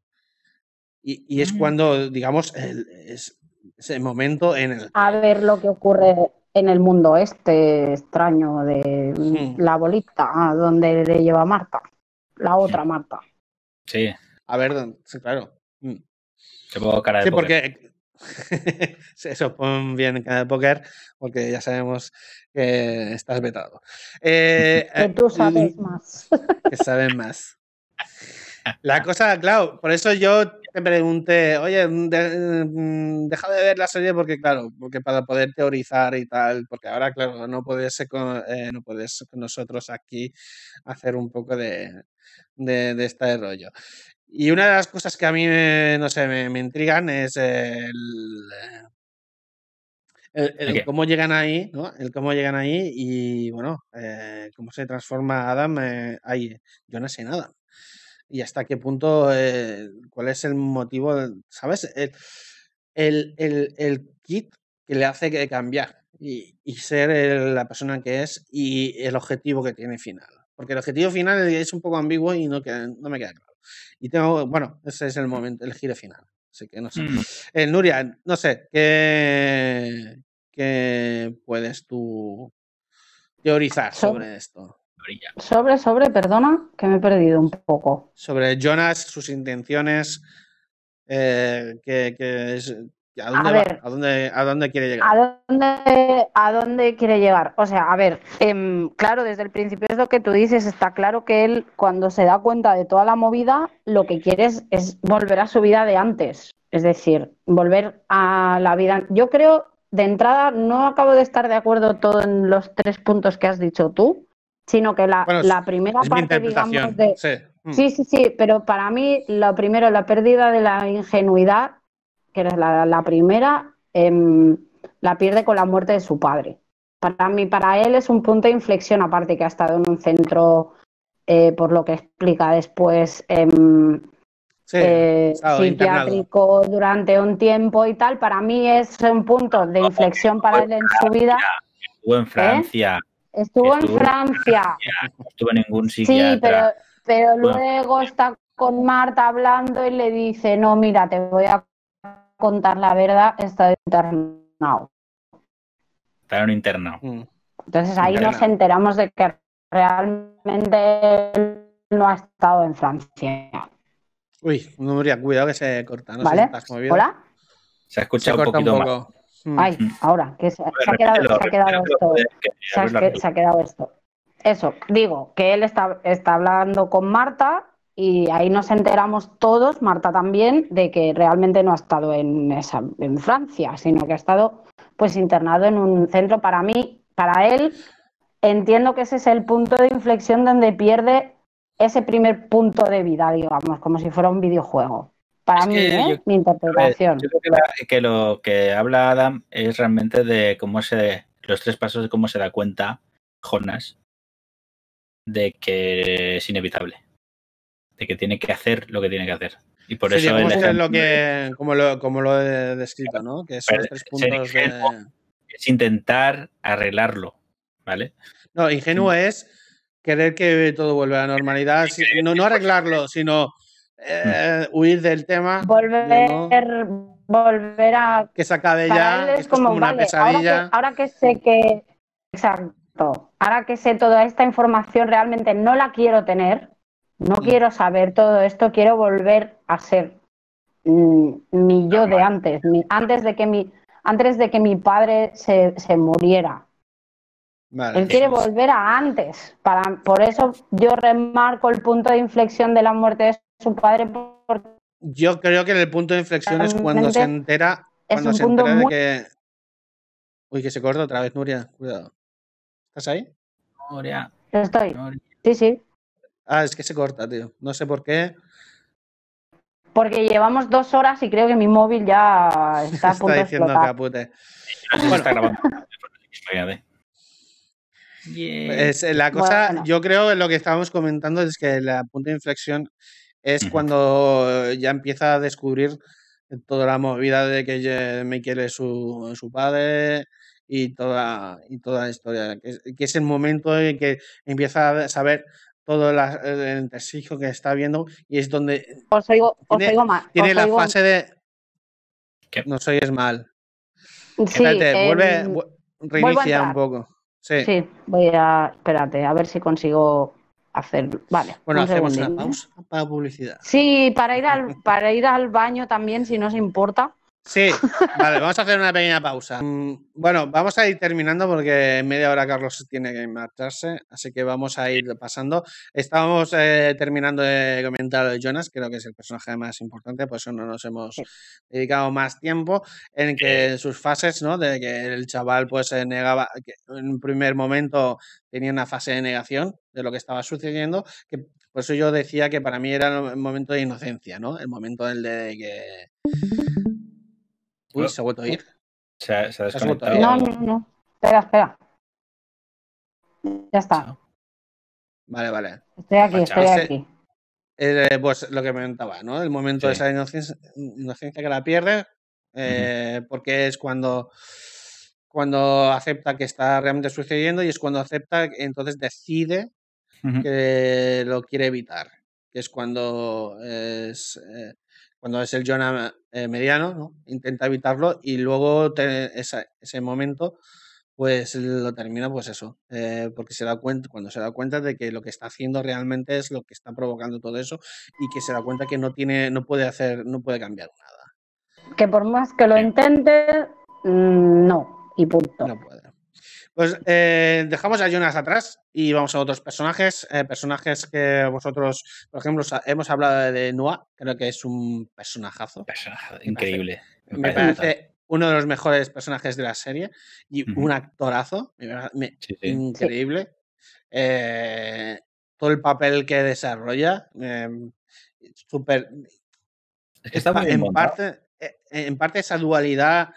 Y, es mm. cuando, digamos, es ese momento en el... A ver lo que ocurre en el mundo este extraño de hmm. la bolita, donde le lleva Marta, la otra Marta. Sí. A ver, sí, claro. Mm. Se puedo cara de sí, porque eso, pon bien cara de póker, porque ya sabemos que estás vetado. Eh, que tú sabes más. Que saben más. La cosa, claro, por eso yo te pregunté, oye, mm, deja de ver la serie porque, claro, porque para poder teorizar y tal, porque ahora, claro, no puedes, eh, no puedes con nosotros aquí hacer un poco de, de, de este rollo. Y una de las cosas que a mí, no sé, me, intrigan es el, el, cómo llegan ahí, ¿no? El cómo llegan ahí y, bueno, eh, cómo se transforma Adam eh, ahí. Yo no sé nada. Y hasta qué punto, eh, cuál es el motivo, ¿sabes? El, el, kit que le hace cambiar y, y ser la persona que es y el objetivo que tiene final. Porque el objetivo final es un poco ambiguo y no, no me queda claro. Y tengo, bueno, ese es el momento, el giro final. Así que no sé. Mm. Eh, Nuria, no sé, ¿qué, ¿qué puedes tú teorizar sobre esto? Sobre, sobre, perdona, que me he perdido un poco. Sobre Jonas, sus intenciones, eh, que, que es, ¿A dónde, ¿A, dónde, quiere llegar? ¿A dónde, ¿A dónde quiere llegar? O sea, a ver, em, claro, desde el principio es lo que tú dices, está claro que él cuando se da cuenta de toda la movida, lo que quiere es, volver a su vida de antes, es decir, volver a la vida. Yo creo, de entrada, no acabo de estar de acuerdo todo en los tres puntos que has dicho tú, sino que la, la primera parte, digamos, de... Sí. Mm. sí, sí, sí, pero para mí, lo primero, la pérdida de la ingenuidad que era la, primera, em, la pierde con la muerte de su padre. Para mí, para él es un punto de inflexión, aparte que ha estado en un centro, eh, por lo que explica después, em, eh, psiquiátrico durante un tiempo y tal. Para mí es un punto de inflexión para él en su vida. Estuvo en Francia. Estuvo, en Francia. No estuvo en ningún psiquiatra. Sí, pero, pero luego está con Marta hablando y le dice, no, mira, te voy a contar la verdad, está internado. Está en internado. Mm. Entonces ahí nos enteramos de que realmente él no ha estado en Francia. Uy, Nuria, cuidado que se corta. No ¿Vale? ¿Hola? Se ha escuchado un poquito un poco. Mm. Ay, ahora, que se, ha quedado, se ha quedado esto. Se ha, quedado esto. Eso, digo, que él está, está hablando con Marta y ahí nos enteramos todos, Marta también, de que realmente no ha estado en, esa, en Francia, sino que ha estado pues internado en un centro. Para mí, para él, entiendo que ese es el punto de inflexión donde pierde ese primer punto de vida, digamos, como si fuera un videojuego. Para mí, ¿eh? mi interpretación. yo creo que, lo que habla Adam es realmente de cómo se, los tres pasos de cómo se da cuenta Jonas de que es inevitable de que tiene que hacer lo que tiene que hacer. Y por eso es lo que, como lo, como lo he descrito, ¿no? Que son tres puntos Es intentar arreglarlo, ¿vale? No, ingenuo es querer que todo vuelva a la normalidad, no, no arreglarlo, sino eh, huir del tema. Volver, volver a... Que se acabe ya, es como, una pesadilla. Ahora que, sé que... Exacto. Ahora que sé toda esta información, realmente no la quiero tener. No mm. quiero saber todo esto, quiero volver a ser mm, mi yo de antes, antes de que mi, antes de que mi padre se, se muriera. Él quiere volver a antes. Para, por eso yo remarco el punto de inflexión de la muerte de su padre. Yo creo que el punto de inflexión es cuando se entera, cuando se entera de que. Uy, que se corta otra vez, Nuria. Cuidado. ¿Estás ahí? Nuria. Estoy. Sí, sí. Ah, es que se corta, tío. No sé por qué. Porque llevamos dos horas y creo que mi móvil ya está a punto está diciendo de capute. Bueno. Está grabando. Es, la cosa, yo creo que lo que estábamos comentando es que la punto de inflexión es cuando ya empieza a descubrir toda la movida de que Michael es su, su padre y toda, y toda la historia, que es, el momento en que empieza a saber todo el entresijo que está viendo y es donde os oigo, tiene, mal. Tiene la fase de... ¿Qué? No soy es mal. Sí, vuelve, reinicia un poco. Sí. voy a. Espérate, a ver si consigo hacer. Vale. Bueno, hacemos una pausa para publicidad. Sí, para ir al, para ir al baño también, si no os importa. Sí, vale, vamos a hacer una pequeña pausa. Mm, bueno, vamos a ir terminando porque en media hora Carlos tiene que marcharse, así que vamos a ir pasando. Estábamos eh, terminando de comentar de Jonas, creo que es el personaje más importante, por eso no nos hemos dedicado más tiempo en que sus fases, ¿no? De que el chaval pues se negaba, que en un primer momento tenía una fase de negación de lo que estaba sucediendo, que por eso yo decía que para mí era el momento de inocencia, ¿no? El momento del de que Uy, se ha vuelto a ir. Se ha, desconectado. No, no, no. Espera, espera. Ya está. Vale, vale. Estoy aquí, estoy aquí. Eh, pues lo que me comentaba, ¿no? El momento de esa inocencia, que la pierde, eh, porque es cuando, cuando acepta que está realmente sucediendo y es cuando acepta, entonces decide que lo quiere evitar, que es cuando es, eh, cuando es el Jonah eh, mediano, ¿no? intenta evitarlo y luego ese momento pues lo termina pues eso, eh, porque se da cuenta, cuando se da cuenta de que lo que está haciendo realmente es lo que está provocando todo eso y que se da cuenta que no tiene, no puede hacer, no puede cambiar nada. Que por más que lo intente, mm, no, y punto. No puede. Pues eh, dejamos a Jonas atrás y vamos a otros personajes. Eh, personajes que vosotros, por ejemplo, hemos hablado de Noah, creo que es un personajazo. increíble. Me parece, uno de los mejores personajes de la serie y un actorazo, increíble. Eh, todo el papel que desarrolla, em, súper. Es que está muy en parte, en parte esa dualidad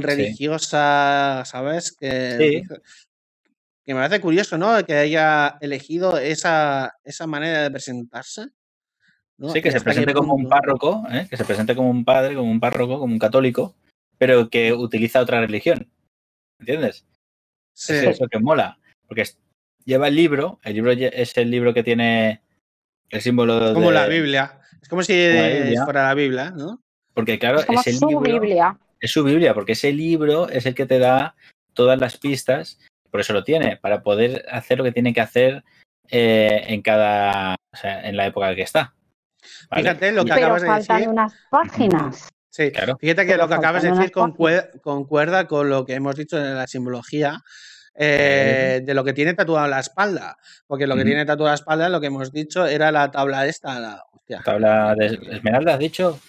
religiosa, ¿sabes? Que, que me parece curioso, ¿no? Que haya elegido esa, esa manera de presentarse. Sí, que se presente como un párroco, ¿eh? que se presente como un padre, como un párroco, como un católico, pero que utiliza otra religión. ¿Entiendes? Sí. Es eso que mola. Porque lleva el libro, el libro es el libro que tiene el símbolo de. Como la Biblia. Es como si fuera la Biblia, ¿no? Porque, claro, es, el libro. Biblia es su Biblia, porque ese libro es el que te da todas las pistas, por eso lo tiene, para poder hacer lo que tiene que hacer eh, en cada, o sea, en la época en que está. Fíjate lo que acabas de decir. unas páginas. Sí, claro. Fíjate que lo que acabas de decir concuerda, con lo que hemos dicho en la simbología eh, de lo que tiene tatuado la espalda. Porque lo que tiene tatuado la espalda, lo que hemos dicho, era la tabla esta. La, tabla de esmeralda, has dicho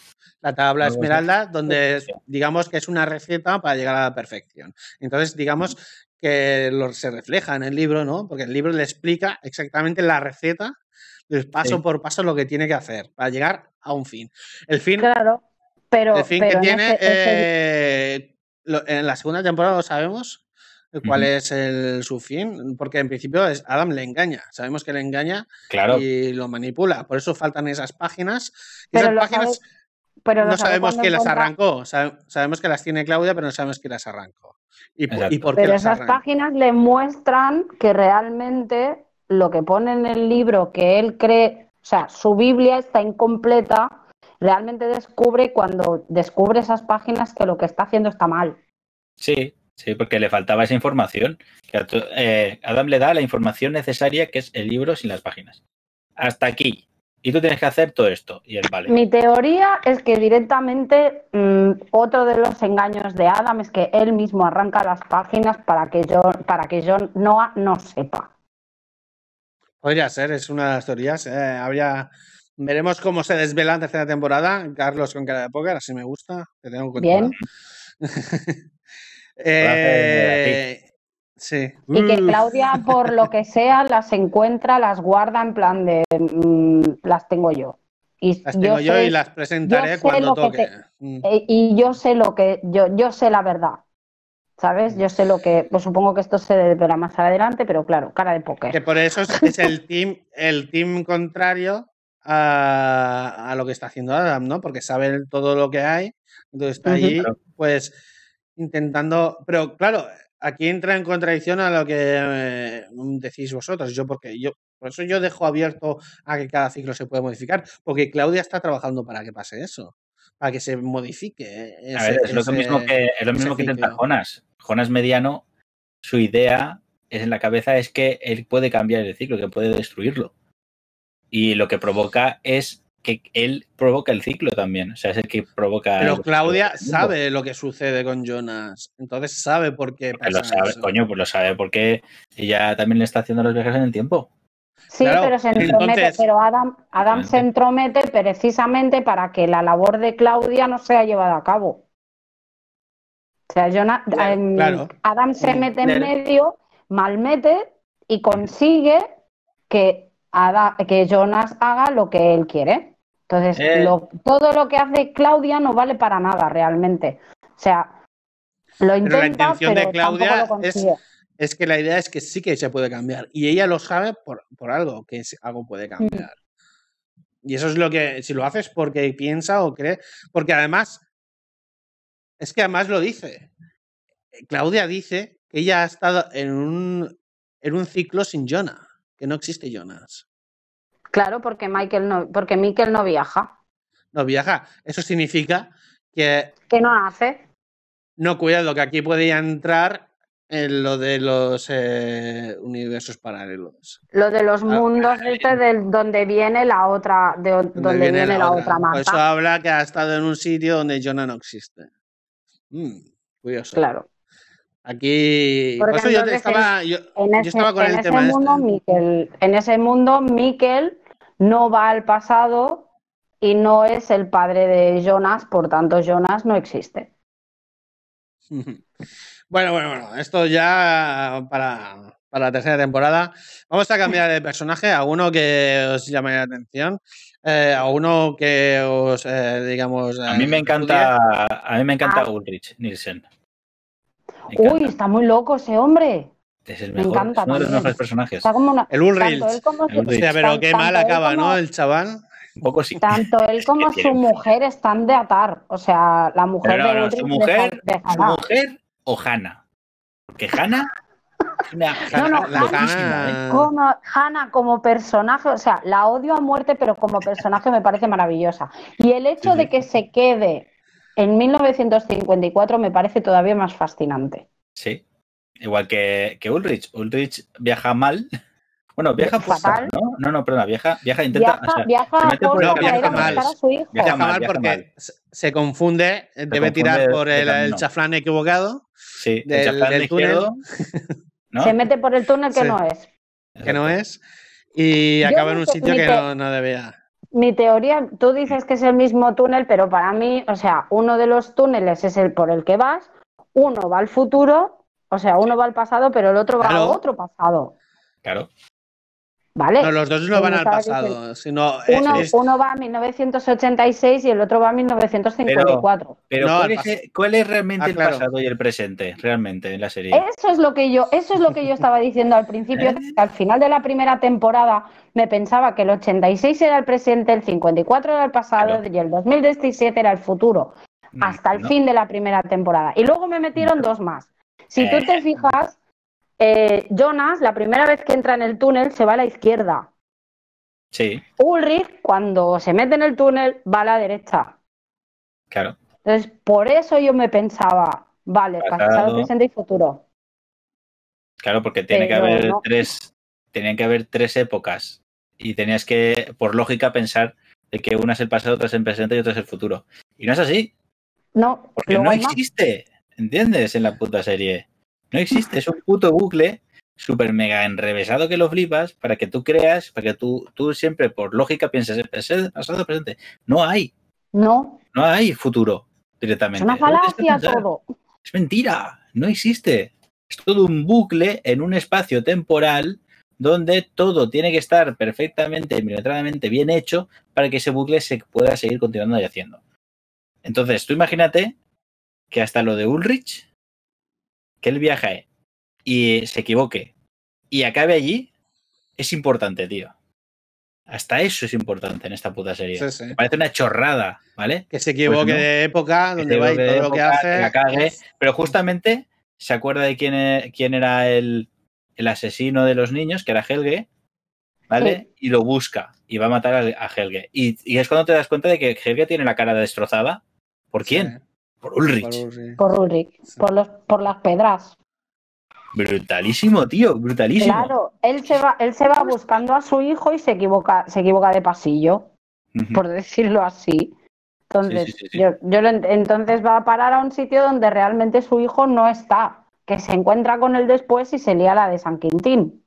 la tabla esmeralda, donde digamos que es una receta para llegar a la perfección. Entonces, digamos que lo, se refleja en el libro, ¿no? Porque el libro le explica exactamente la receta, paso por paso lo que tiene que hacer para llegar a un fin. El fin, claro, pero, el fin que tiene, eh, en la segunda temporada lo sabemos, cuál es el, su fin, porque en principio es Adam le engaña, sabemos que le engaña y lo manipula, por eso faltan esas páginas. esas páginas no sabemos quién las arrancó. Sabemos que las tiene Claudia, pero no sabemos quién las arrancó. ¿Y, por qué pero esas páginas le muestran que realmente lo que pone en el libro que él cree, o sea, su Biblia está incompleta, realmente descubre cuando descubre esas páginas que lo que está haciendo está mal. Sí, sí, porque le faltaba esa información. Eh, Adam le da la información necesaria que es el libro sin las páginas. Hasta aquí. Y tú tienes que hacer todo esto. Y él vale. Mi teoría es que directamente mm, otro de los engaños de Adam es que él mismo arranca las páginas para que yo, para que yo Noah no sepa. Podría ser, es una de las teorías. Eh, habría Veremos cómo se desvela en tercera temporada. Carlos con cara de póker, así me gusta. Te tengo Bien. eh, sí. Y que Claudia, por lo que sea, las encuentra, las guarda en plan de mm, las tengo yo. Y las tengo yo, y las presentaré cuando toque. Mm. Eh, y yo sé lo que, yo, yo sé la verdad. ¿Sabes? Yo sé lo que, pues supongo que esto se verá más adelante, pero claro, cara de póker. Que por eso es, el team, el team contrario a, lo que está haciendo Adam, ¿no? Porque sabe todo lo que hay, entonces está ahí, pues intentando, pero claro, aquí entra en contradicción a lo que eh, decís vosotros, yo porque yo por eso yo dejo abierto a que cada ciclo se puede modificar, porque Claudia está trabajando para que pase eso, para que se modifique. es, lo mismo que, es lo mismo que intenta Jonas. Jonas mediano, su idea es en la cabeza es que él puede cambiar el ciclo, que puede destruirlo y lo que provoca es que él provoca el ciclo también, o sea, es el que provoca... Pero Claudia sabe lo que sucede con Jonas, entonces sabe por qué pasa Lo sabe, coño, pues lo sabe porque ella también le está haciendo los viajes en el tiempo. Sí, pero se entromete, pero Adam, Adam se entromete precisamente para que la labor de Claudia no sea llevada a cabo. O sea, Jonas, em, Adam se mete en medio, malmete y consigue que que Jonas haga lo que él quiere. Entonces, eh. todo lo que hace Claudia no vale para nada realmente. O sea, lo intenta, pero la intención de Claudia es, que la idea es que sí que se puede cambiar. Y ella lo sabe por, algo, que algo puede cambiar. Y eso es lo que, si lo haces porque piensa o cree, porque además, es que además lo dice. Claudia dice que ella ha estado en un, en un ciclo sin Jonah que no existe Jonas. Claro, porque Michael no, porque Michael no viaja. No viaja. Eso significa que. Que no hace. No, cuidado, que aquí podía entrar en lo de los eh, universos paralelos. Lo de los ah, mundos este de donde viene la otra, de donde, viene, la, otra, otra eso habla que ha estado en un sitio donde Jonah no existe. Mm, curioso. Claro. Aquí, por eso yo, estaba, yo, estaba con el tema mundo, este. en ese mundo, Miquel no va al pasado y no es el padre de Jonas, por tanto, Jonas no existe. Bueno, bueno, bueno, esto ya para, la tercera temporada. Vamos a cambiar de personaje a uno que os llame la atención, eh, a uno que os, eh, digamos... a mí me eh, encanta, a mí me encanta ah. Ulrich Nielsen. Uy, está muy loco ese hombre. Es el mejor, me encanta, uno de los mejores personajes. El Ulrich. pero qué mal acaba, ¿no? El chaval. Un poco sí. Tanto él como su mujer están de atar. O sea, la mujer de Ulrich. Su mujer, su mujer o Hanna. Porque Hanna. no, no, Hanna, ¿eh? como, Hanna como personaje, o sea, la odio a muerte, pero como personaje me parece maravillosa. Y el hecho de que se quede en 1954 me parece todavía más fascinante. Sí, igual que, que Ulrich. Ulrich viaja mal. Bueno, viaja fatal. ¿no? No, no, perdona, viaja, viaja intenta. Viaja, viaja, no, viaja mal. Viaja mal porque se confunde, debe tirar por el, chaflán equivocado. Sí, del, el túnel. Se mete por el túnel que no es. Que no es. Y acaba en un sitio que no, no debía mi teoría, tú dices que es el mismo túnel, pero para mí, o sea, uno de los túneles es el por el que vas, uno va al futuro, o sea, uno va al pasado, pero el otro va a otro pasado. Claro. ¿Vale? No, los dos no van al pasado, sino... Uno, va a 1986 y el otro va a 1954. Pero, ¿cuál, es, realmente ah, el pasado y el presente, realmente, en la serie? Eso es lo que yo, eso es lo que yo estaba diciendo al principio, ¿Eh? al final de la primera temporada me pensaba que el 86 era el presente, el 54 era el pasado y el 2017 era el futuro, hasta el fin de la primera temporada. Y luego me metieron dos más. Si tú te eh. fijas, eh, Jonas, la primera vez que entra en el túnel, se va a la izquierda. Sí. Ulrich, cuando se mete en el túnel, va a la derecha. Claro. Entonces, por eso yo me pensaba, vale, pasado, Pasado. presente y futuro. Claro, porque tiene que haber no. tres, tenían que haber tres épocas y tenías que, por lógica, pensar de que una es el pasado, otra es el presente y otra es el futuro. Y no es así, No, porque no existe, ¿entiendes? En la puta serie. No existe, es un puto bucle súper mega enrevesado que lo flipas para que tú creas, para que tú, tú siempre por lógica pienses pasado, presente. No hay, No, no hay futuro es directamente. una tienes que falacia todo. Es mentira, no existe. Es todo un bucle en un espacio temporal donde todo tiene que estar perfectamente, milimetradamente bien hecho para que ese bucle se pueda seguir continuando y haciendo. Entonces, tú imagínate que hasta lo de Ulrich, que él viaje y se equivoque y acabe allí, es importante, tío. Hasta eso es importante en esta puta serie. Sí, sí. Me parece una chorrada, ¿vale? Que se equivoque no. de época, donde va y todo lo que hace. que la cague, pero justamente se acuerda de quién, e- quién era el, el asesino de los niños, que era Helge, ¿vale? Y lo busca y va a matar a, a Helge. Y, y es cuando te das cuenta de que Helge tiene la cara destrozada. ¿Por quién? Por Ulrich. Por Ulrich. Por Ulrich, Sí. por, los, por las pedras. Brutalísimo, tío, brutalísimo. Claro, él se va, él se va buscando a su hijo y se equivoca, se equivoca de pasillo, por decirlo así. Entonces, Sí, sí, sí, sí. Yo, yo lo ent- entonces va a parar a un sitio donde realmente su hijo no está, que se encuentra con él después y se lía la de San Quintín.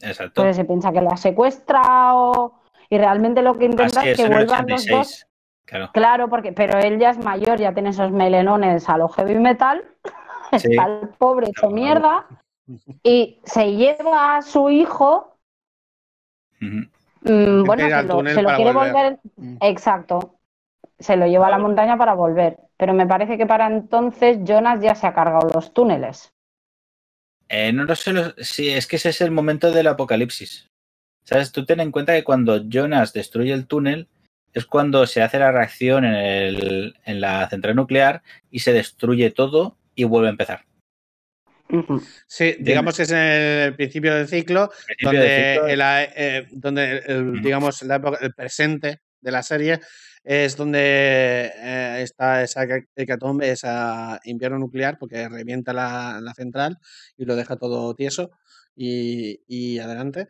Exacto. Entonces se piensa que lo ha secuestrado y realmente lo que intenta Así es es, que vuelvan los dos 86. Claro. Claro, porque, pero él ya es mayor, ya tiene esos melenones a lo heavy metal, Sí. está el pobre hecho Claro. mierda, y se lleva a su hijo, mm, bueno, se lo, se quiere volver. volver, Mm. exacto, se lo lleva a la montaña para volver, pero me parece que para entonces Jonas ya se ha cargado los túneles. Eh, no lo sé, lo- sí, es que ese es el momento del apocalipsis. ¿Sabes? Tú ten en cuenta que cuando Jonas destruye el túnel es cuando se hace la reacción en, el- en la central nuclear y se destruye todo y vuelve a empezar. Sí, digamos que es en el principio del ciclo, Principio donde, de ciclo, el, eh, donde el, digamos, la época- el presente de la serie es donde eh, está esa heca- hecatombe, esa invierno nuclear, porque revienta la, la central y lo deja todo tieso y, y adelante.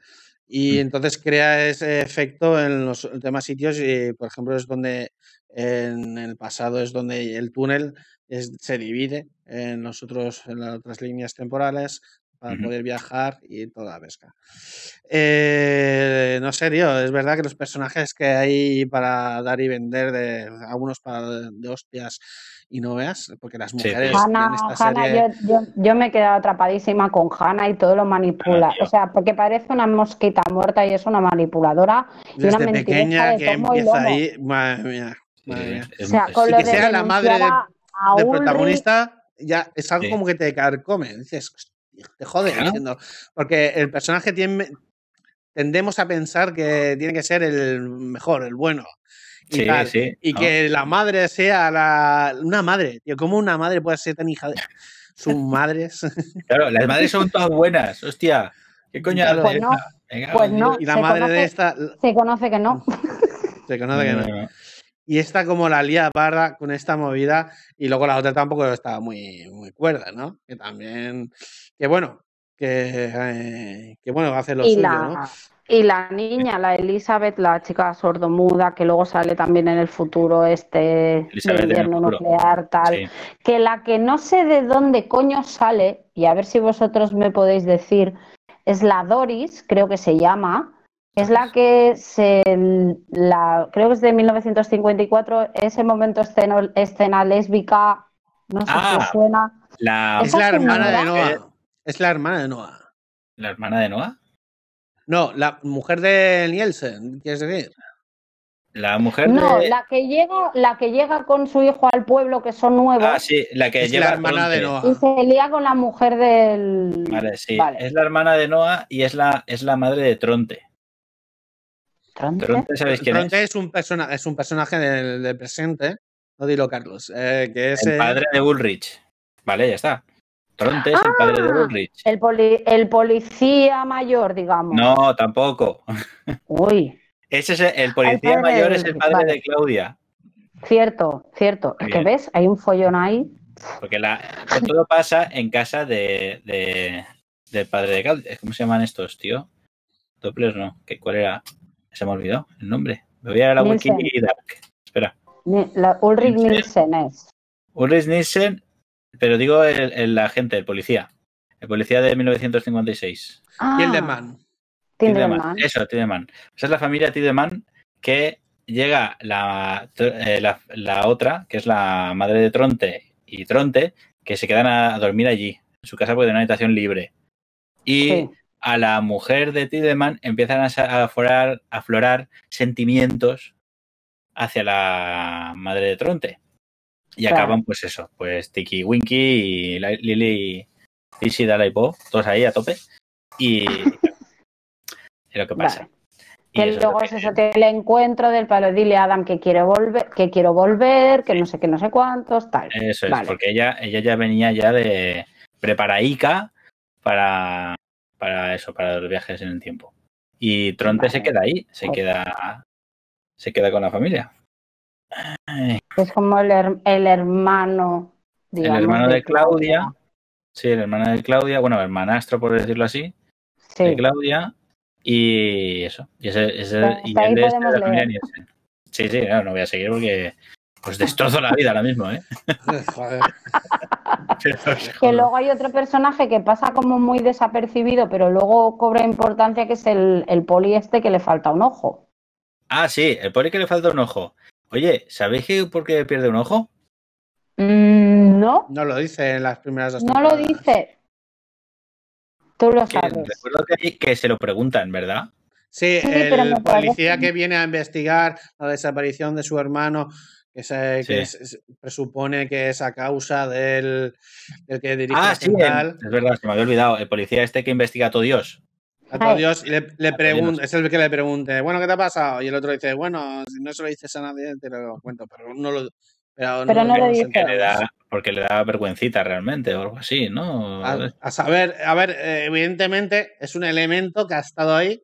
Y Mm. entonces crea ese efecto en los demás sitios y, por ejemplo, es donde en el pasado es donde el túnel es- se divide en, los otros, en las otras líneas temporales para Ujú. poder viajar y toda la pesca. Eh, no sé, tío, es verdad que los personajes que hay para dar y vender, de algunos para de, de hostias y no veas, porque las Sí, mujeres sí. Hannah, en esta Hannah, serie... yo, yo, yo me he quedado atrapadísima con Hannah y todo lo manipula. Ah, o sea, porque parece una mosquita muerta y es una manipuladora y una Desde pequeña de que empieza lomo. ahí, madre mía, Sí, madre mía. es- O sea, con Y lo que de sea la madre del Ulrich, protagonista ya es algo Sí. como que te carcome. Dices, "Hostia, te jode. Diciendo", porque el personaje tiene, tendemos a pensar que tiene que ser el mejor, el bueno. Y, Sí, tal, sí, y ¿no? que la madre sea la, una madre. Tío, ¿Cómo una madre puede ser tan hija de sus madres? Claro, las madres son todas buenas, hostia. ¿Qué coño Claro. Pues no? Venga, pues no. y la se madre de conoce- esta se conoce que no. se conoce que no. Y esta como la lía parda con esta movida y luego la otra tampoco estaba muy, muy cuerda, ¿no? Que también, que bueno, que, eh, que bueno, hace lo Y suyo, la, ¿no? y la niña, la Elizabeth, la chica sordomuda, que luego sale también en el futuro este Elizabeth invierno nuclear, tal. Sí. Que la que no sé de dónde coño sale, y a ver si vosotros me podéis decir, es la Doris, creo que se llama. Es la que se la creo que es de 1954, ese momento escena, escena lésbica, no sé si Ah. os suena. La, Es la hermana de Noah. Es la hermana de Noah. la hermana de Noah. No, la mujer de Nielsen, ¿quieres decir? La mujer No, de. la que llega, la que llega con su hijo al pueblo, que son nuevos, Ah, sí, la que Es lleva la hermana de. Noah. y se lía con la mujer del. Vale, sí. Vale. Es la hermana de Noah y es la, es la madre de Tronte. Tronte. Tronte, ¿sabéis quién Tronte es? es un, persona, es un personaje del, del presente, no dilo Carlos, eh, que es... El eh, padre de Ulrich. Vale, ya está. Tronte es el padre de Ah. Ulrich. El, poli- el policía mayor, digamos. No, tampoco. Uy, Ese es el, policía mayor, es el padre de Claudia. Cierto, cierto. Es que ves, hay un follón ahí. Porque la, todo pasa en casa de, del padre de Claudia. ¿Cómo se llaman estos, tío? Doppler no. ¿Qué, ¿Cuál era? Se me ha olvidado el nombre. Me voy a la wiki Espera. La Ulrich Nielsen es. Ulrich Nielsen, pero digo el, agente, el policía. El policía de 1956. Ah, Tildeman. Tildeman. Eso, Tildeman. Esa es la familia Tildeman que llega eh, la, la, otra, que es la madre de Tronte y Tronte, que se quedan a, dormir allí, en su casa, porque tiene una habitación libre. Y a la mujer de Tildeman empiezan a aflorar, a aflorar sentimientos hacia la madre de Tronte. Y acaban, pues eso, pues Tiki Winky y Lily y y Po, todos ahí a tope. Y, es lo que pasa. Que luego es eso, que el encuentro del palo, dile a Adam que quiere volver, que quiero volver, que no sé qué, no sé cuántos, tal. Eso es, porque ella, ella ya venía ya de preparaica para, para eso, para los viajes en el tiempo. Y Tronte se queda ahí, se queda se queda con la familia. Es como el, hermano. el hermano de, Claudia. Sí, el hermano de Claudia, bueno, el hermanastro, por decirlo así, de Claudia. Y eso. Y ese, ese y él de la familia Sí, sí, no voy a seguir porque pues destrozo la vida ahora mismo, ¿eh? Joder. que luego hay otro personaje que pasa como muy desapercibido, pero luego cobra importancia, que es el, el poli este que le falta un ojo. Ah, sí, el pone que le falta un ojo. Oye, ¿sabéis por qué pierde un ojo? Mm, no. No lo dice en las primeras dos No lo dice. Tú lo sabes. Recuerdo que, se lo preguntan, ¿verdad? Sí, el policía que viene a investigar la desaparición de su hermano, que, se, presupone que es a causa del, que dirige ah, sí, es verdad, se me había olvidado. El policía este que investiga a todo Dios. A todo Dios, y le, pregunta, es el que le pregunte, bueno, ¿qué te ha pasado? Y el otro dice, bueno, si no se lo dices a nadie, te lo cuento, pero no lo. Pero, no, lo dice. Porque le, da, porque le da vergüencita realmente o algo así, ¿no? A, saber, a ver, eh, evidentemente es un elemento que ha estado ahí.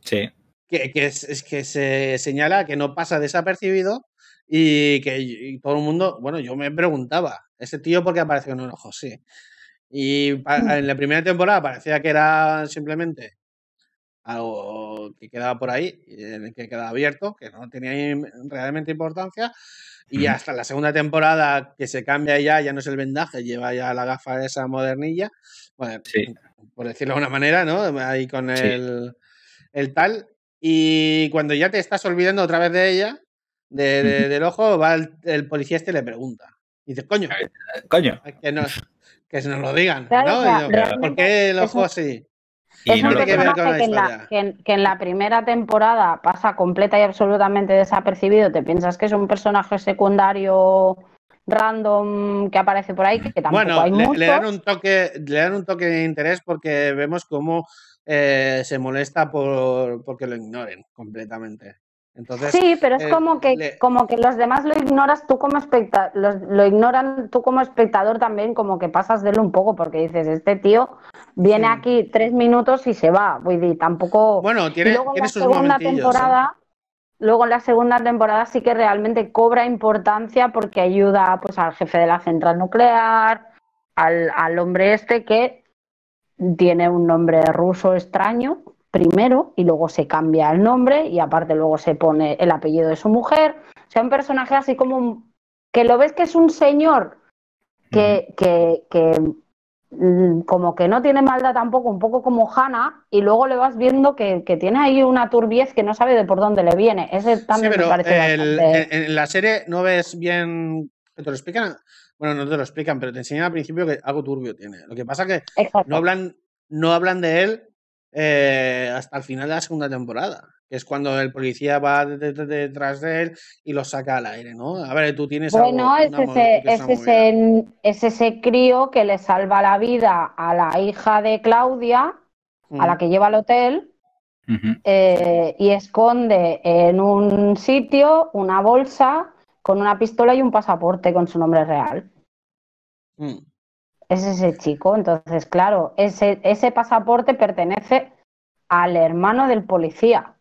Sí. Que, que, es, que se señala que no pasa desapercibido y que todo el mundo, bueno, yo me preguntaba, ¿ese tío por qué apareció en un ojo? Sí. Y mm. en la primera temporada parecía que era simplemente algo que quedaba por ahí, que quedaba abierto, que no tenía realmente importancia. Y hasta la segunda temporada que se cambia ya, ya no es el vendaje, lleva ya la gafa esa modernilla, bueno, por decirlo de alguna manera, ¿no? Ahí con el, el, tal. Y cuando ya te estás olvidando otra vez de ella, de, del ojo, va el, policía este y le pregunta. Y dices, coño, coño. Que, que se nos lo digan, ¿no? ¿Por qué el ojo así? es un personaje que, en la, que, en, la, primera temporada pasa completa y absolutamente desapercibido. Te piensas que es un personaje secundario random que aparece por ahí, que tampoco bueno, hay le, muchos. le, dan un toque, le dan un toque de interés porque vemos cómo eh, se molesta por porque lo ignoren completamente sí, pero es eh, como que como que los demás lo ignoras tú como espectador, lo ignoran tú como espectador también, como que pasas de él un poco, porque dices, este tío viene aquí tres minutos y se va. Voy tampoco. Bueno, tiene, luego en la segunda ¿eh? temporada. Luego en la segunda temporada sí que realmente cobra importancia porque ayuda pues al jefe de la central nuclear, al, al hombre este que tiene un nombre ruso extraño, primero y luego se cambia el nombre y aparte luego se pone el apellido de su mujer. O sea, un personaje así como que lo ves que es un señor que, que, mm, como que no tiene maldad tampoco, un poco como Hannah, y luego le vas viendo que, tiene ahí una turbiez que no sabe de por dónde le viene. Ese también me parece En la serie no ves bien. ¿Te lo explican? Bueno, no te lo explican, pero te enseñan al principio que algo turbio tiene. Lo que pasa que no hablan, no hablan de él eh, hasta el final de la segunda temporada, que es cuando el policía va detrás de, él y lo saca al aire, ¿no? A ver, tú tienes Bueno, es, ese, es, ese, crío que le salva la vida a la hija de Claudia, a la mm. que lleva al hotel, eh, y esconde en un sitio una bolsa con una pistola y un pasaporte con su nombre real. Mm es ese chico. Entonces, claro, ese, ese pasaporte pertenece al hermano del policía,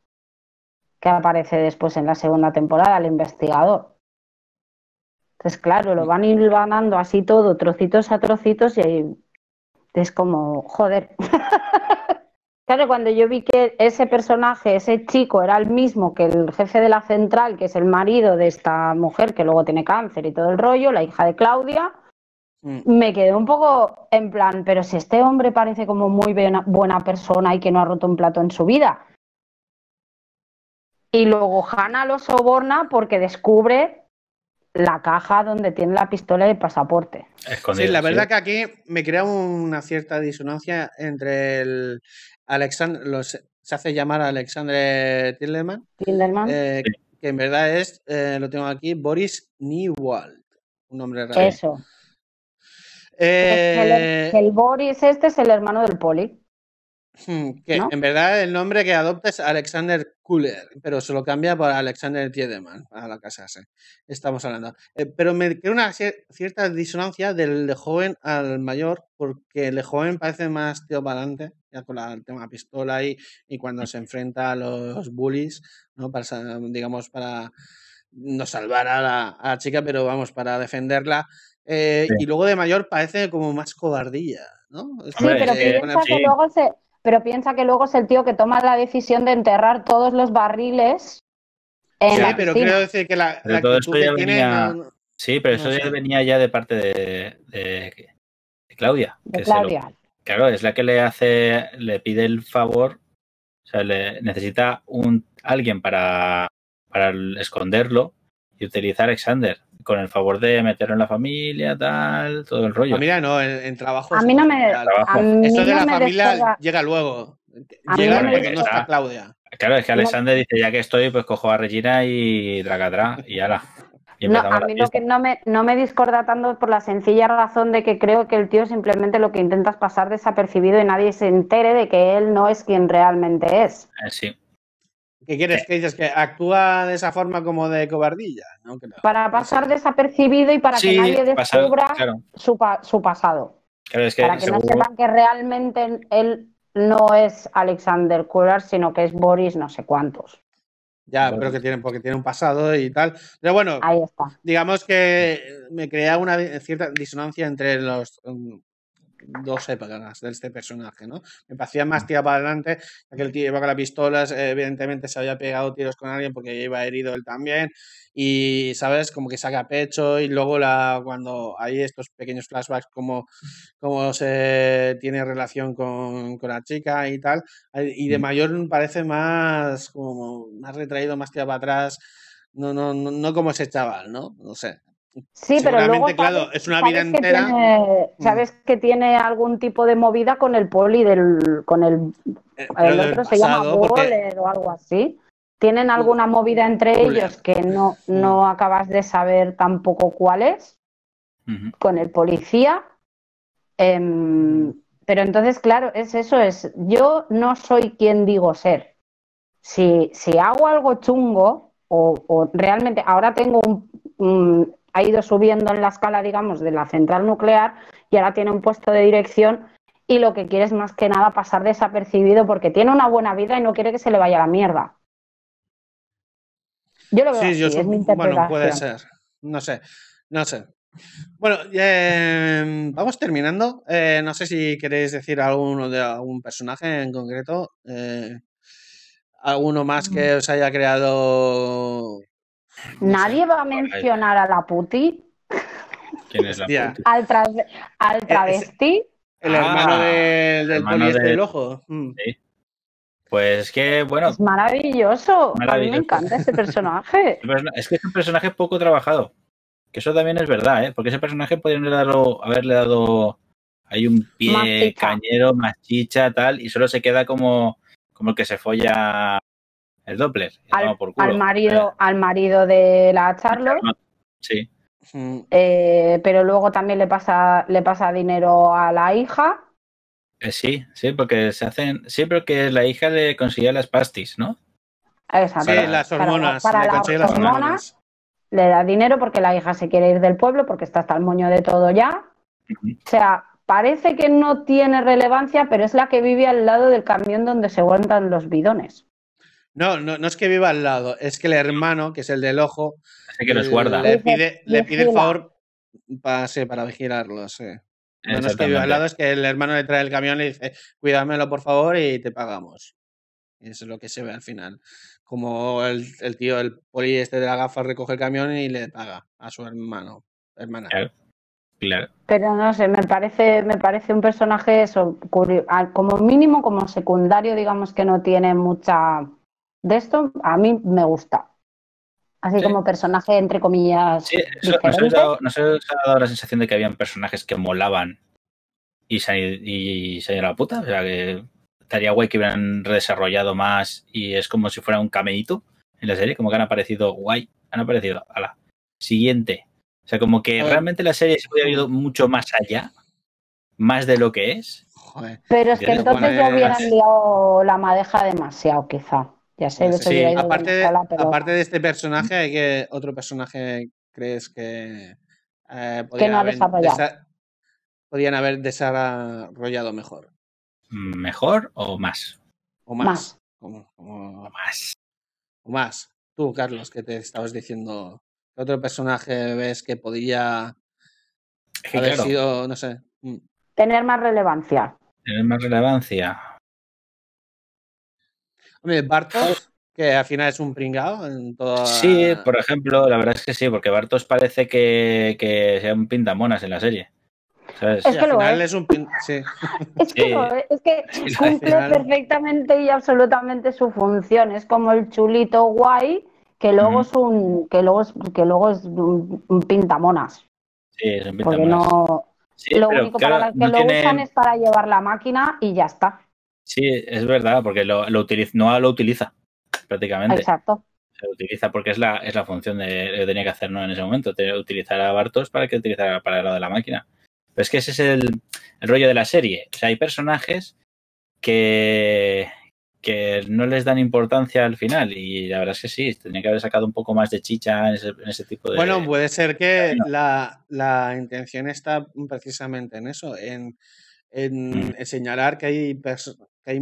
que aparece después en la segunda temporada, el investigador. Entonces, claro, lo van hilvanando así todo, trocitos a trocitos, y es como, joder. claro, cuando yo vi que ese personaje, ese chico, era el mismo que el jefe de la central, que es el marido de esta mujer que luego tiene cáncer y todo el rollo, la hija de Claudia, mm. Me quedé un poco en plan, pero si este hombre parece como muy buena persona y que no ha roto un plato en su vida. Y luego Hannah lo soborna porque descubre la caja donde tiene la pistola y el pasaporte. sí, la verdad que aquí me crea una cierta disonancia entre el Alexander, los, se hace llamar Alexander Tillerman, eh, que en verdad es, eh, lo tengo aquí, Boris Niewald, un nombre raro. Eso. Eh, el, el, Boris este es el hermano del Poli. Hmm, en verdad el nombre que adopta es Alexander Kuller, pero se lo cambia por Alexander Tiedemann a la casarse. Estamos hablando. Eh, pero me crea una cierta disonancia del de joven al mayor, porque el de joven parece más tío para adelante, ya con la, el tema pistola y, y cuando se enfrenta a los bullies, ¿no? Para, digamos, para no salvar a la, chica, pero vamos, para defenderla. Eh, y luego de mayor parece como más cobardía, ¿no? Sí, pero piensa que luego se, pero piensa que luego es el tío que toma la decisión de enterrar todos los barriles. En sí, pero quiero decir que la, venía... Sí, pero eso ya venía ya de parte de, de, Claudia. De Claudia. claro, es la que le hace, le pide el favor, o sea, le necesita un alguien para, para esconderlo y utilizar Alexander con el favor de meterlo en la familia, tal, todo el rollo. Familia no, en, trabajo. A mí no me. Esto de la familia llega luego. llega porque no está Claudia. Claro, es que Alexander dice, ya que estoy, pues cojo a Regina y Dragatrá y ala. no, a mí lo que no me, no me discorda tanto por la sencilla razón de que creo que el tío simplemente lo que intenta es pasar desapercibido y nadie se entere de que él no es quien realmente es. Eh, sí. ¿Qué quieres que dices? ¿Que actúa de esa forma como de cobardilla? Para pasar desapercibido y para que nadie descubra su, su, pasado. para que no sepan que realmente él no es Alexander Kuller, sino que es Boris no sé cuántos. Ya, pero que tiene, porque tiene un pasado y tal. Pero bueno, Ahí está. digamos que me crea una cierta disonancia entre los mm, dos épocas de este personaje, ¿no? Me parecía más tía para adelante, aquel tío iba con las pistolas, evidentemente se había pegado tiros con alguien porque iba herido él también, y, ¿sabes? Como que saca pecho y luego la, cuando hay estos pequeños flashbacks como, como se tiene relación con, con la chica y tal, y de mayor parece más como más retraído, más tía para atrás, no, no, no, no como ese chaval, ¿no? No sé. Sí, pero luego claro, es una vida entera. Mm. sabes que tiene algún tipo de movida con el poli del, con el, eh, el otro se llama Boller o algo así. Tienen alguna movida entre ellos que no, mm. no acabas de saber tampoco cuál es con el policía. Em, pero entonces, claro, es eso, es yo no soy quien digo ser. Si, si hago algo chungo, o, o realmente ahora tengo un, ha ido subiendo en la escala, digamos, de la central nuclear y ahora tiene un puesto de dirección y lo que quiere es más que nada pasar desapercibido porque tiene una buena vida y no quiere que se le vaya la mierda. Yo lo veo sí, así, es mi Bueno, puede ser. No sé, no sé. Bueno, em, vamos terminando. Eh, no sé si queréis decir alguno de algún personaje en concreto. Eh, ¿Alguno más que mm. os haya creado Nadie va a mencionar a la puti. ¿Quién es la puti? Al, travesti. El hermano ah, del poliéster del ojo. Mm. Sí. Pues que, bueno. Es maravilloso. A mí me encanta ese personaje. es que es un personaje poco trabajado. Que eso también es verdad, ¿eh? Porque ese personaje podrían haberle dado hay un pie cañero, más chicha, tal, y solo se queda como, como el que se folla el Doppler. Al, marido, eh. al marido de la Charlotte. Sí. Eh, pero luego también le pasa, le pasa dinero a la hija. Eh, sí, sí, porque se hacen. Sí, que la hija le consigue las pastis, ¿no? Exacto. Sí, las hormonas. Para, las, hormonas, le da dinero porque la hija se quiere ir del pueblo porque está hasta el moño de todo ya. O sea, parece que no tiene relevancia, pero es la que vive al lado del camión donde se aguantan los bidones. No, no, no es que viva al lado, es que el hermano, que es el del ojo, que los guarda. le pide, le pide el favor para, sí, para vigilarlo, sí. No, no es que viva al lado, es que el hermano le trae el camión y le dice, cuídamelo por favor y te pagamos. Y eso es lo que se ve al final. Como el, el tío, el poli este de la gafa recoge el camión y le paga a su hermano, hermana. Claro. Claro. Pero no sé, me parece, me parece un personaje eso, como mínimo como secundario, digamos que no tiene mucha de esto, a mí me gusta. Así como personaje, entre comillas. Sí, eso, ¿no, se os ha dado la sensación de que habían personajes que molaban y se, y se la puta? O sea, que estaría guay que hubieran redesarrollado más y es como si fuera un cameíto en la serie, como que han aparecido guay, han aparecido a la siguiente. O sea, como que realmente la serie se hubiera ido mucho más allá, más de lo que es. Pero es que entonces ya hubieran liado la madeja demasiado, quizá. Ya sé, sí, aparte, de, aparte de este personaje, ¿hay que otro personaje crees que eh, que no ha desarrollado? podrían haber desarrollado mejor? ¿Mejor o más? O más. Como, como... más. O más. Tú, Carlos, que te estabas diciendo ¿Qué otro personaje ves que podía haber sido, no sé? Mm. Tener más relevancia. Tener más relevancia. Hombre, Bartos, que al final es un pringao en toda... Sí, por ejemplo, la verdad es que sí, porque Bartos parece que, que sea un pintamonas en la serie. Es que lo es. un sí. es que, es que cumple perfectamente y absolutamente su función. Es como el chulito guay que luego es un que luego es, que luego es un, pintamonas. Sí, es un pintamonas. Porque no lo único para que lo usan es para llevar la máquina y ya está. Sí, es verdad, porque lo, lo utiliza, no lo utiliza prácticamente. Exacto. Se utiliza porque es la, es la función de, que tenía que hacer ¿no? en ese momento, utilizar a Bartos para que utilizara para lo de la máquina. Pero es que ese es el, el rollo de la serie. O sea, hay personajes que, que no les dan importancia al final y la verdad es que sí, tendría que haber sacado un poco más de chicha en ese, tipo de... Bueno, puede ser que la, intención está precisamente en eso, en, en, mm. señalar que hay, que hay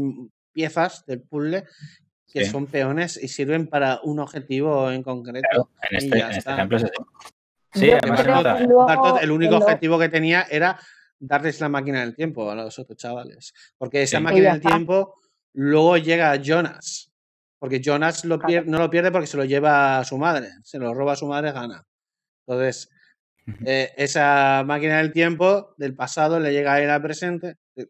piezas del puzzle que son peones y sirven para un objetivo en concreto. en, este, este ejemplo es así. Sí, además el único objetivo que tenía era darles la máquina del tiempo a los otros chavales. Porque esa máquina del tiempo Luego llega Jonas, porque Jonas lo no lo pierde porque se lo lleva a su madre, se lo roba a su madre, gana. Entonces, eh, esa máquina del tiempo del pasado le llega a él al presente, eh,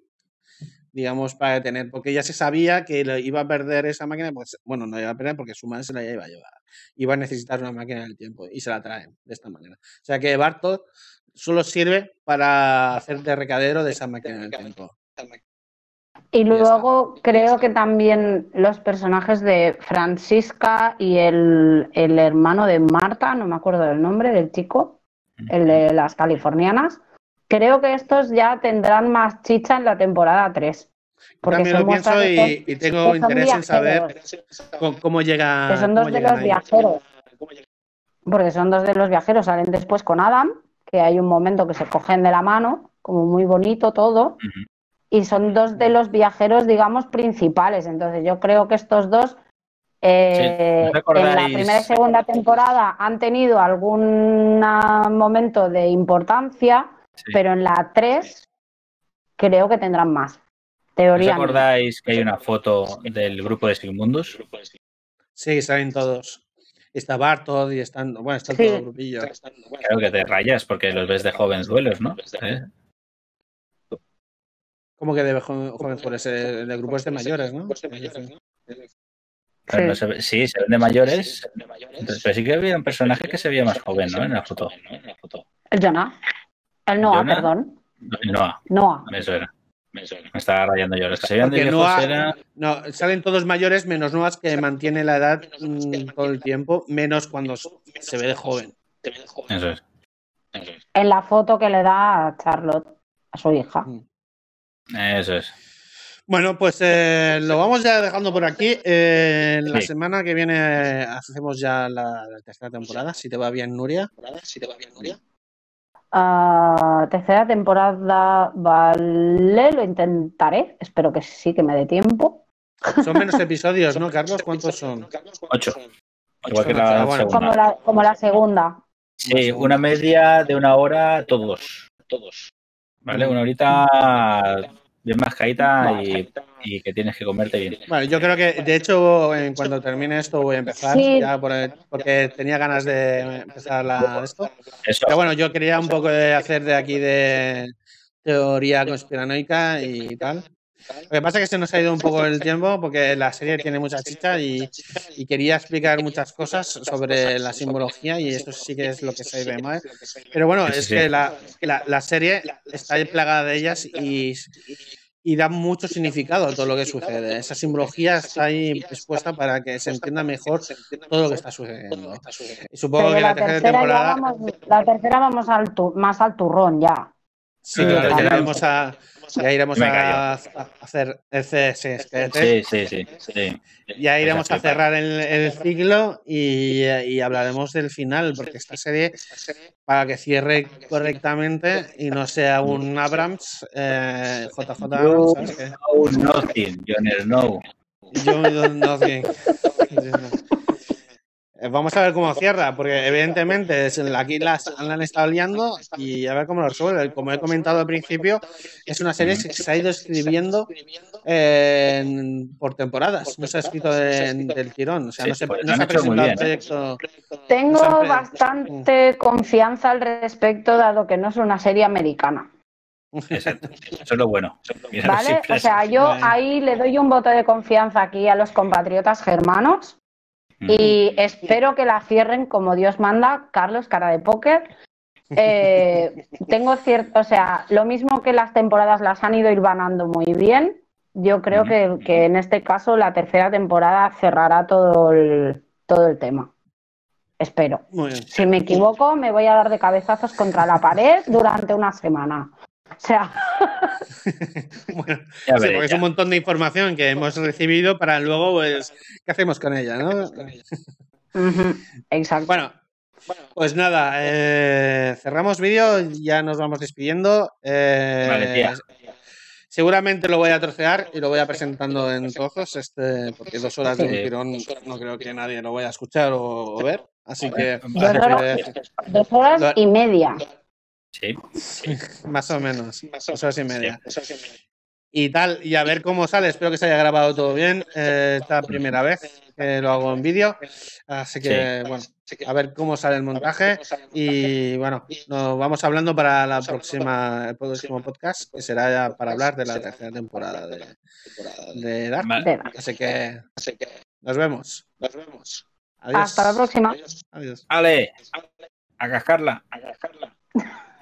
digamos, para detener, porque ya se sabía que iba a perder esa máquina, pues, bueno, no iba a perder porque su madre se la iba a llevar. Iba a necesitar una máquina del tiempo y se la traen de esta manera. O sea que Bartos solo sirve para hacer de recadero de esa máquina del tiempo. Y luego creo que también los personajes de Francisca y el, hermano de Marta, no me acuerdo del nombre del chico, el de las californianas, creo que estos ya tendrán más chicha en la temporada 3. Porque También lo pienso y, tengo interés en saber cómo, llega. Que son dos de los viajeros. Porque son dos de los viajeros, salen después con Adam, que hay un momento que se cogen de la mano, como muy bonito todo y son dos de los viajeros, digamos, principales. Entonces yo creo que estos dos eh, en la primera y segunda temporada han tenido algún momento de importancia, pero en la 3 creo que tendrán más. Teoría. ¿Os acordáis que hay una foto del grupo de Sigmundus? Sí, salen todos. Está Bartod y están, bueno, está todo el grupillo. Creo que te rayas porque los ves de jóvenes duelos, ¿no? ¿Eh? ¿Cómo que de jóvenes por ese, el grupo es de mayores, ¿no? Sí. se ven de mayores, pero sí que había un personaje que se veía más joven, ¿no? En la foto. El Jonah. El Noah, perdón. El Noah. Noah. Eso era. Me estaba rayando yo. Los que se veían de Noah, No, salen todos mayores, menos Noah que mantiene la edad mm, todo el tiempo, menos cuando se ve de joven. Eso es. En la foto que le da a Charlotte, a su hija. Mm. Eso es. Bueno, pues eh, lo vamos ya dejando por aquí. Eh, la semana que viene hacemos ya la, tercera temporada, si te va bien, Nuria. Si te va bien, Nuria. Uh, tercera temporada, vale, lo intentaré. Espero que sí, que me dé tiempo. Son menos episodios, ¿no, Carlos? ¿Cuántos son? Ocho. Igual que la segunda. Como, la, como la segunda. Sí, una media de una hora todos. Todos. ¿Vale? Una horita bien más y, y, que tienes que comerte bien. Bueno, yo creo que, de hecho, en cuando termine esto voy a empezar, ya porque tenía ganas de empezar la, esto. Pero bueno, yo quería un poco de hacer de aquí de teoría conspiranoica y tal. Lo que pasa es que se nos ha ido un poco el tiempo porque la serie tiene mucha chicha y, quería explicar muchas cosas sobre la simbología y esto sí que es lo que se ve mal. Pero bueno, es que la, la, serie está plagada de ellas y, y da mucho significado a todo lo que sucede. Esa simbología está ahí expuesta para que se entienda mejor todo lo que está sucediendo. Y supongo que la, tercera, temporada. Vamos, la tercera vamos al más al turrón ya. Sí, ya vamos a ya iremos a, hacer el CS. Sí, sí, sí, sí. Ya iremos a cerrar el, ciclo y, hablaremos del final, porque esta serie, para que cierre correctamente y no sea un Abrams, eh, JJ Abrams, ¿sabes Snow. Jon nothing. Eh, vamos a ver cómo cierra, porque evidentemente aquí las han estado liando y a ver cómo lo resuelve. Como he comentado al principio, es una serie que se ha ido escribiendo por temporadas, no se ha escrito del tirón, o sea, no se, pues ha presentado el proyecto. Tengo bastante confianza al respecto, dado que no es una serie americana. Exacto. Eso es lo bueno. ¿Vale? O sea, yo ahí le doy un voto de confianza aquí a los compatriotas germanos y espero que la cierren como Dios manda, Carlos, cara de póker. Eh, tengo cierto, o sea, lo mismo que las temporadas las han ido irvanando muy bien, yo creo que, que, en este caso la tercera temporada cerrará todo el, todo el tema. Espero. Si me equivoco, me voy a dar de cabezazos contra la pared durante una semana. O sea. bueno, porque es un montón de información que hemos recibido para luego, pues, ¿qué hacemos con ella, no? Exacto. Bueno, pues nada, eh, cerramos vídeo, ya nos vamos despidiendo. Eh, seguramente lo voy a trocear y lo voy a presentando en trozos, este, porque dos horas de un tirón no creo que nadie lo vaya a escuchar o, ver. Así que. dos horas y media. Sí. Más o menos. Dos horas y media. Y tal, y a ver cómo sale. Espero que se haya grabado todo bien. Eh, esta primera vez que lo hago en vídeo. Así que, bueno, a ver cómo sale el montaje. Y bueno, nos vamos hablando para la próxima, el próximo podcast, que será ya para hablar de la tercera temporada de, de Dark. Así que nos vemos. Nos vemos. Hasta la próxima. Adiós. Ale, a cascarla. A cascarla.